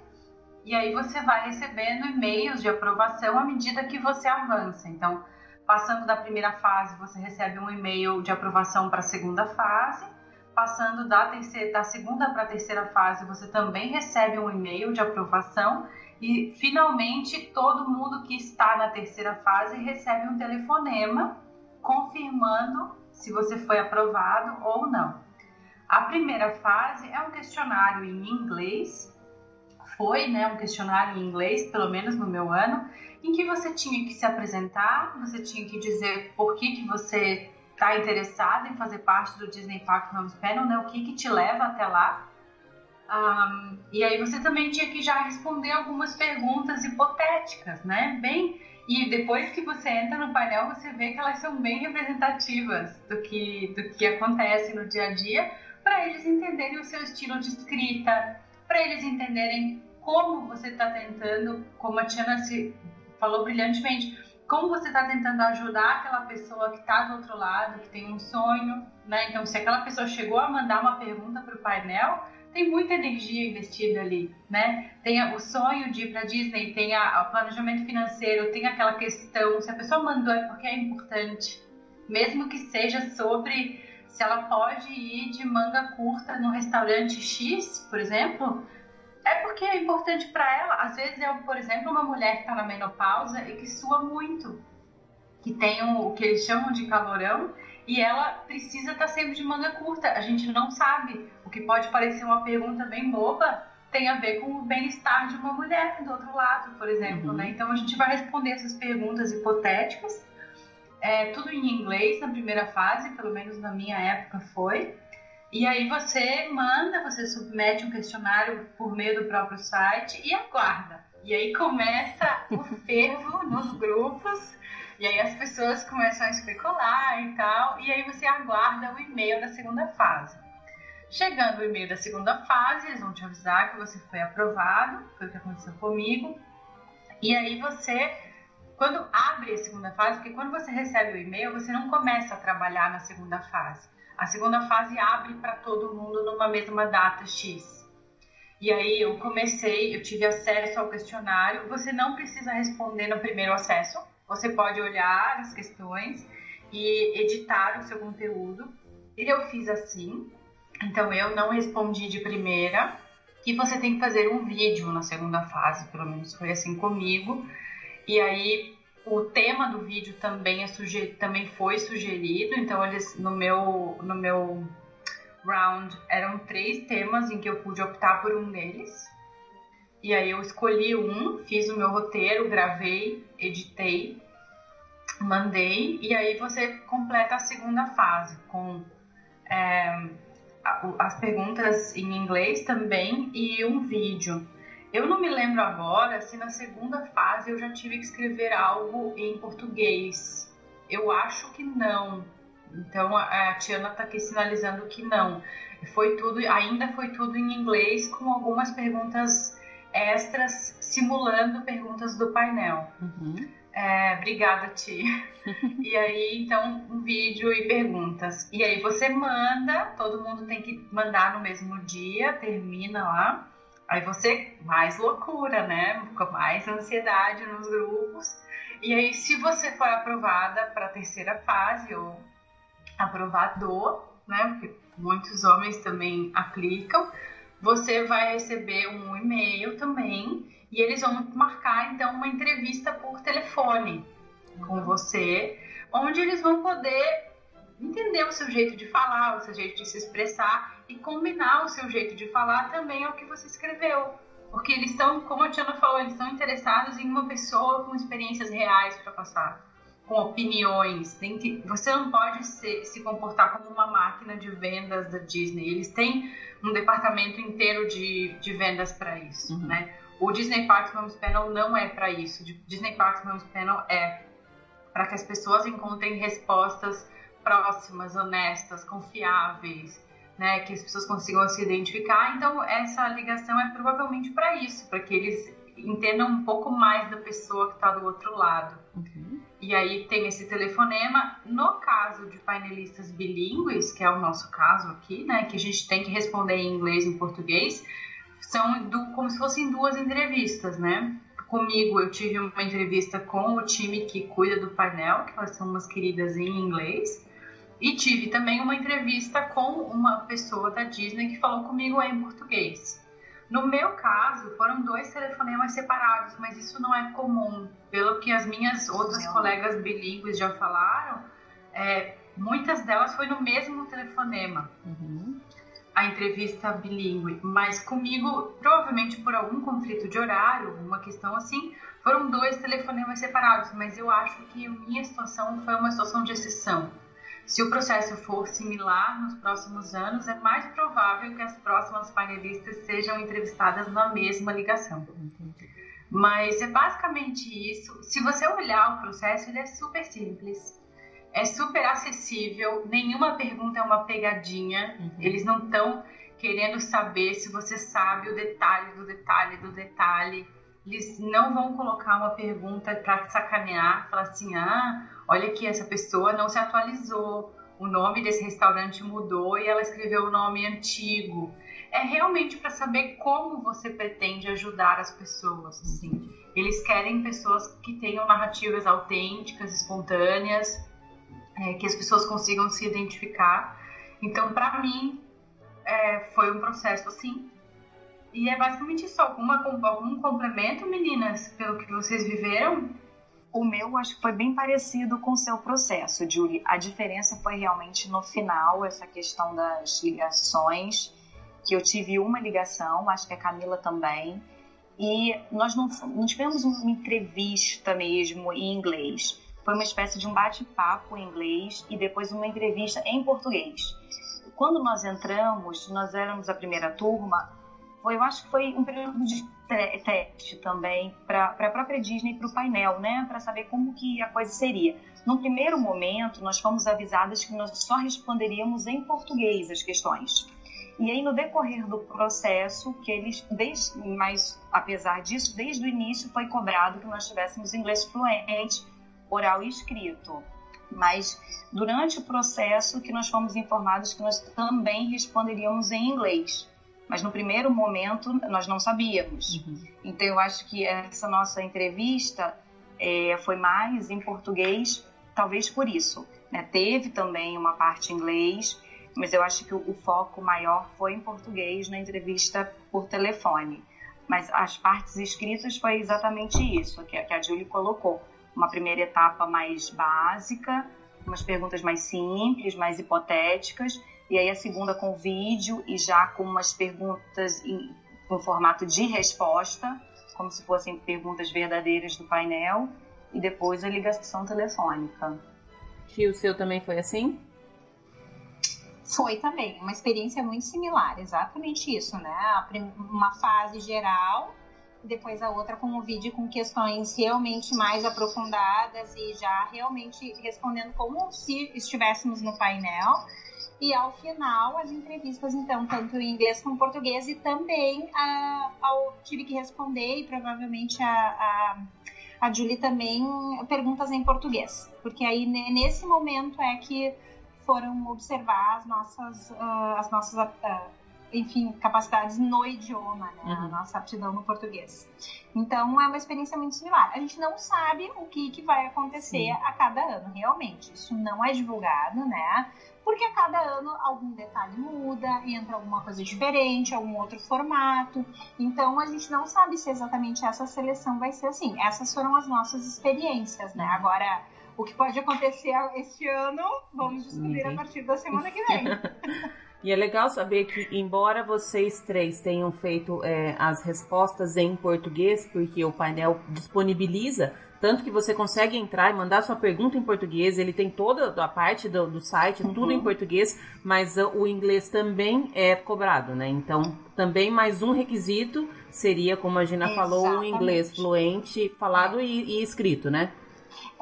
e aí você vai recebendo e-mails de aprovação à medida que você avança. Então, passando da primeira fase, você recebe um e-mail de aprovação para a segunda fase. Passando da, terceira, da segunda para a terceira fase, você também recebe um e-mail de aprovação. E, finalmente, todo mundo que está na terceira fase recebe um telefonema confirmando se você foi aprovado ou não. A primeira fase é um questionário em inglês, foi né, um questionário em inglês, pelo menos no meu ano, em que você tinha que se apresentar, você tinha que dizer por que, que você está interessado em fazer parte do Disney Park Homes Panel, né, o que, que te leva até lá. Um, e aí você também tinha que já responder algumas perguntas hipotéticas, né, bem e depois que você entra no painel, você vê que elas são bem representativas do que, do que acontece no dia a dia, para eles entenderem o seu estilo de escrita, para eles entenderem como você está tentando, como a Tiana se falou brilhantemente, como você está tentando ajudar aquela pessoa que está do outro lado, que tem um sonho, né? Então, se aquela pessoa chegou a mandar uma pergunta para o painel, tem muita energia investida ali, né? Tem o sonho de ir para Disney, tem o planejamento financeiro, tem aquela questão, se a pessoa mandou é porque é importante, mesmo que seja sobre se ela pode ir de manga curta no restaurante X, por exemplo, é porque é importante para ela. Às vezes é, por exemplo, uma mulher que está na menopausa e que sua muito, que tem o, o que eles chamam de calorão e ela precisa estar tá sempre de manga curta. A gente não sabe. O que pode parecer uma pergunta bem boba tem a ver com o bem-estar de uma mulher do outro lado, por exemplo. Uhum. Né? Então a gente vai responder essas perguntas hipotéticas. É, tudo em inglês na primeira fase, pelo menos na minha época foi. E aí você manda, você submete um questionário por meio do próprio site e aguarda. E aí começa o fervo nos grupos e aí as pessoas começam a especular e tal, e aí você aguarda o e-mail da segunda fase. Chegando o e-mail da segunda fase, eles vão te avisar que você foi aprovado, foi o que aconteceu comigo. E aí você, quando abre a segunda fase, porque quando você recebe o e-mail, você não começa a trabalhar na segunda fase. A segunda fase abre para todo mundo numa mesma data X. E aí eu comecei, eu tive acesso ao questionário. Você não precisa responder no primeiro acesso, você pode olhar as questões e editar o seu conteúdo. Eu fiz assim, então eu não respondi de primeira. E você tem que fazer um vídeo na segunda fase, pelo menos foi assim comigo. E aí o tema do vídeo também, é suger... também foi sugerido, então eles no meu, no meu round eram três temas em que eu pude optar por um deles. E aí eu escolhi um, fiz o meu roteiro, gravei, editei, mandei, e aí você completa a segunda fase com é, as perguntas em inglês também e um vídeo. Eu não me lembro agora se na segunda fase eu já tive que escrever algo em português. Eu acho que não. Então a Tiana está aqui sinalizando que não. Foi tudo, ainda foi tudo em inglês com algumas perguntas extras simulando perguntas do painel. Uhum. É, obrigada, Ti. e aí, então, um vídeo e perguntas. E aí você manda, todo mundo tem que mandar no mesmo dia, termina lá. Aí você, mais loucura, né? Fica mais ansiedade nos grupos. E aí, se você for aprovada para a terceira fase, ou aprovador, né? Porque muitos homens também aplicam, você vai receber um e-mail também e eles vão marcar então uma entrevista por telefone com você, onde eles vão poder entender o seu jeito de falar, o seu jeito de se expressar e combinar o seu jeito de falar também ao que você escreveu. Porque eles estão, como a Tiana falou, eles estão interessados em uma pessoa com experiências reais para passar, com opiniões. Você não pode ser, se comportar como uma máquina de vendas da Disney. Eles têm um departamento inteiro de, de vendas para isso, uhum. né? O Disney Parks Homes Panel não é para isso. O Disney Parks Homes Panel é para que as pessoas encontrem respostas próximas, honestas, confiáveis, né, que as pessoas consigam se identificar. Então, essa ligação é provavelmente para isso, para que eles entendam um pouco mais da pessoa que está do outro lado. Uhum. E aí tem esse telefonema. No caso de painelistas bilíngues, que é o nosso caso aqui, né, que a gente tem que responder em inglês e em português, são do, como se fossem duas entrevistas, né? Comigo eu tive uma entrevista com o time que cuida do painel, que são umas queridas em inglês, e tive também uma entrevista com uma pessoa da Disney que falou comigo em português. No meu caso, foram dois telefonemas separados, mas isso não é comum. Pelo que as minhas outras colegas bilíngues já falaram, é, muitas delas foi no mesmo telefonema. Uhum. A entrevista bilíngue, mas comigo, provavelmente por algum conflito de horário, uma questão assim, foram dois telefonemas separados, mas eu acho que a minha situação foi uma situação de exceção se o processo for similar nos próximos anos, é mais provável que as próximas painelistas sejam entrevistadas na mesma ligação. Mas é basicamente isso. Se você olhar o processo, ele é super simples, é super acessível, nenhuma pergunta é uma pegadinha, uhum. eles não estão querendo saber se você sabe o detalhe do detalhe do detalhe. Eles não vão colocar uma pergunta para sacanear, falar assim: ah, olha que essa pessoa não se atualizou, o nome desse restaurante mudou e ela escreveu o nome antigo. É realmente para saber como você pretende ajudar as pessoas, assim. Eles querem pessoas que tenham narrativas autênticas, espontâneas, é, que as pessoas consigam se identificar. Então, para mim, é, foi um processo assim. E é basicamente isso. Alguma, algum complemento, meninas, pelo que vocês viveram? O meu acho que foi bem parecido com o seu processo, Julie. A diferença foi realmente no final, essa questão das ligações, que eu tive uma ligação, acho que a Camila também, e nós não, não tivemos uma entrevista mesmo em inglês. Foi uma espécie de um bate-papo em inglês e depois uma entrevista em português. Quando nós entramos, nós éramos a primeira turma, foi, eu acho que foi um período de teste também para a própria Disney, para o painel, né, para saber como que a coisa seria. No primeiro momento, nós fomos avisadas que nós só responderíamos em português as questões. E aí, no decorrer do processo, que eles, desde, mas apesar disso, desde o início foi cobrado que nós tivéssemos inglês fluente, oral e escrito. Mas durante o processo que nós fomos informados que nós também responderíamos em inglês mas no primeiro momento nós não sabíamos. Uhum. Então eu acho que essa nossa entrevista é, foi mais em português talvez por isso. Né? Teve também uma parte em inglês, mas eu acho que o, o foco maior foi em português na entrevista por telefone. Mas as partes escritas foi exatamente isso que, que a Julie colocou. Uma primeira etapa mais básica, umas perguntas mais simples, mais hipotéticas, e aí a segunda com vídeo e já com umas perguntas em, com formato de resposta, como se fossem perguntas verdadeiras do painel, e depois a ligação telefônica. E o seu também foi assim? Foi também, uma experiência muito similar, exatamente isso, né? Uma fase geral, depois a outra com o vídeo com questões realmente mais aprofundadas e já realmente respondendo como se estivéssemos no painel. E ao final, as entrevistas, então, tanto em inglês como em português, e também a, tive que responder, e provavelmente a, a, a Julie também, perguntas em português. Porque aí, nesse momento, é que foram observar as nossas, uh, as nossas uh, enfim, capacidades no idioma, né? Uhum. A nossa aptidão no português. Então, é uma experiência muito similar. A gente não sabe o que, que vai acontecer Sim. a cada ano, realmente. Isso não é divulgado, né? Porque a cada ano algum detalhe muda, entra alguma coisa diferente, algum outro formato. Então, a gente não sabe se exatamente essa seleção vai ser assim. Essas foram as nossas experiências, né? Uhum. Agora o que pode acontecer este ano, vamos descobrir a partir da semana que vem. E é legal saber que, embora vocês três tenham feito é, as respostas em português, porque o painel disponibiliza, tanto que você consegue entrar e mandar sua pergunta em português, ele tem toda a parte do, do site, uhum. tudo em português, mas o inglês também é cobrado, né? Então, também mais um requisito seria, como a Gina Exatamente. falou, o inglês fluente, falado é. e, e escrito, né?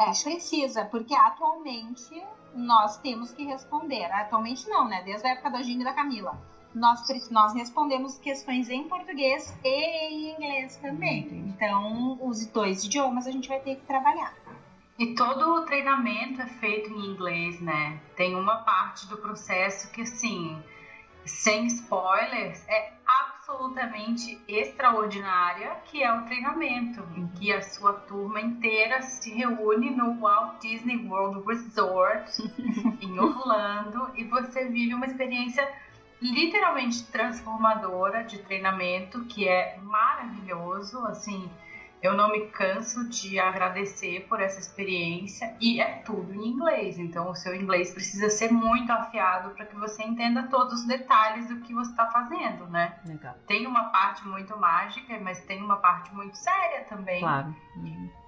É, precisa, porque atualmente nós temos que responder. Atualmente não, né? Desde a época da Gina e da Camila. Nós, nós respondemos questões em português e em inglês também. Então, os dois idiomas a gente vai ter que trabalhar. E todo o treinamento é feito em inglês, né? Tem uma parte do processo que, assim, sem spoilers, é absolutamente extraordinária, que é o treinamento, em que a sua turma inteira se reúne no Walt Disney World Resort em Orlando e você vive uma experiência literalmente transformadora de treinamento que é maravilhoso, assim, eu não me canso de agradecer por essa experiência e é tudo em inglês. Então, o seu inglês precisa ser muito afiado para que você entenda todos os detalhes do que você está fazendo, né? Legal. Tem uma parte muito mágica, mas tem uma parte muito séria também. Claro.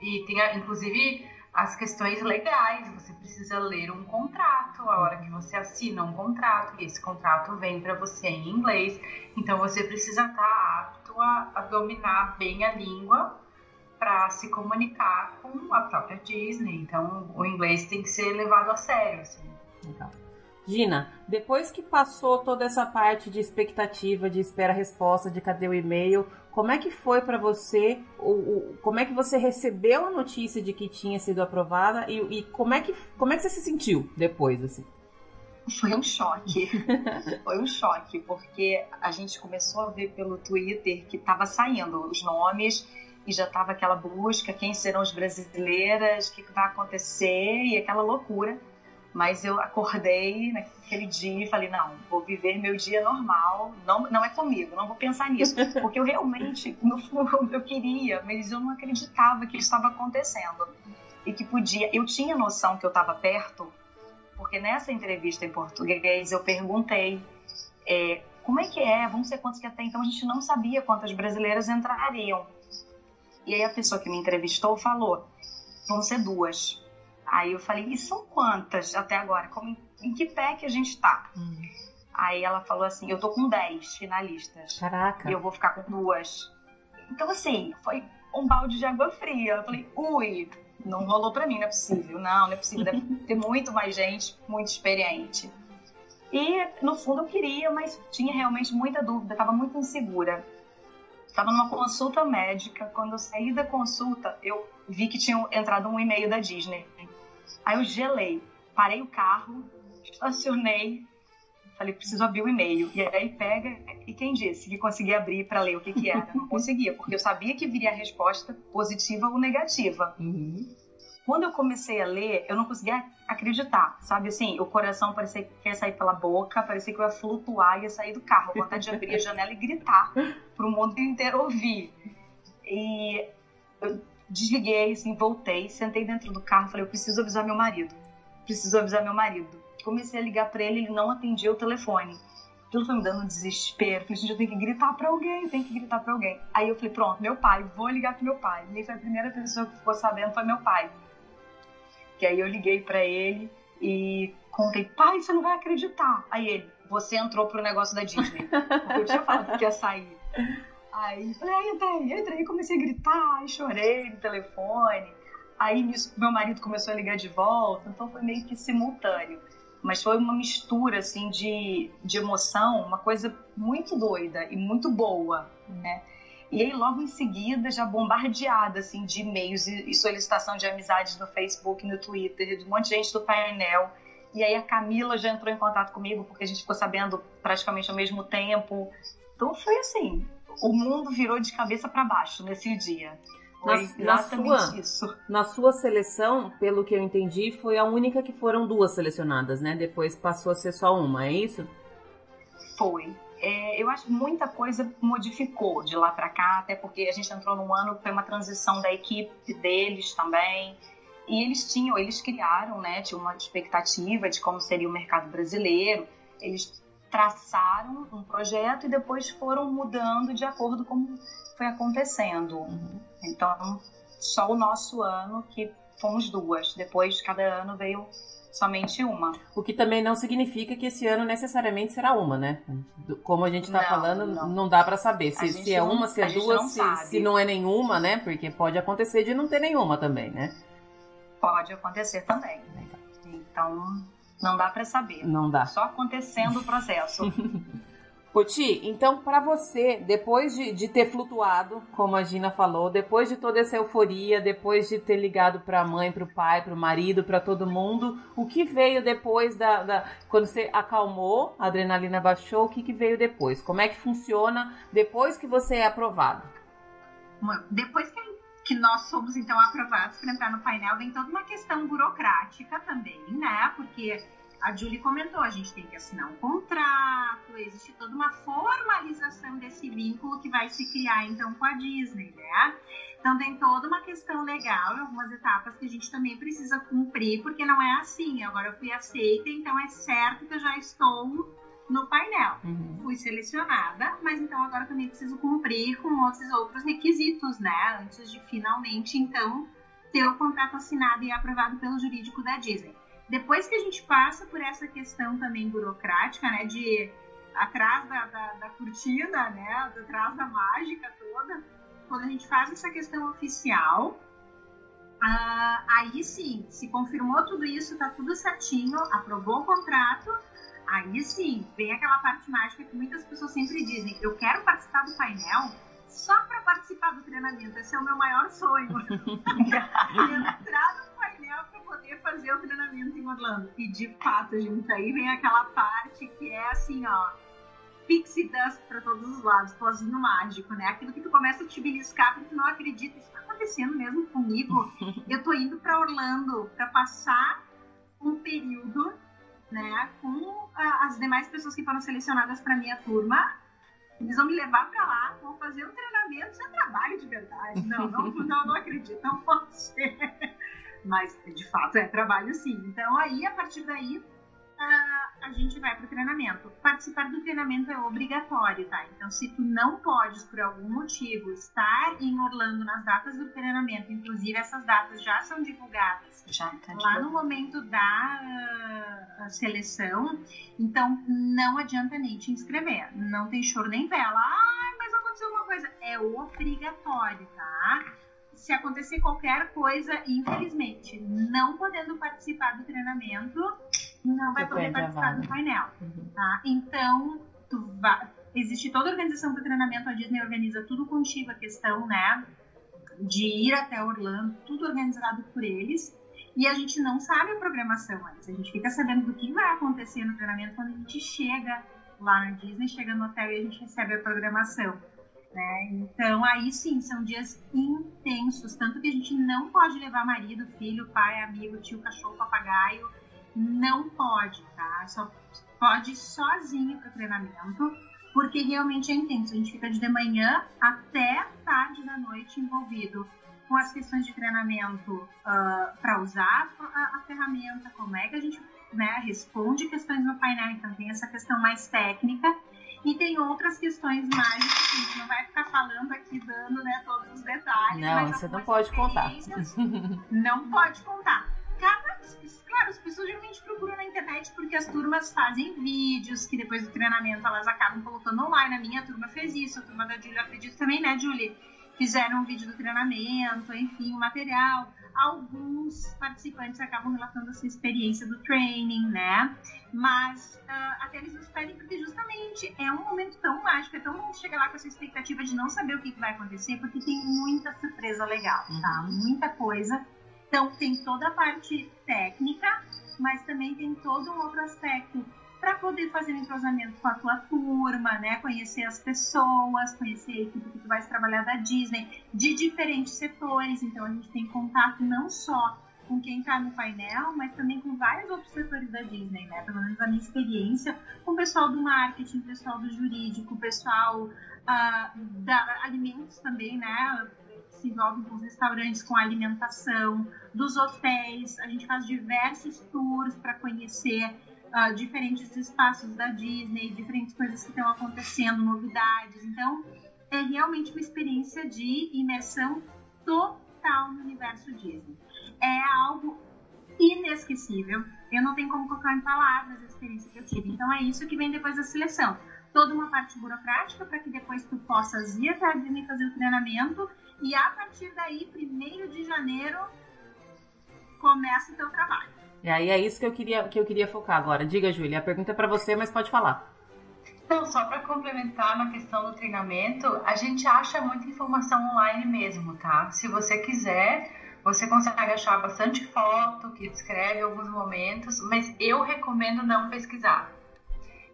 E, e tem, inclusive, as questões legais. Você precisa ler um contrato a hora que você assina um contrato e esse contrato vem para você em inglês. Então, você precisa estar tá apto a, a dominar bem a língua para se comunicar com a própria Disney. Então, o inglês tem que ser levado a sério. Assim. Legal. Gina, depois que passou toda essa parte de expectativa, de espera-resposta, de cadê o e-mail, como é que foi para você? O, como é que você recebeu a notícia de que tinha sido aprovada e, e, como é que como é que você se sentiu depois assim? Foi um choque. Foi um choque, porque a gente começou a ver pelo Twitter que estava saindo os nomes e já estava aquela busca, quem serão as brasileiras, o que, vai acontecer e aquela loucura. Mas eu acordei naquele dia e falei, não, vou viver meu dia normal, não, não é comigo, não vou pensar nisso. Porque eu realmente, no fundo, eu queria, mas eu não acreditava que isso estava acontecendo. E que podia, eu tinha noção que eu estava perto, porque nessa entrevista em português eu perguntei é, como é que é, vamos ser quantos que até então a gente não sabia quantas brasileiras entrariam. E aí a pessoa que me entrevistou falou: vão ser duas. Aí eu falei: e são quantas até agora? Como, em que pé que a gente tá? Hum. Aí ela falou assim: eu tô com 10 finalistas. Caraca. E eu vou ficar com duas. Então, assim, foi um balde de água fria. Eu falei: ui, não rolou pra mim, não é possível. Não, não é possível. Deve ter muito mais gente, muito experiente. E no fundo eu queria, mas tinha realmente muita dúvida, estava muito insegura. Estava numa consulta médica. Quando eu saí da consulta, eu vi que tinha entrado um e-mail da Disney. Aí eu gelei, parei o carro, estacionei, falei, preciso abrir o e-mail. E aí pega, e quem disse que conseguia abrir para ler o que, que era? Não conseguia, porque eu sabia que viria a resposta positiva ou negativa. Uhum. Quando eu comecei a ler, eu não conseguia acreditar, sabe? Assim, o coração parecia que ia sair pela boca, parecia que eu ia flutuar, ia sair do carro, vontade de abrir a janela e gritar para o mundo inteiro ouvir. E eu desliguei, assim, voltei, sentei dentro do carro, falei, eu preciso avisar meu marido, preciso avisar meu marido. Comecei a ligar para ele, ele não atendia o telefone. Aquilo foi me dando um desespero. Falei, gente, eu tenho que gritar pra alguém, tenho que gritar pra alguém. Aí eu falei, pronto, meu pai, vou ligar pro meu pai. E aí foi a primeira pessoa que ficou sabendo, foi meu pai. Que aí eu liguei para ele e contei, pai, você não vai acreditar. Aí ele, você entrou pro negócio da Disney. Porque eu tinha falado que ia sair. Aí falei, aí entrei, entrei, comecei a gritar, chorei no telefone. Aí meu marido começou a ligar de volta, então foi meio que simultâneo. Mas foi uma mistura assim de, de emoção, uma coisa muito doida e muito boa, né? E aí, logo em seguida, já bombardeada, assim, de e-mails e, solicitação de amizades no Facebook, no Twitter, de um monte de gente do painel. E aí a Camila já entrou em contato comigo, porque a gente ficou sabendo praticamente ao mesmo tempo. Então foi assim, o mundo virou de cabeça para baixo nesse dia. Na, na, sua, isso. na sua seleção, pelo que eu entendi, foi a única que foram duas selecionadas, né? Depois passou a ser só uma, é isso? Foi é, eu acho que muita coisa modificou de lá para cá, até porque a gente entrou num ano que foi uma transição da equipe deles também. E eles tinham, eles criaram, né, tinha uma expectativa de como seria o mercado brasileiro. Eles traçaram um projeto e depois foram mudando de acordo com foi acontecendo. Uhum. Então, só o nosso ano que fomos duas. Depois, cada ano veio somente uma. O que também não significa que esse ano necessariamente será uma, né? Como a gente está falando, não, não dá para saber se, se é uma, se é duas, se, se não é nenhuma, né? Porque pode acontecer de não ter nenhuma também, né? Pode acontecer também. Então, não dá para saber. Não dá. Só acontecendo o processo. Poti, então para você, depois de, de, ter flutuado, como a Gina falou, depois de toda essa euforia, depois de ter ligado para a mãe, para o pai, para o marido, para todo mundo, o que veio depois da, da, quando você acalmou, a adrenalina baixou, o que, que veio depois? Como é que funciona depois que você é aprovado? Depois que, que nós somos então aprovados para entrar no painel, vem toda uma questão burocrática também, né? Porque a Julie comentou, a gente tem que assinar um contrato, existe toda uma formalização desse vínculo que vai se criar então com a Disney, né? Então tem toda uma questão legal, algumas etapas que a gente também precisa cumprir, porque não é assim, agora eu fui aceita, então é certo que eu já estou no painel. Uhum. Fui selecionada, mas então agora também preciso cumprir com esses outros requisitos, né? Antes de finalmente, então, ter o contrato assinado e aprovado pelo jurídico da Disney. Depois que a gente passa por essa questão também burocrática, né, de atrás da, da, da cortina, né, atrás da mágica toda, quando a gente faz essa questão oficial, ah, aí sim, se confirmou tudo isso, tá tudo certinho, aprovou o contrato, aí sim, vem aquela parte mágica que muitas pessoas sempre dizem, eu quero participar do painel só para participar do treinamento, esse é o meu maior sonho. Entrar no poder fazer o treinamento em Orlando. E de fato, gente, aí vem aquela parte que é assim, ó, pixie dust para todos os lados, pozinho mágico, né? Aquilo que tu começa a te beliscar porque tu não acredita, isso tá acontecendo mesmo comigo. Eu tô indo para Orlando para passar um período, né, com as demais pessoas que foram selecionadas para minha turma. Eles vão me levar para lá, vão fazer um treinamento, isso é trabalho de verdade. Não, não, não, não acredito, não pode ser. Mas, de fato, é trabalho sim. Então, aí, a partir daí, a, a gente vai para o treinamento. Participar do treinamento é obrigatório, tá? Então, se tu não podes, por algum motivo, estar em Orlando nas datas do treinamento, inclusive essas datas já são divulgadas já tá lá no momento da uh, seleção, então não adianta nem te inscrever. Não tem choro nem vela. Ah, mas aconteceu uma coisa. É obrigatório, tá? Se acontecer qualquer coisa, infelizmente, não podendo participar do treinamento, não vai poder participar do painel. Uhum. Tá? Então, vai, existe toda a organização do treinamento, a Disney organiza tudo contigo, a questão, né? De ir até Orlando, tudo organizado por eles. E a gente não sabe a programação antes. A gente fica sabendo do que vai acontecer no treinamento quando a gente chega lá na Disney, chega no hotel e a gente recebe a programação. Né? Então, aí sim, são dias intensos, tanto que a gente não pode levar marido, filho, pai, amigo, tio, cachorro, papagaio, não pode, tá? Só pode ir sozinho para treinamento, porque realmente é intenso. A gente fica de manhã até tarde da noite envolvido com as questões de treinamento uh, ah, para usar a, a, ferramenta, como é que a gente né, responde questões no painel, então tem essa questão mais técnica e tem outras questões mais, a gente não vai ficar falando aqui, dando né, todos os detalhes. Não, você não pode contar. não pode contar. Cada, claro, as pessoas geralmente procuram na internet porque as turmas fazem vídeos que depois do treinamento elas acabam colocando online. A minha turma fez isso, a turma da Julia acredito também, né, Julie? fizeram um vídeo do treinamento, enfim, o material. Alguns participantes acabam relatando a sua experiência do training, né? Mas uh, até eles nos pedem porque justamente é um momento tão mágico, é tão bom chegar lá com essa expectativa de não saber o que, que vai acontecer, porque tem muita surpresa legal, tá? Uhum. Muita coisa. Então tem toda a parte técnica, mas também tem todo um outro aspecto para poder fazer um entrosamento com a tua turma, né? Conhecer as pessoas, conhecer a equipe que tu vai trabalhar da Disney, de diferentes setores. Então a gente tem contato não só com quem está no painel, mas também com vários outros setores da Disney, né? Pelo menos a minha experiência com o pessoal do marketing, pessoal do jurídico, pessoal uh, da alimentos também, né? Se envolve com os restaurantes, com a alimentação, dos hotéis. A gente faz diversos tours para conhecer uh, diferentes espaços da Disney, diferentes coisas que estão acontecendo, novidades. Então, é realmente uma experiência de imersão total no universo Disney. É algo inesquecível. Eu não tenho como colocar em palavras a experiência que eu tive. Então, é isso que vem depois da seleção. Toda uma parte burocrática para que depois tu possas ir até a Disney fazer o treinamento e a partir daí, 1 de janeiro, começa o teu trabalho. E aí é isso que eu queria, que eu queria focar agora. Diga, Júlia, a pergunta é para você, mas pode falar. Então, só para complementar na questão do treinamento, a gente acha muita informação online mesmo, tá? Se você quiser, você consegue achar bastante foto que descreve alguns momentos, mas eu recomendo não pesquisar.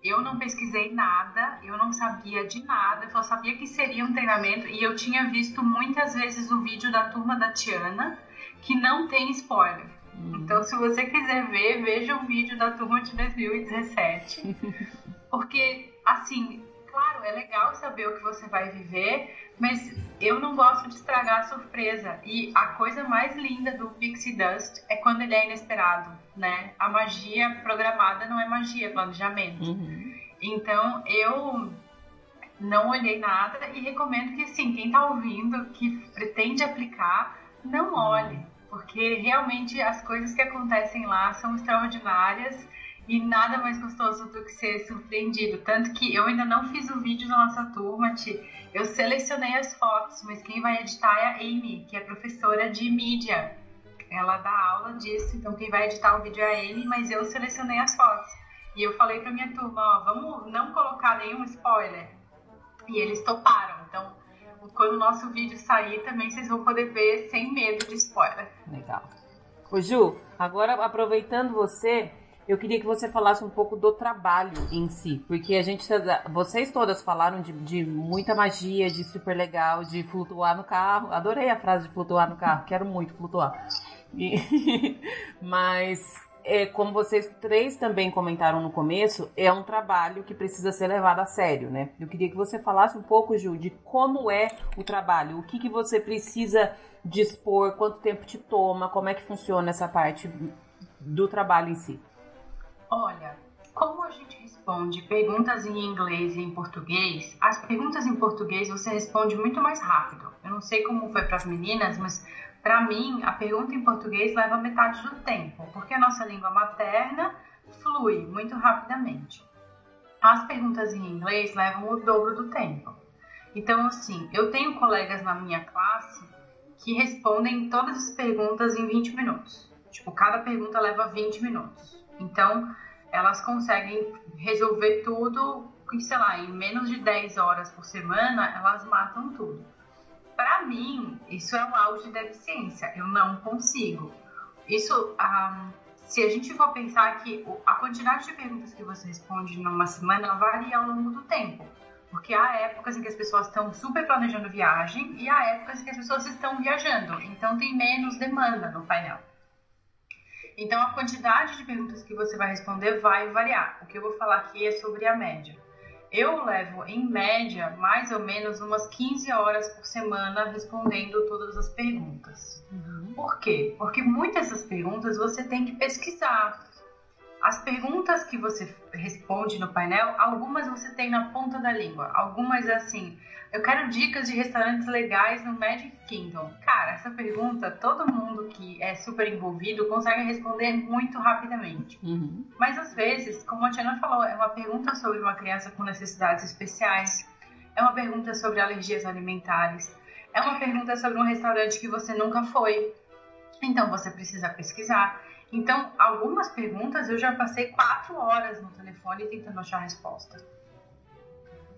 Eu não pesquisei nada, eu não sabia de nada, eu só sabia que seria um treinamento e eu tinha visto muitas vezes o vídeo da turma da Tiana, que não tem spoiler. Então, se você quiser ver, veja o vídeo da turma de 2017. Porque, assim, claro, é legal saber o que você vai viver, mas eu não gosto de estragar a surpresa. E a coisa mais linda do Pixie Dust é quando ele é inesperado, né? A magia programada não é magia, é planejamento. Uhum. Então, eu não olhei nada e recomendo que, assim, quem tá ouvindo, que pretende aplicar, não olhe porque realmente as coisas que acontecem lá são extraordinárias e nada mais gostoso do que ser surpreendido. Tanto que eu ainda não fiz o vídeo da nossa turma, Ti. eu selecionei as fotos, mas quem vai editar é a Amy, que é professora de mídia. Ela dá aula disso, então quem vai editar o vídeo é a Amy, mas eu selecionei as fotos. E eu falei pra minha turma, ó, vamos não colocar nenhum spoiler. E eles toparam. Então, quando o nosso vídeo sair também vocês vão poder ver sem medo de spoiler. Legal. Ô Ju, agora aproveitando você, eu queria que você falasse um pouco do trabalho em si, porque a gente, vocês todas falaram de, de muita magia, de super legal, de flutuar no carro. Adorei a frase de flutuar no carro, quero muito flutuar. E, mas é, como vocês três também comentaram no começo, é um trabalho que precisa ser levado a sério, né? Eu queria que você falasse um pouco, Ju, de como é o trabalho, o que, que você precisa dispor, quanto tempo te toma, como é que funciona essa parte do trabalho em si. Olha, como a gente responde perguntas em inglês e em português, as perguntas em português você responde muito mais rápido. Eu não sei como foi para as meninas, mas para mim, a pergunta em português leva metade do tempo, porque a nossa língua materna flui muito rapidamente. As perguntas em inglês levam o dobro do tempo. Então, assim, eu tenho colegas na minha classe que respondem todas as perguntas em 20 minutos. Tipo, cada pergunta leva 20 minutos. Então, elas conseguem resolver tudo, sei lá, em menos de 10 horas por semana, elas matam tudo. Para mim, isso é um auge da eficiência. Eu não consigo. Isso, um, se a gente for pensar que a quantidade de perguntas que você responde numa semana varia ao longo do tempo. Porque há épocas em que as pessoas estão super planejando viagem e há épocas em que as pessoas estão viajando. Então tem menos demanda no painel. Então a quantidade de perguntas que você vai responder vai variar. O que eu vou falar aqui é sobre a média. Eu levo, em média, mais ou menos umas 15 horas por semana respondendo todas as perguntas. Uhum. Por quê? Porque muitas dessas perguntas você tem que pesquisar. As perguntas que você responde no painel, algumas você tem na ponta da língua. Algumas é assim, eu quero dicas de restaurantes legais no Magic Kingdom. Cara, essa pergunta todo mundo que é super envolvido consegue responder muito rapidamente. Uhum. Mas às vezes, como a Tiana falou, é uma pergunta sobre uma criança com necessidades especiais, é uma pergunta sobre alergias alimentares, é uma pergunta sobre um restaurante que você nunca foi. Então você precisa pesquisar. Então, algumas perguntas eu já passei quatro horas no telefone tentando achar a resposta.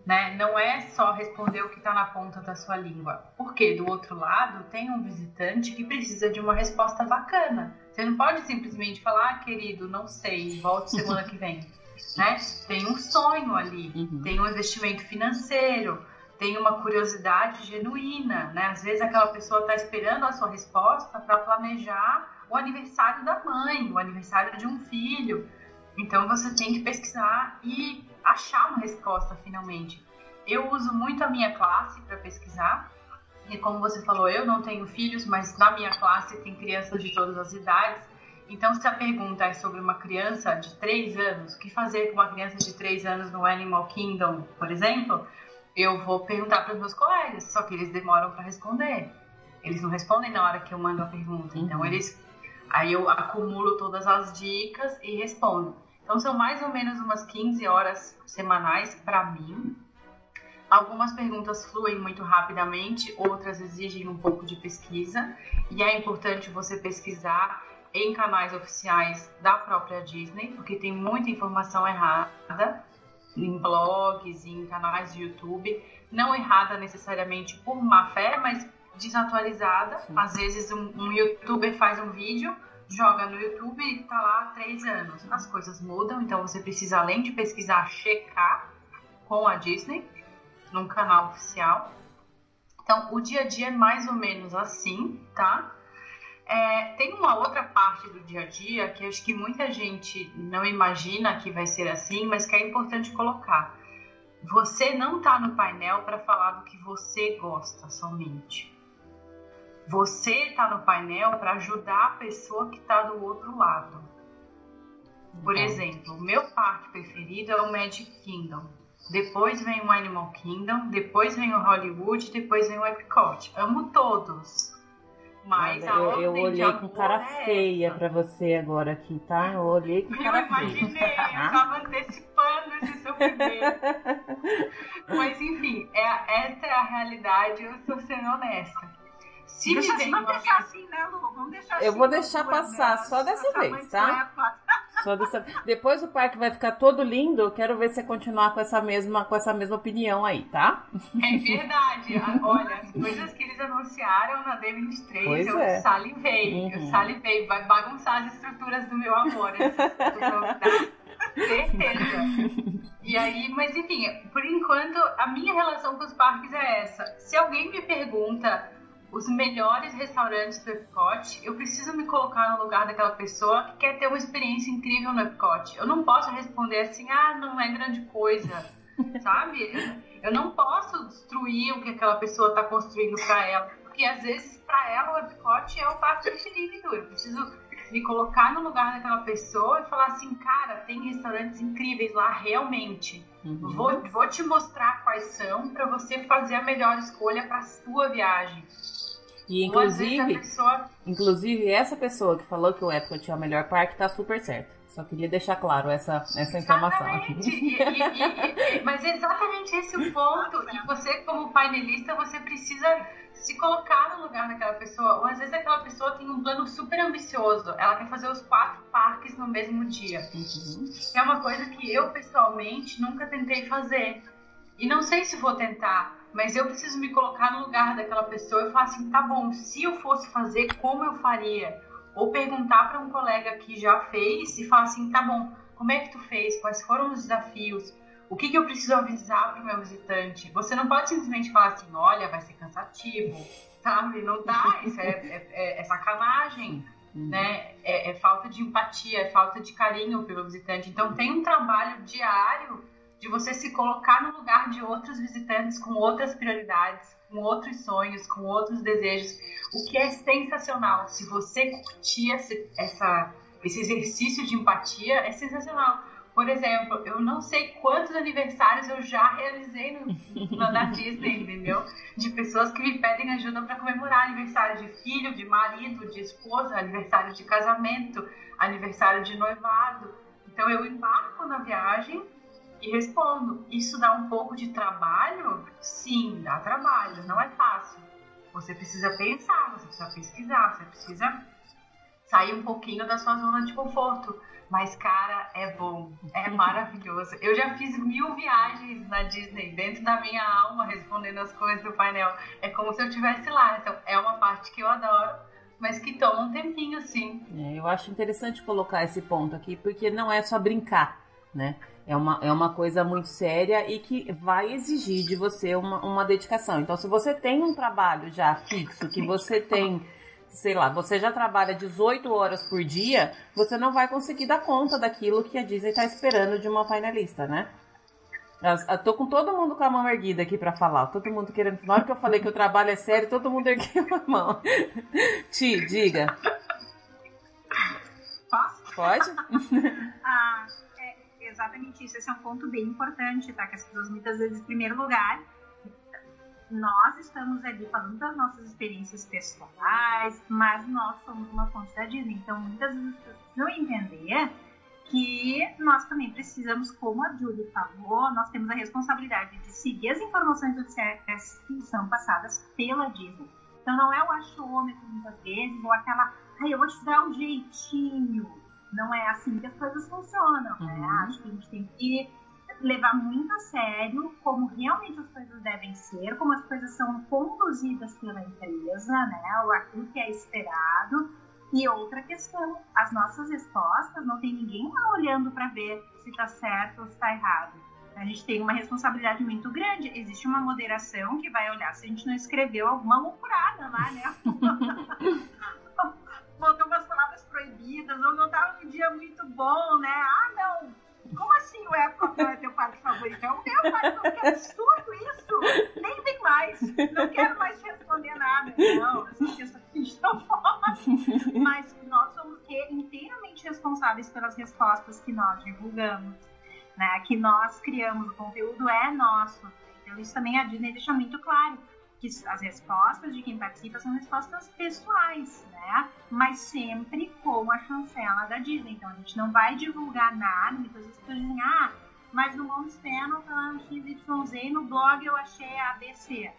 Né? Não é só responder o que está na ponta da sua língua. Porque do outro lado tem um visitante que precisa de uma resposta bacana. Você não pode simplesmente falar, ah, querido, não sei, volte semana que vem. Né? Tem um sonho ali, uhum. tem um investimento financeiro, tem uma curiosidade genuína. Né? Às vezes aquela pessoa está esperando a sua resposta para planejar o aniversário da mãe, o aniversário de um filho. Então você tem que pesquisar e achar uma resposta finalmente. Eu uso muito a minha classe para pesquisar. E como você falou, eu não tenho filhos, mas na minha classe tem crianças de todas as idades. Então, se a pergunta é sobre uma criança de 3 anos, o que fazer com uma criança de 3 anos no Animal Kingdom, por exemplo, eu vou perguntar para os meus colegas, só que eles demoram para responder. Eles não respondem na hora que eu mando a pergunta. Então, uhum. eles Aí eu acumulo todas as dicas e respondo. Então são mais ou menos umas 15 horas semanais para mim. Algumas perguntas fluem muito rapidamente, outras exigem um pouco de pesquisa, e é importante você pesquisar em canais oficiais da própria Disney, porque tem muita informação errada em blogs, em canais de YouTube, não errada necessariamente por má fé, mas desatualizada. Sim. Às vezes um, um, youtuber faz um vídeo, joga no YouTube e tá lá há três anos. As coisas mudam, então você precisa, além de pesquisar, checar com a Disney, num canal oficial. Então, o dia a dia é mais ou menos assim, tá? É, tem uma outra parte do dia a dia que acho que muita gente não imagina que vai ser assim, mas que é importante colocar. Você não está no painel para falar do que você gosta somente. Você está no painel para ajudar a pessoa que está do outro lado. Por exemplo, o meu parque preferido é o Magic Kingdom. Depois vem o Animal Kingdom, depois vem o Hollywood, depois vem o Epcot. Amo todos. Mas Olha, eu, eu olhei com cara é feia para você agora aqui, tá? Eu olhei com cara feia. Eu imaginei, eu tava antecipando esse sofrimento. Mas enfim, é, essa é a realidade, eu estou sendo honesta. Se Deixa, me vamos deixar assim, né, Lu? Vamos deixar Eu assim, vou deixar passar só dessa vez, tá? Só dessa... Depois o parque vai ficar todo lindo. Eu quero ver você continuar com essa mesma, com essa mesma opinião aí, tá? É verdade. Olha, as coisas que eles anunciaram na D23, pois eu é. salivei. Uhum. Eu salivei. Vai bagunçar as estruturas do meu amor. Certeza. E aí, mas enfim, por enquanto, a minha relação com os parques é essa. Se alguém me pergunta os melhores restaurantes do Epcot, eu preciso me colocar no lugar daquela pessoa que quer ter uma experiência incrível no Epcot. Eu não posso responder assim, ah, não é grande coisa, sabe? Eu não posso destruir o que aquela pessoa está construindo para ela, porque às vezes para ela o Epcot é o parque preferido. Eu preciso me colocar no lugar daquela pessoa e falar assim, cara, tem restaurantes incríveis lá realmente. Uhum. Vou, vou te mostrar quais são para você fazer a melhor escolha para sua viagem. E inclusive, pessoa... inclusive essa pessoa que falou que o Epcot é o melhor parque tá super certa. Só queria deixar claro essa, essa informação aqui. E, e, e, mas é exatamente esse o ponto. E você, como painelista, você precisa se colocar no lugar daquela pessoa. Ou às vezes aquela pessoa tem um plano super ambicioso. Ela quer fazer os quatro parques no mesmo dia. Uhum. É uma coisa que eu, pessoalmente, nunca tentei fazer. E não sei se vou tentar mas eu preciso me colocar no lugar daquela pessoa e falar assim, tá bom, se eu fosse fazer, como eu faria? Ou perguntar para um colega que já fez e falar assim, tá bom, como é que tu fez? Quais foram os desafios? O que, que eu preciso avisar para o meu visitante? Você não pode simplesmente falar assim, olha, vai ser cansativo, sabe? Não dá, isso é, é, é, é sacanagem, uhum. né? É, é, falta de empatia, é falta de carinho pelo visitante. Então tem um trabalho diário de você se colocar no lugar de outros visitantes com outras prioridades, com outros sonhos, com outros desejos, o que é sensacional. Se você curtir esse, essa, esse exercício de empatia, é sensacional por exemplo, eu não sei quantos aniversários eu já realizei no, da Disney, entendeu? De pessoas que me pedem ajuda para comemorar aniversário de filho, de marido, de esposa, aniversário de casamento, aniversário de noivado. Então eu embarco na viagem e respondo. Isso dá um pouco de trabalho? Sim, dá trabalho, não é fácil. Você precisa pensar, você precisa pesquisar, você precisa sair um pouquinho da sua zona de conforto. Mas, cara, é bom, é maravilhoso. Eu já fiz mil viagens na Disney, dentro da minha alma, respondendo as coisas do painel. É como se eu estivesse lá. Então, é uma parte que eu adoro, mas que toma um tempinho, sim. É, eu acho interessante colocar esse ponto aqui, porque não é só brincar, né? É uma, é uma coisa muito séria e que vai exigir de você uma, uma dedicação. Então, se você tem um trabalho já fixo, que você tem sei lá, você já trabalha 18 horas por dia, você não vai conseguir dar conta daquilo que a Disney está esperando de uma finalista, né? Eu tô com todo mundo com a mão erguida aqui para falar. Todo mundo querendo. Na hora que eu falei que o trabalho é sério, todo mundo ergueu a mão. Ti, diga. Posso? Pode? ah, exatamente isso. Esse é um ponto bem importante, tá? Que as pessoas muitas vezes, em primeiro lugar, nós estamos ali falando das nossas experiências pessoais, mas nós somos uma fonte da Disney. Então, muitas vezes precisam entender que nós também precisamos, como a Julie falou, nós temos a responsabilidade de seguir as informações oficiais que são passadas pela Disney. Então, não é o achômetro muitas vezes, ou aquela, ai, eu vou te dar um jeitinho. Não é assim que as coisas funcionam, né? uhum. né? Acho que a gente tem que levar muito a sério como realmente as coisas devem ser, como as coisas são conduzidas pela empresa, né? Ou aquilo que é esperado. E outra questão, as nossas respostas, não tem ninguém lá olhando para ver se está certo ou se está errado. A gente tem uma responsabilidade muito grande. Existe uma moderação que vai olhar se a gente não escreveu alguma loucurada lá, né? Botou umas palavras proibidas, ou não estava num dia muito bom, né? Ah, não, como assim o Epcot não é teu parque favorito? É o meu parque favorito. Que absurdo isso! Nem vem mais. Não quero mais te responder nada. Não, essas questões que a gente não pode. Mas nós somos inteiramente responsáveis pelas respostas que nós divulgamos. Né? Que nós criamos. O conteúdo é nosso. Então isso também a Disney deixa muito claro que as respostas de quem participa são respostas pessoais, né? Mas sempre com a chancela da Disney. Então a gente não vai divulgar nada, muitas vezes as pessoas dizem, ah, mas no Moms Panel falando XYZ, no blog eu achei ABC.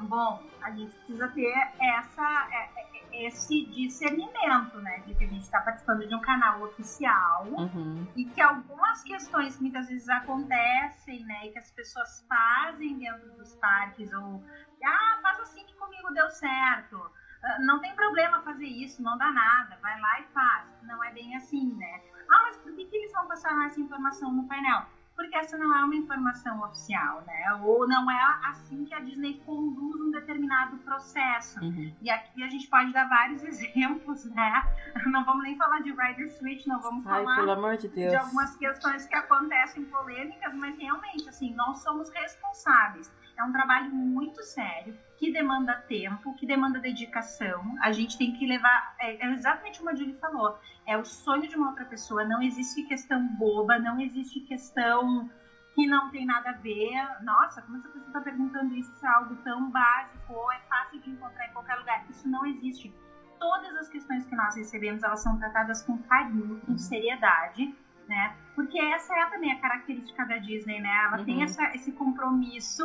Bom, a gente precisa ter essa, é, é, esse discernimento, né? De que a gente está participando de um canal oficial uhum. e que algumas questões que muitas vezes acontecem, né? E que as pessoas fazem dentro dos parques, ou ah, faz assim que comigo deu certo. Ah, não tem problema fazer isso, não dá nada, vai lá e faz. Não é bem assim, né? Ah, mas por que, que eles vão passar essa informação no painel? Porque essa não é uma informação oficial, né? Ou não é assim que a Disney conduz um determinado processo. Uhum. E aqui a gente pode dar vários exemplos, né? Não vamos nem falar de Rider Switch, não vamos Ai, falar de, de, algumas questões que acontecem polêmicas, mas realmente, assim, nós somos responsáveis. É um trabalho muito sério que demanda tempo, que demanda dedicação. A gente tem que levar. É, é exatamente como a Julie falou. É o sonho de uma outra pessoa. Não existe questão boba, não existe questão que não tem nada a ver. Nossa, como essa pessoa está perguntando isso? Isso é algo tão básico ou é fácil de encontrar em qualquer lugar. Isso não existe. Todas as questões que nós recebemos, elas são tratadas com carinho, com seriedade, né? Porque essa é também a característica da Disney, né? Ela uhum. tem essa, esse compromisso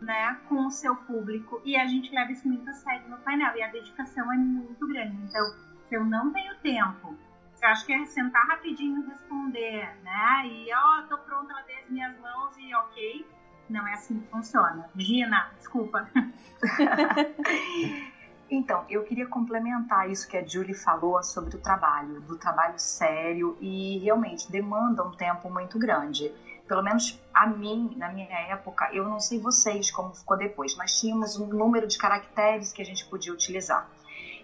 né, com o seu público e a gente leva isso muito a sério no painel e a dedicação é muito grande. Então, se eu não tenho tempo, eu acho que é sentar rapidinho e responder, né? E ó, oh, tô pronta, lavei as minhas mãos e ok. Não é assim que funciona. Gina, desculpa. Então, eu queria complementar isso que a Julie falou sobre o trabalho, do trabalho sério e realmente demanda um tempo muito grande pelo menos a mim, na minha época, eu não sei vocês como ficou depois, mas tínhamos um número de caracteres que a gente podia utilizar.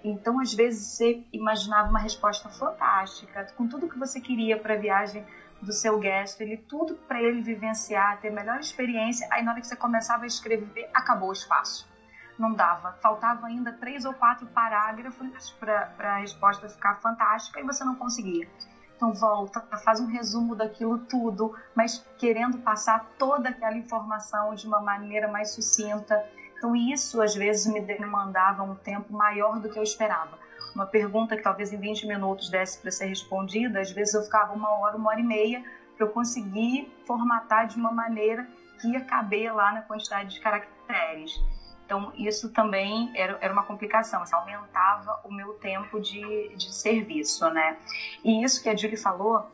Então, às vezes, você imaginava uma resposta fantástica, com tudo que você queria para a viagem do seu guest, ele tudo para ele vivenciar, ter melhor experiência. Aí, na hora que você começava a escrever, acabou o espaço. Não dava. Faltava ainda três ou quatro parágrafos para a resposta ficar fantástica e você não conseguia. Então volta, faz um resumo daquilo tudo, mas querendo passar toda aquela informação de uma maneira mais sucinta. Então isso às vezes me demandava um tempo maior do que eu esperava. Uma pergunta que talvez em 20 minutos desse para ser respondida, às vezes eu ficava uma hora, uma hora e meia para eu conseguir formatar de uma maneira que ia caber lá na quantidade de caracteres. Então, isso também era, era uma complicação, isso aumentava o meu tempo de, de serviço, né? E isso que a Julie falou,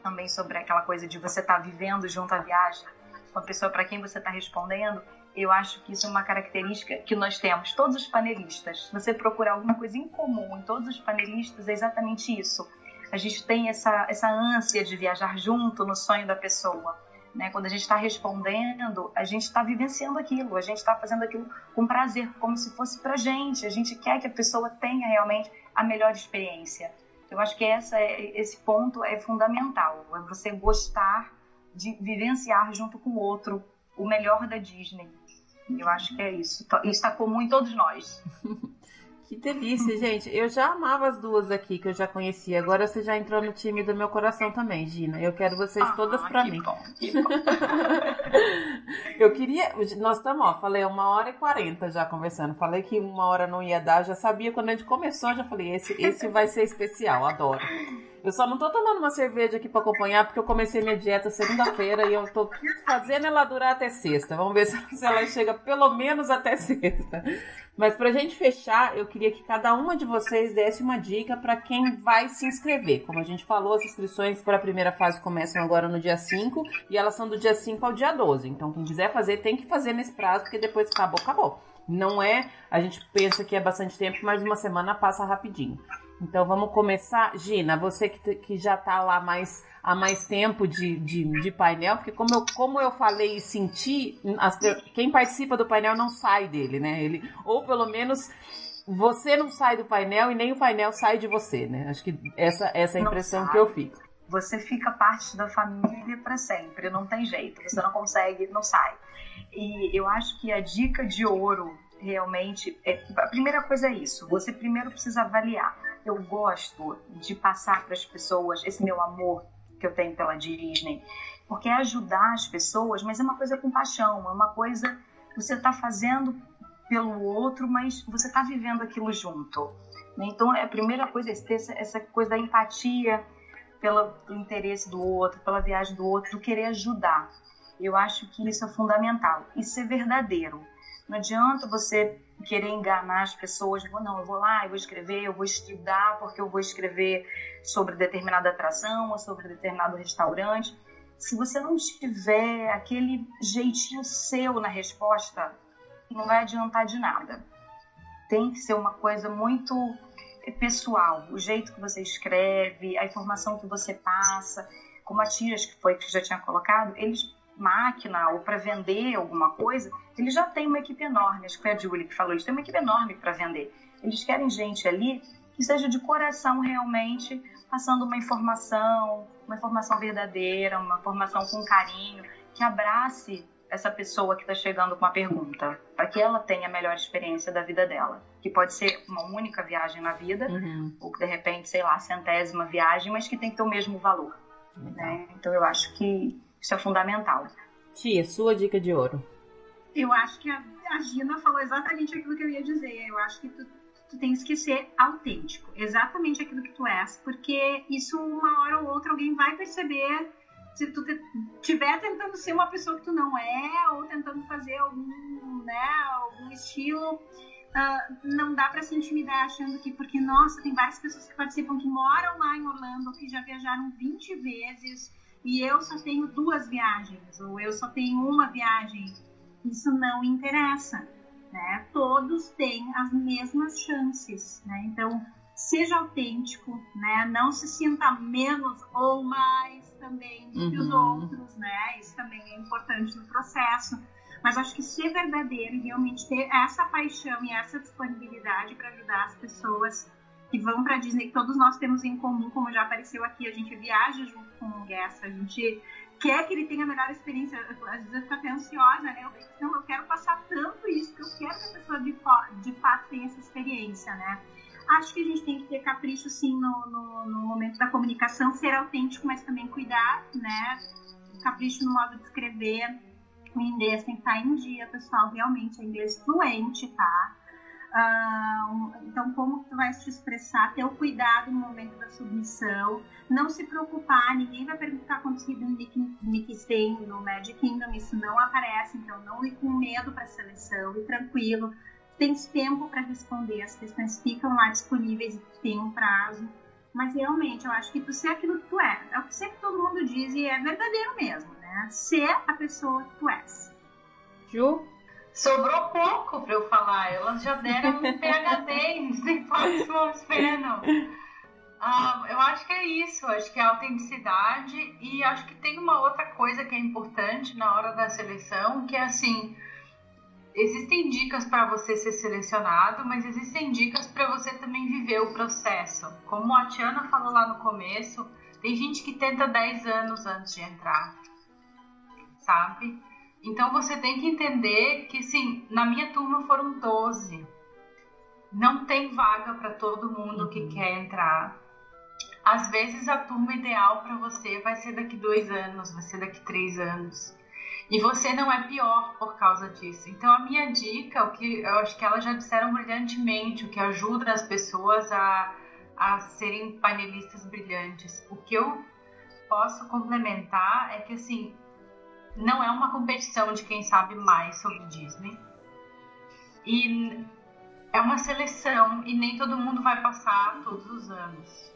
também sobre aquela coisa de você estar tá vivendo junto à viagem, com a pessoa para quem você está respondendo, eu acho que isso é uma característica que nós temos, todos os panelistas. Você procurar alguma coisa em comum em todos os panelistas é exatamente isso. A gente tem essa, essa ânsia de viajar junto no sonho da pessoa. Né? Quando a gente está respondendo, a gente está vivenciando aquilo, a gente está fazendo aquilo com prazer, como se fosse para gente. A gente quer que a pessoa tenha realmente a melhor experiência. Eu acho que essa, é, esse ponto é fundamental, é você gostar de vivenciar junto com o outro o melhor da Disney. Eu acho que é isso. Isso está comum em todos nós. Que delícia, gente. Eu já amava as duas aqui que eu já conhecia. Agora você já entrou no time do meu coração também, Gina. Eu quero vocês ah, todas para mim. Bom, que bom. eu queria. Nós estamos, ó, falei uma hora e quarenta já conversando. Falei que uma hora não ia dar. Já sabia quando a gente começou, já falei, esse, esse vai ser especial, adoro. Eu só não tô tomando uma cerveja aqui para acompanhar, porque eu comecei minha dieta segunda-feira e eu tô fazendo ela durar até sexta. Vamos ver se ela chega pelo menos até sexta. Mas pra gente fechar, eu queria que cada uma de vocês desse uma dica para quem vai se inscrever. Como a gente falou, as inscrições para a primeira fase começam agora no dia 5 e elas são do dia 5 ao dia 12. Então, quem quiser fazer, tem que fazer nesse prazo, porque depois acabou, acabou. Não é, a gente pensa que é bastante tempo, mas uma semana passa rapidinho. Então vamos começar. Gina, você que, que já está lá mais, há mais tempo de, de, de, painel, porque como eu, como eu falei e senti, as, quem participa do painel não sai dele, né? Ele, ou pelo menos você não sai do painel e nem o painel sai de você, né? Acho que essa, essa é a impressão que eu fico. Você fica parte da família para sempre, não tem jeito, você não consegue, não sai. E eu acho que a dica de ouro realmente é, a primeira coisa é isso, você primeiro precisa avaliar eu gosto de passar para as pessoas esse meu amor que eu tenho pela Disney, porque é ajudar as pessoas, mas é uma coisa com paixão, é uma coisa que você está fazendo pelo outro, mas você está vivendo aquilo junto. Então, é a primeira coisa é ter essa coisa da empatia pelo interesse do outro, pela viagem do outro, do querer ajudar. Eu acho que isso é fundamental. E ser verdadeiro. Não adianta você querer enganar as pessoas, não, eu vou lá, eu vou escrever, eu vou estudar porque eu vou escrever sobre determinada atração ou sobre determinado restaurante. Se você não tiver aquele jeitinho seu na resposta, não vai adiantar de nada. Tem que ser uma coisa muito pessoal, o jeito que você escreve, a informação que você passa, como a Tiras que foi que já tinha colocado, eles máquina ou para vender alguma coisa, eles já têm uma equipe enorme. Acho que foi a Julie que falou, eles têm uma equipe enorme para vender. Eles querem gente ali que seja de coração realmente passando uma informação, uma informação verdadeira, uma informação com carinho, que abrace essa pessoa que está chegando com uma pergunta, para que ela tenha a melhor experiência da vida dela, que pode ser uma única viagem na vida, uhum. ou de repente, sei lá, centésima viagem, mas que tem que ter o mesmo valor. Né? Então eu acho que isso é fundamental. Tia, sua dica de ouro. Eu acho que a, a Gina falou exatamente aquilo que eu ia dizer. Eu acho que tu, tu tens que ser autêntico, exatamente aquilo que tu és, porque isso uma hora ou outra alguém vai perceber se tu estiver tentando ser uma pessoa que tu não é ou tentando fazer algum, né, algum estilo, uh, não dá para se intimidar achando que porque nossa, tem várias pessoas que participam que moram lá em Orlando, que já viajaram 20 vezes, e eu só tenho duas viagens, ou eu só tenho uma viagem. Isso não interessa, né? Todos têm as mesmas chances, né? Então, seja autêntico, né? Não se sinta menos ou mais também do que os Uhum. outros, né? Isso também é importante no processo. Mas acho que ser verdadeiro e realmente ter essa paixão e essa disponibilidade para ajudar as pessoas que vão para Disney, que todos nós temos em comum, como já apareceu aqui, a gente viaja junto com o Guest, a gente quer que ele tenha a melhor experiência. Às vezes eu fico até ansiosa, né? Eu penso, não, eu quero passar tanto isso, que eu quero que a pessoa de, de fato tenha essa experiência, né? Acho que a gente tem que ter capricho, sim, no, no, no momento da comunicação, ser autêntico, mas também cuidar, né? Capricho no modo de escrever. O inglês tem que estar em dia, pessoal. Realmente, é inglês fluente, tá? Um- então, como tu vai te expressar? Ter o cuidado no momento da submissão. Não se preocupar, ninguém vai perguntar quantos Mickey- Mickeys tem no Magic Kingdom. Isso não aparece, então não ir com medo para a seleção. E tranquilo. Tens tempo para responder, as questões ficam lá disponíveis e tem um prazo. Mas realmente, eu acho que tu ser aquilo que tu é. É o que sempre todo mundo diz e é verdadeiro mesmo, né? Ser a pessoa que tu és. Ju? Sobrou pouco pra eu falar. Elas já deram um PHD em Mount Vernon. Ah, eu acho que é isso. Acho que é a autenticidade. E acho que tem uma outra coisa que é importante na hora da seleção, que é assim. Existem dicas para você ser selecionado, mas existem dicas para você também viver o processo. Como a Tiana falou lá no começo, tem gente que tenta 10 anos antes de entrar, sabe? Então você tem que entender que, assim, na minha turma foram 12. Não tem vaga para todo mundo que quer entrar. Às vezes a turma ideal para você vai ser daqui dois anos, vai ser daqui três anos. E você não é pior por causa disso. Então a minha dica, o que eu acho que elas já disseram brilhantemente, o que ajuda as pessoas a, a serem panelistas brilhantes. O que eu posso complementar é que assim, não é uma competição de quem sabe mais sobre Disney. E é uma seleção e nem todo mundo vai passar todos os anos.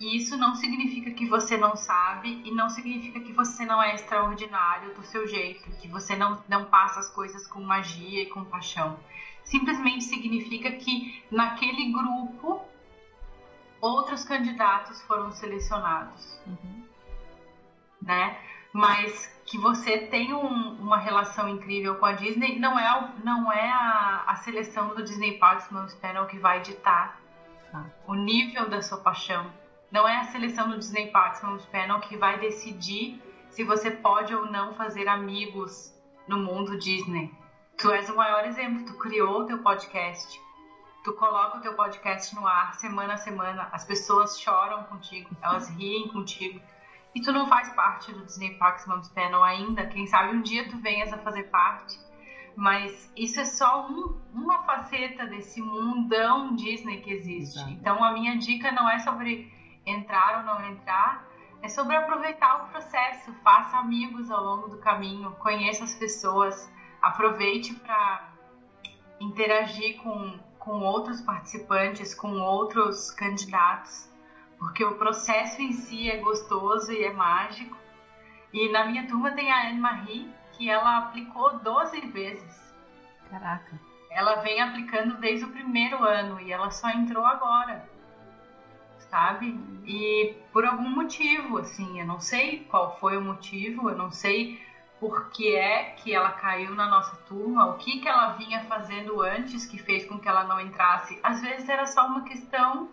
E isso não significa que você não sabe e não significa que você não é extraordinário do seu jeito, que você não, não passa as coisas com magia e com paixão. Simplesmente significa que naquele grupo outros candidatos foram selecionados, Uhum. né? Mas que você tem um- uma relação incrível com a Disney não é, não é a, a seleção do Disney Parks Most Panel que vai ditar Tá. o nível da sua paixão. Não é a seleção do Disney Parks Most Panel que vai decidir se você pode ou não fazer amigos no mundo Disney. Tu és o maior exemplo, tu criou o teu podcast. Tu coloca o teu podcast no ar semana a semana, as pessoas choram contigo, elas riem contigo. E tu não faz parte do Disney Parks Moms Panel ainda, quem sabe um dia tu venhas a fazer parte. Mas isso é só um- uma faceta desse mundão Disney que existe. Exato. Então a minha dica não é sobre entrar ou não entrar, é sobre aproveitar o processo, faça amigos ao longo do caminho, conheça as pessoas, aproveite para interagir com, com outros participantes, com outros candidatos, porque o processo em si é gostoso e é mágico. E na minha turma tem a Anne-Marie, que ela aplicou 12 vezes. Caraca. Ela vem aplicando desde o primeiro ano e ela só entrou agora. Sabe? E por algum motivo, assim, eu não sei qual foi o motivo, eu não sei por que é que ela caiu na nossa turma, o que que ela vinha fazendo antes que fez com que ela não entrasse. Às vezes era só uma questão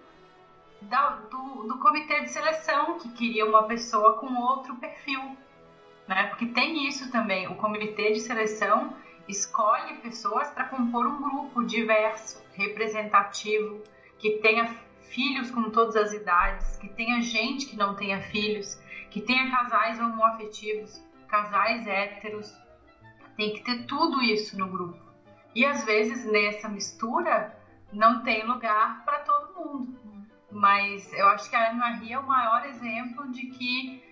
da- do, do comitê de seleção que queria uma pessoa com outro perfil, né? Porque tem isso também. O comitê de seleção escolhe pessoas para compor um grupo diverso, representativo, que tenha filhos com todas as idades, que tenha gente que não tenha filhos, que tenha casais homoafetivos, casais héteros. Tem que ter tudo isso no grupo. E às vezes nessa mistura não tem lugar para todo mundo. Mas eu acho que a Anne-Marie é o maior exemplo de que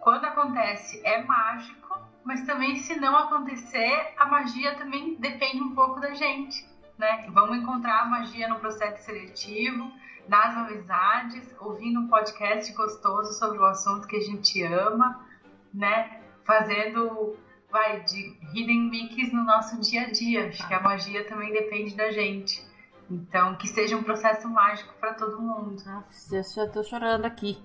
quando acontece é mágico, mas também se não acontecer, a magia também depende um pouco da gente, né? Vamos encontrar a magia no processo seletivo, nas amizades, ouvindo um podcast gostoso sobre o assunto que a gente ama, né? Fazendo, vai, de hidden mickeys no nosso dia a dia. Acho que a magia também depende da gente. Então, que seja um processo mágico para todo mundo. Nossa, eu já tô chorando aqui.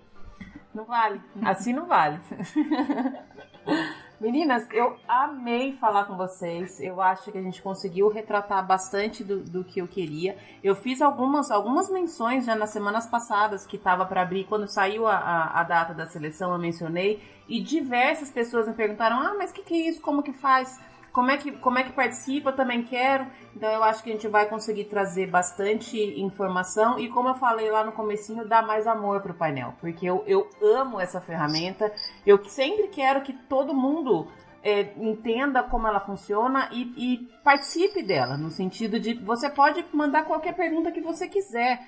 Não vale. Assim não vale. Meninas, eu amei falar com vocês. Eu acho que a gente conseguiu retratar bastante do, do que eu queria. Eu fiz algumas, algumas menções já nas semanas passadas que estava para abrir. Quando saiu a, a, a, data da seleção, eu mencionei. E diversas pessoas me perguntaram: ah, mas o que, que é isso? Como que faz? Como é que, como é que participa, também quero. Então eu acho que a gente vai conseguir trazer bastante informação e como eu falei lá no comecinho, dar mais amor pro painel, porque eu, eu amo essa ferramenta. Eu sempre quero que todo mundo é, entenda como ela funciona e, e, participe dela, no sentido de você pode mandar qualquer pergunta que você quiser.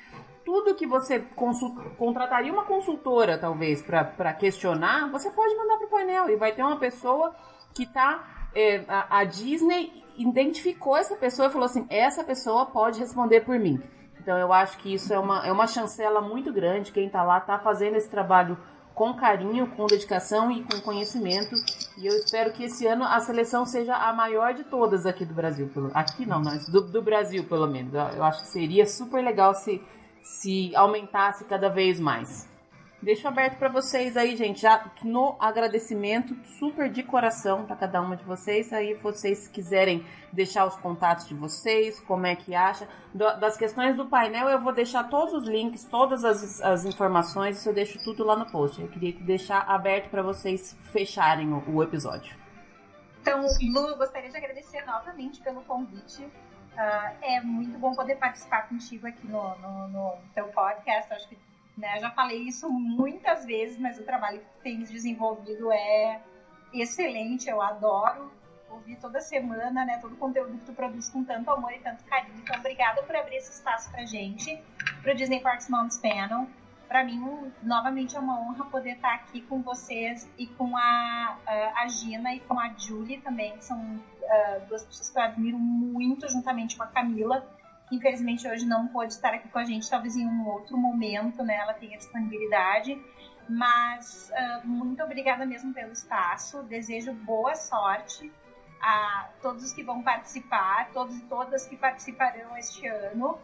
Tudo que você contrataria uma consultora, talvez, para questionar, você pode mandar para o painel e vai ter uma pessoa que está é, a, a, Disney identificou essa pessoa e falou assim: essa pessoa pode responder por mim. Então eu acho que isso é uma, é uma chancela muito grande. Quem está lá está fazendo esse trabalho com carinho, com dedicação e com conhecimento. E eu espero que esse ano a seleção seja a maior de todas aqui do Brasil. Aqui não, mas do, do Brasil pelo menos. Eu acho que seria super legal se, se aumentasse cada vez mais. Deixo aberto para vocês aí, gente, já no agradecimento super de coração para cada uma de vocês. Aí vocês quiserem deixar os contatos de vocês, como é que acha. Das questões do painel, eu vou deixar todos os links, todas as, as informações, isso eu deixo tudo lá no post. Eu queria deixar aberto para vocês fecharem o, o, episódio. Então, Lu, gostaria de agradecer novamente pelo convite. Uh, é muito bom poder participar contigo aqui no, no, no teu podcast. Acho que né? Já falei isso muitas vezes, mas o trabalho que tens desenvolvido é excelente, eu adoro ouvir toda semana, né, todo o conteúdo que tu produz com tanto amor e tanto carinho. Então, obrigada por abrir esse espaço pra gente, pro Disney Parks Moms Panel. Para mim, novamente é uma honra poder estar aqui com vocês e com a, a, Gina e com a Julie também, que são uh, duas pessoas que eu admiro muito, juntamente com a Camila infelizmente hoje não pôde estar aqui com a gente, talvez em um outro momento, né, ela tenha disponibilidade. Mas uh, muito obrigada mesmo pelo espaço. Desejo boa sorte a todos os que vão participar, todos e todas que participarão este ano.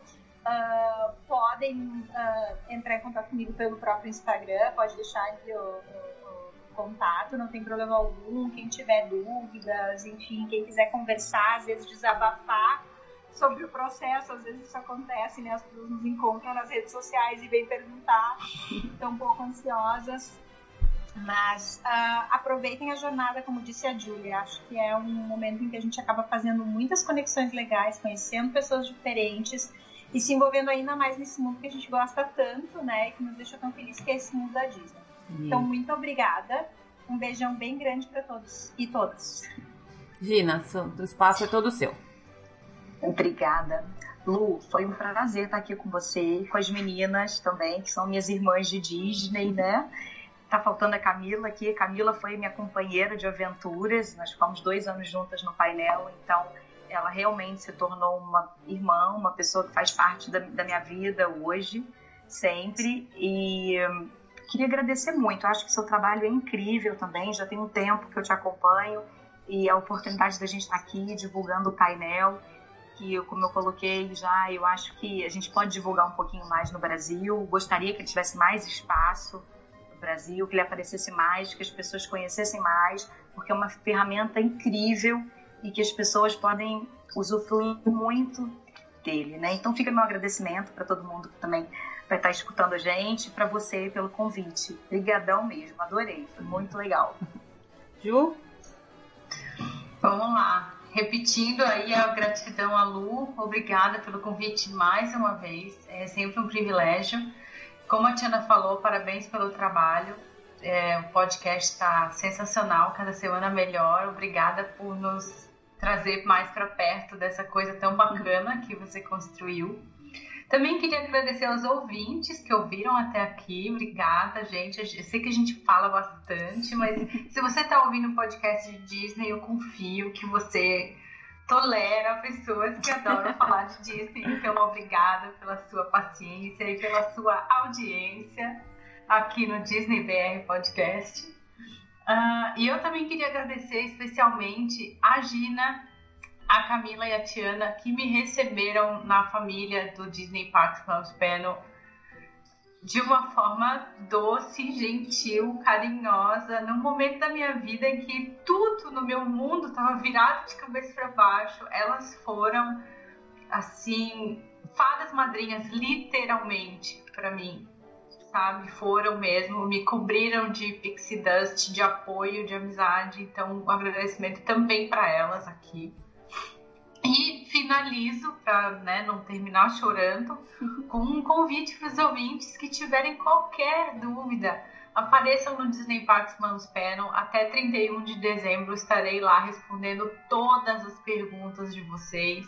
Uh, podem uh, entrar em contato comigo pelo próprio Instagram, pode deixar aqui o, o, o, contato, não tem problema algum. Quem tiver dúvidas, enfim, quem quiser conversar, às vezes desabafar sobre o processo. Às vezes isso acontece, né? As pessoas nos encontram nas redes sociais e vêm perguntar, estão um pouco ansiosas. Mas uh, aproveitem a jornada, como disse a Julia. Acho que é um momento em que a gente acaba fazendo muitas conexões legais, conhecendo pessoas diferentes e se envolvendo ainda mais nesse mundo que a gente gosta tanto, né? E que nos deixa tão felizes, que é esse mundo da Disney. Então, muito obrigada. Um beijão bem grande para todos e todas. Gina, o espaço é todo seu. Obrigada. Lu, foi um prazer estar aqui com você com as meninas também, que são minhas irmãs de Disney, né? Tá faltando a Camila aqui. Camila foi minha companheira de aventuras. Nós ficamos dois anos juntas no painel, então ela realmente se tornou uma irmã, uma pessoa que faz parte da, da minha vida hoje, sempre. E hum, queria agradecer muito. acho que seu trabalho é incrível também. Já tem um tempo que eu te acompanho e a oportunidade da gente estar aqui divulgando o painel que, como eu coloquei já, eu acho que a gente pode divulgar um pouquinho mais no Brasil. Gostaria que ele tivesse mais espaço no Brasil, que ele aparecesse mais, que as pessoas conhecessem mais, porque é uma ferramenta incrível e que as pessoas podem usufruir muito dele, né? Então fica meu agradecimento para todo mundo que também vai estar escutando a gente, para você pelo convite. Obrigadão mesmo, adorei, foi muito legal. Ju? Vamos lá repetindo aí a gratidão à Lu, obrigada pelo convite mais uma vez, é sempre um privilégio. Como a Tiana falou, parabéns pelo trabalho, é, o podcast está sensacional, cada semana melhor. Obrigada por nos trazer mais para perto dessa coisa tão bacana que você construiu. Também queria agradecer aos ouvintes que ouviram até aqui. Obrigada, gente. Eu sei que a gente fala bastante, mas se você está ouvindo um podcast de Disney, eu confio que você tolera pessoas que adoram falar de Disney. Então, obrigada pela sua paciência e pela sua audiência aqui no Disney BR Podcast. Uh, e eu também queria agradecer especialmente a Gina a Camila e a Tiana que me receberam na família do Disney Parks Panel de uma forma doce, gentil, carinhosa, num momento da minha vida em que tudo no meu mundo estava virado de cabeça para baixo. Elas foram assim fadas madrinhas literalmente para mim, sabe? Foram mesmo, me cobriram de pixie dust, de apoio, de amizade. Então, um agradecimento também para elas aqui. E finalizo, para né, não terminar chorando, com um convite para os ouvintes que tiverem qualquer dúvida. Apareçam no Disney Parks Moms Panel. Até 31 de dezembro estarei lá respondendo todas as perguntas de vocês.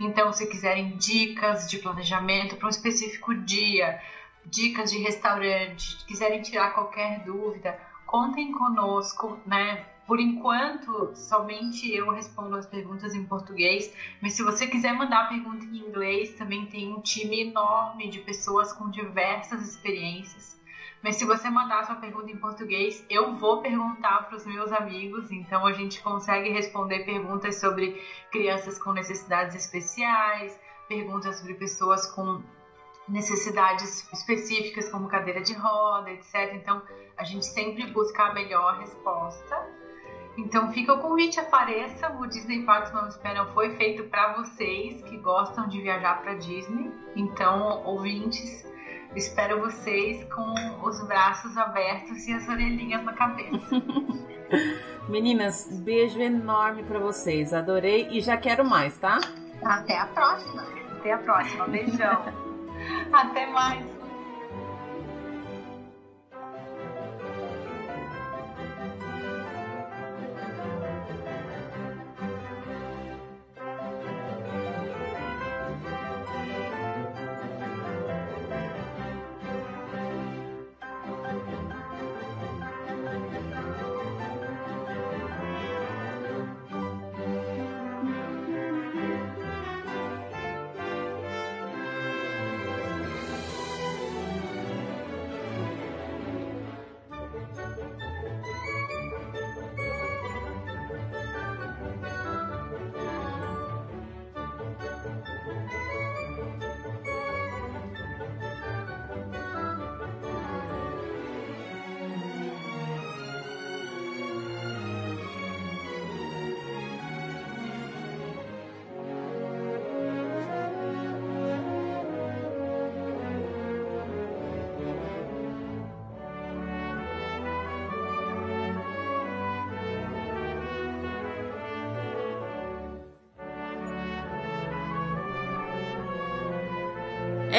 Então, se quiserem dicas de planejamento para um específico dia, dicas de restaurante, quiserem tirar qualquer dúvida, contem conosco, né? Por enquanto, somente eu respondo as perguntas em português, mas se você quiser mandar pergunta em inglês, também tem um time enorme de pessoas com diversas experiências. Mas se você mandar sua pergunta em português, eu vou perguntar para os meus amigos, então a gente consegue responder perguntas sobre crianças com necessidades especiais, perguntas sobre pessoas com necessidades específicas como cadeira de roda, etc. Então a gente sempre busca a melhor resposta. Então fica o convite, apareça. O Disney Parks Moms Panel foi feito para vocês que gostam de viajar para Disney. Então, ouvintes, espero vocês com os braços abertos e as orelhinhas na cabeça. Meninas, beijo enorme para vocês. Adorei e já quero mais, tá? Até a próxima. Até a próxima. Beijão. Até mais.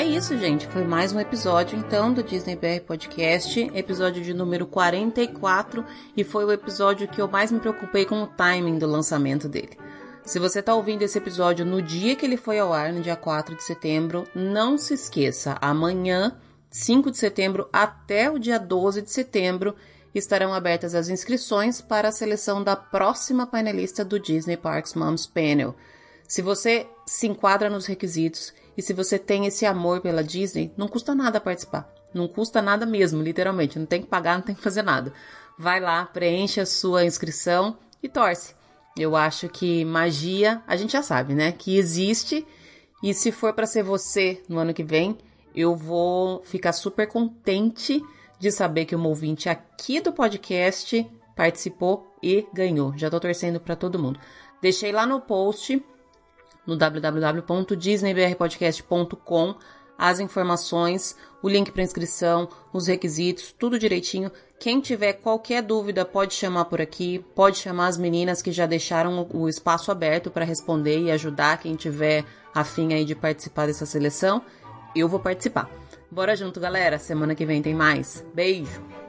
É isso, gente. Foi mais um episódio então do Disney BR Podcast, episódio de número 44, e foi o episódio que eu mais me preocupei com o timing do lançamento dele. Se você está ouvindo esse episódio no dia que ele foi ao ar, no dia 4 de setembro, não se esqueça, amanhã, 5 de setembro, até o dia 12 de setembro, estarão abertas as inscrições para a seleção da próxima painelista do Disney Parks Moms Panel. Se você se enquadra nos requisitos e se você tem esse amor pela Disney, não custa nada participar. Não custa nada mesmo, literalmente. Não tem que pagar, não tem que fazer nada. Vai lá, preenche a sua inscrição e torce. Eu acho que magia, a gente já sabe, né? Que existe. E se for para ser você no ano que vem, eu vou ficar super contente de saber que um ouvinte aqui do podcast participou e ganhou. Já tô torcendo para todo mundo. Deixei lá no post no www.disneybrpodcast.com as informações, o link para inscrição, os requisitos, tudo direitinho. Quem tiver qualquer dúvida pode chamar por aqui, pode chamar as meninas que já deixaram o espaço aberto para responder e ajudar quem tiver afim aí de participar dessa seleção. Eu vou participar. Bora junto, galera. Semana que vem tem mais. Beijo.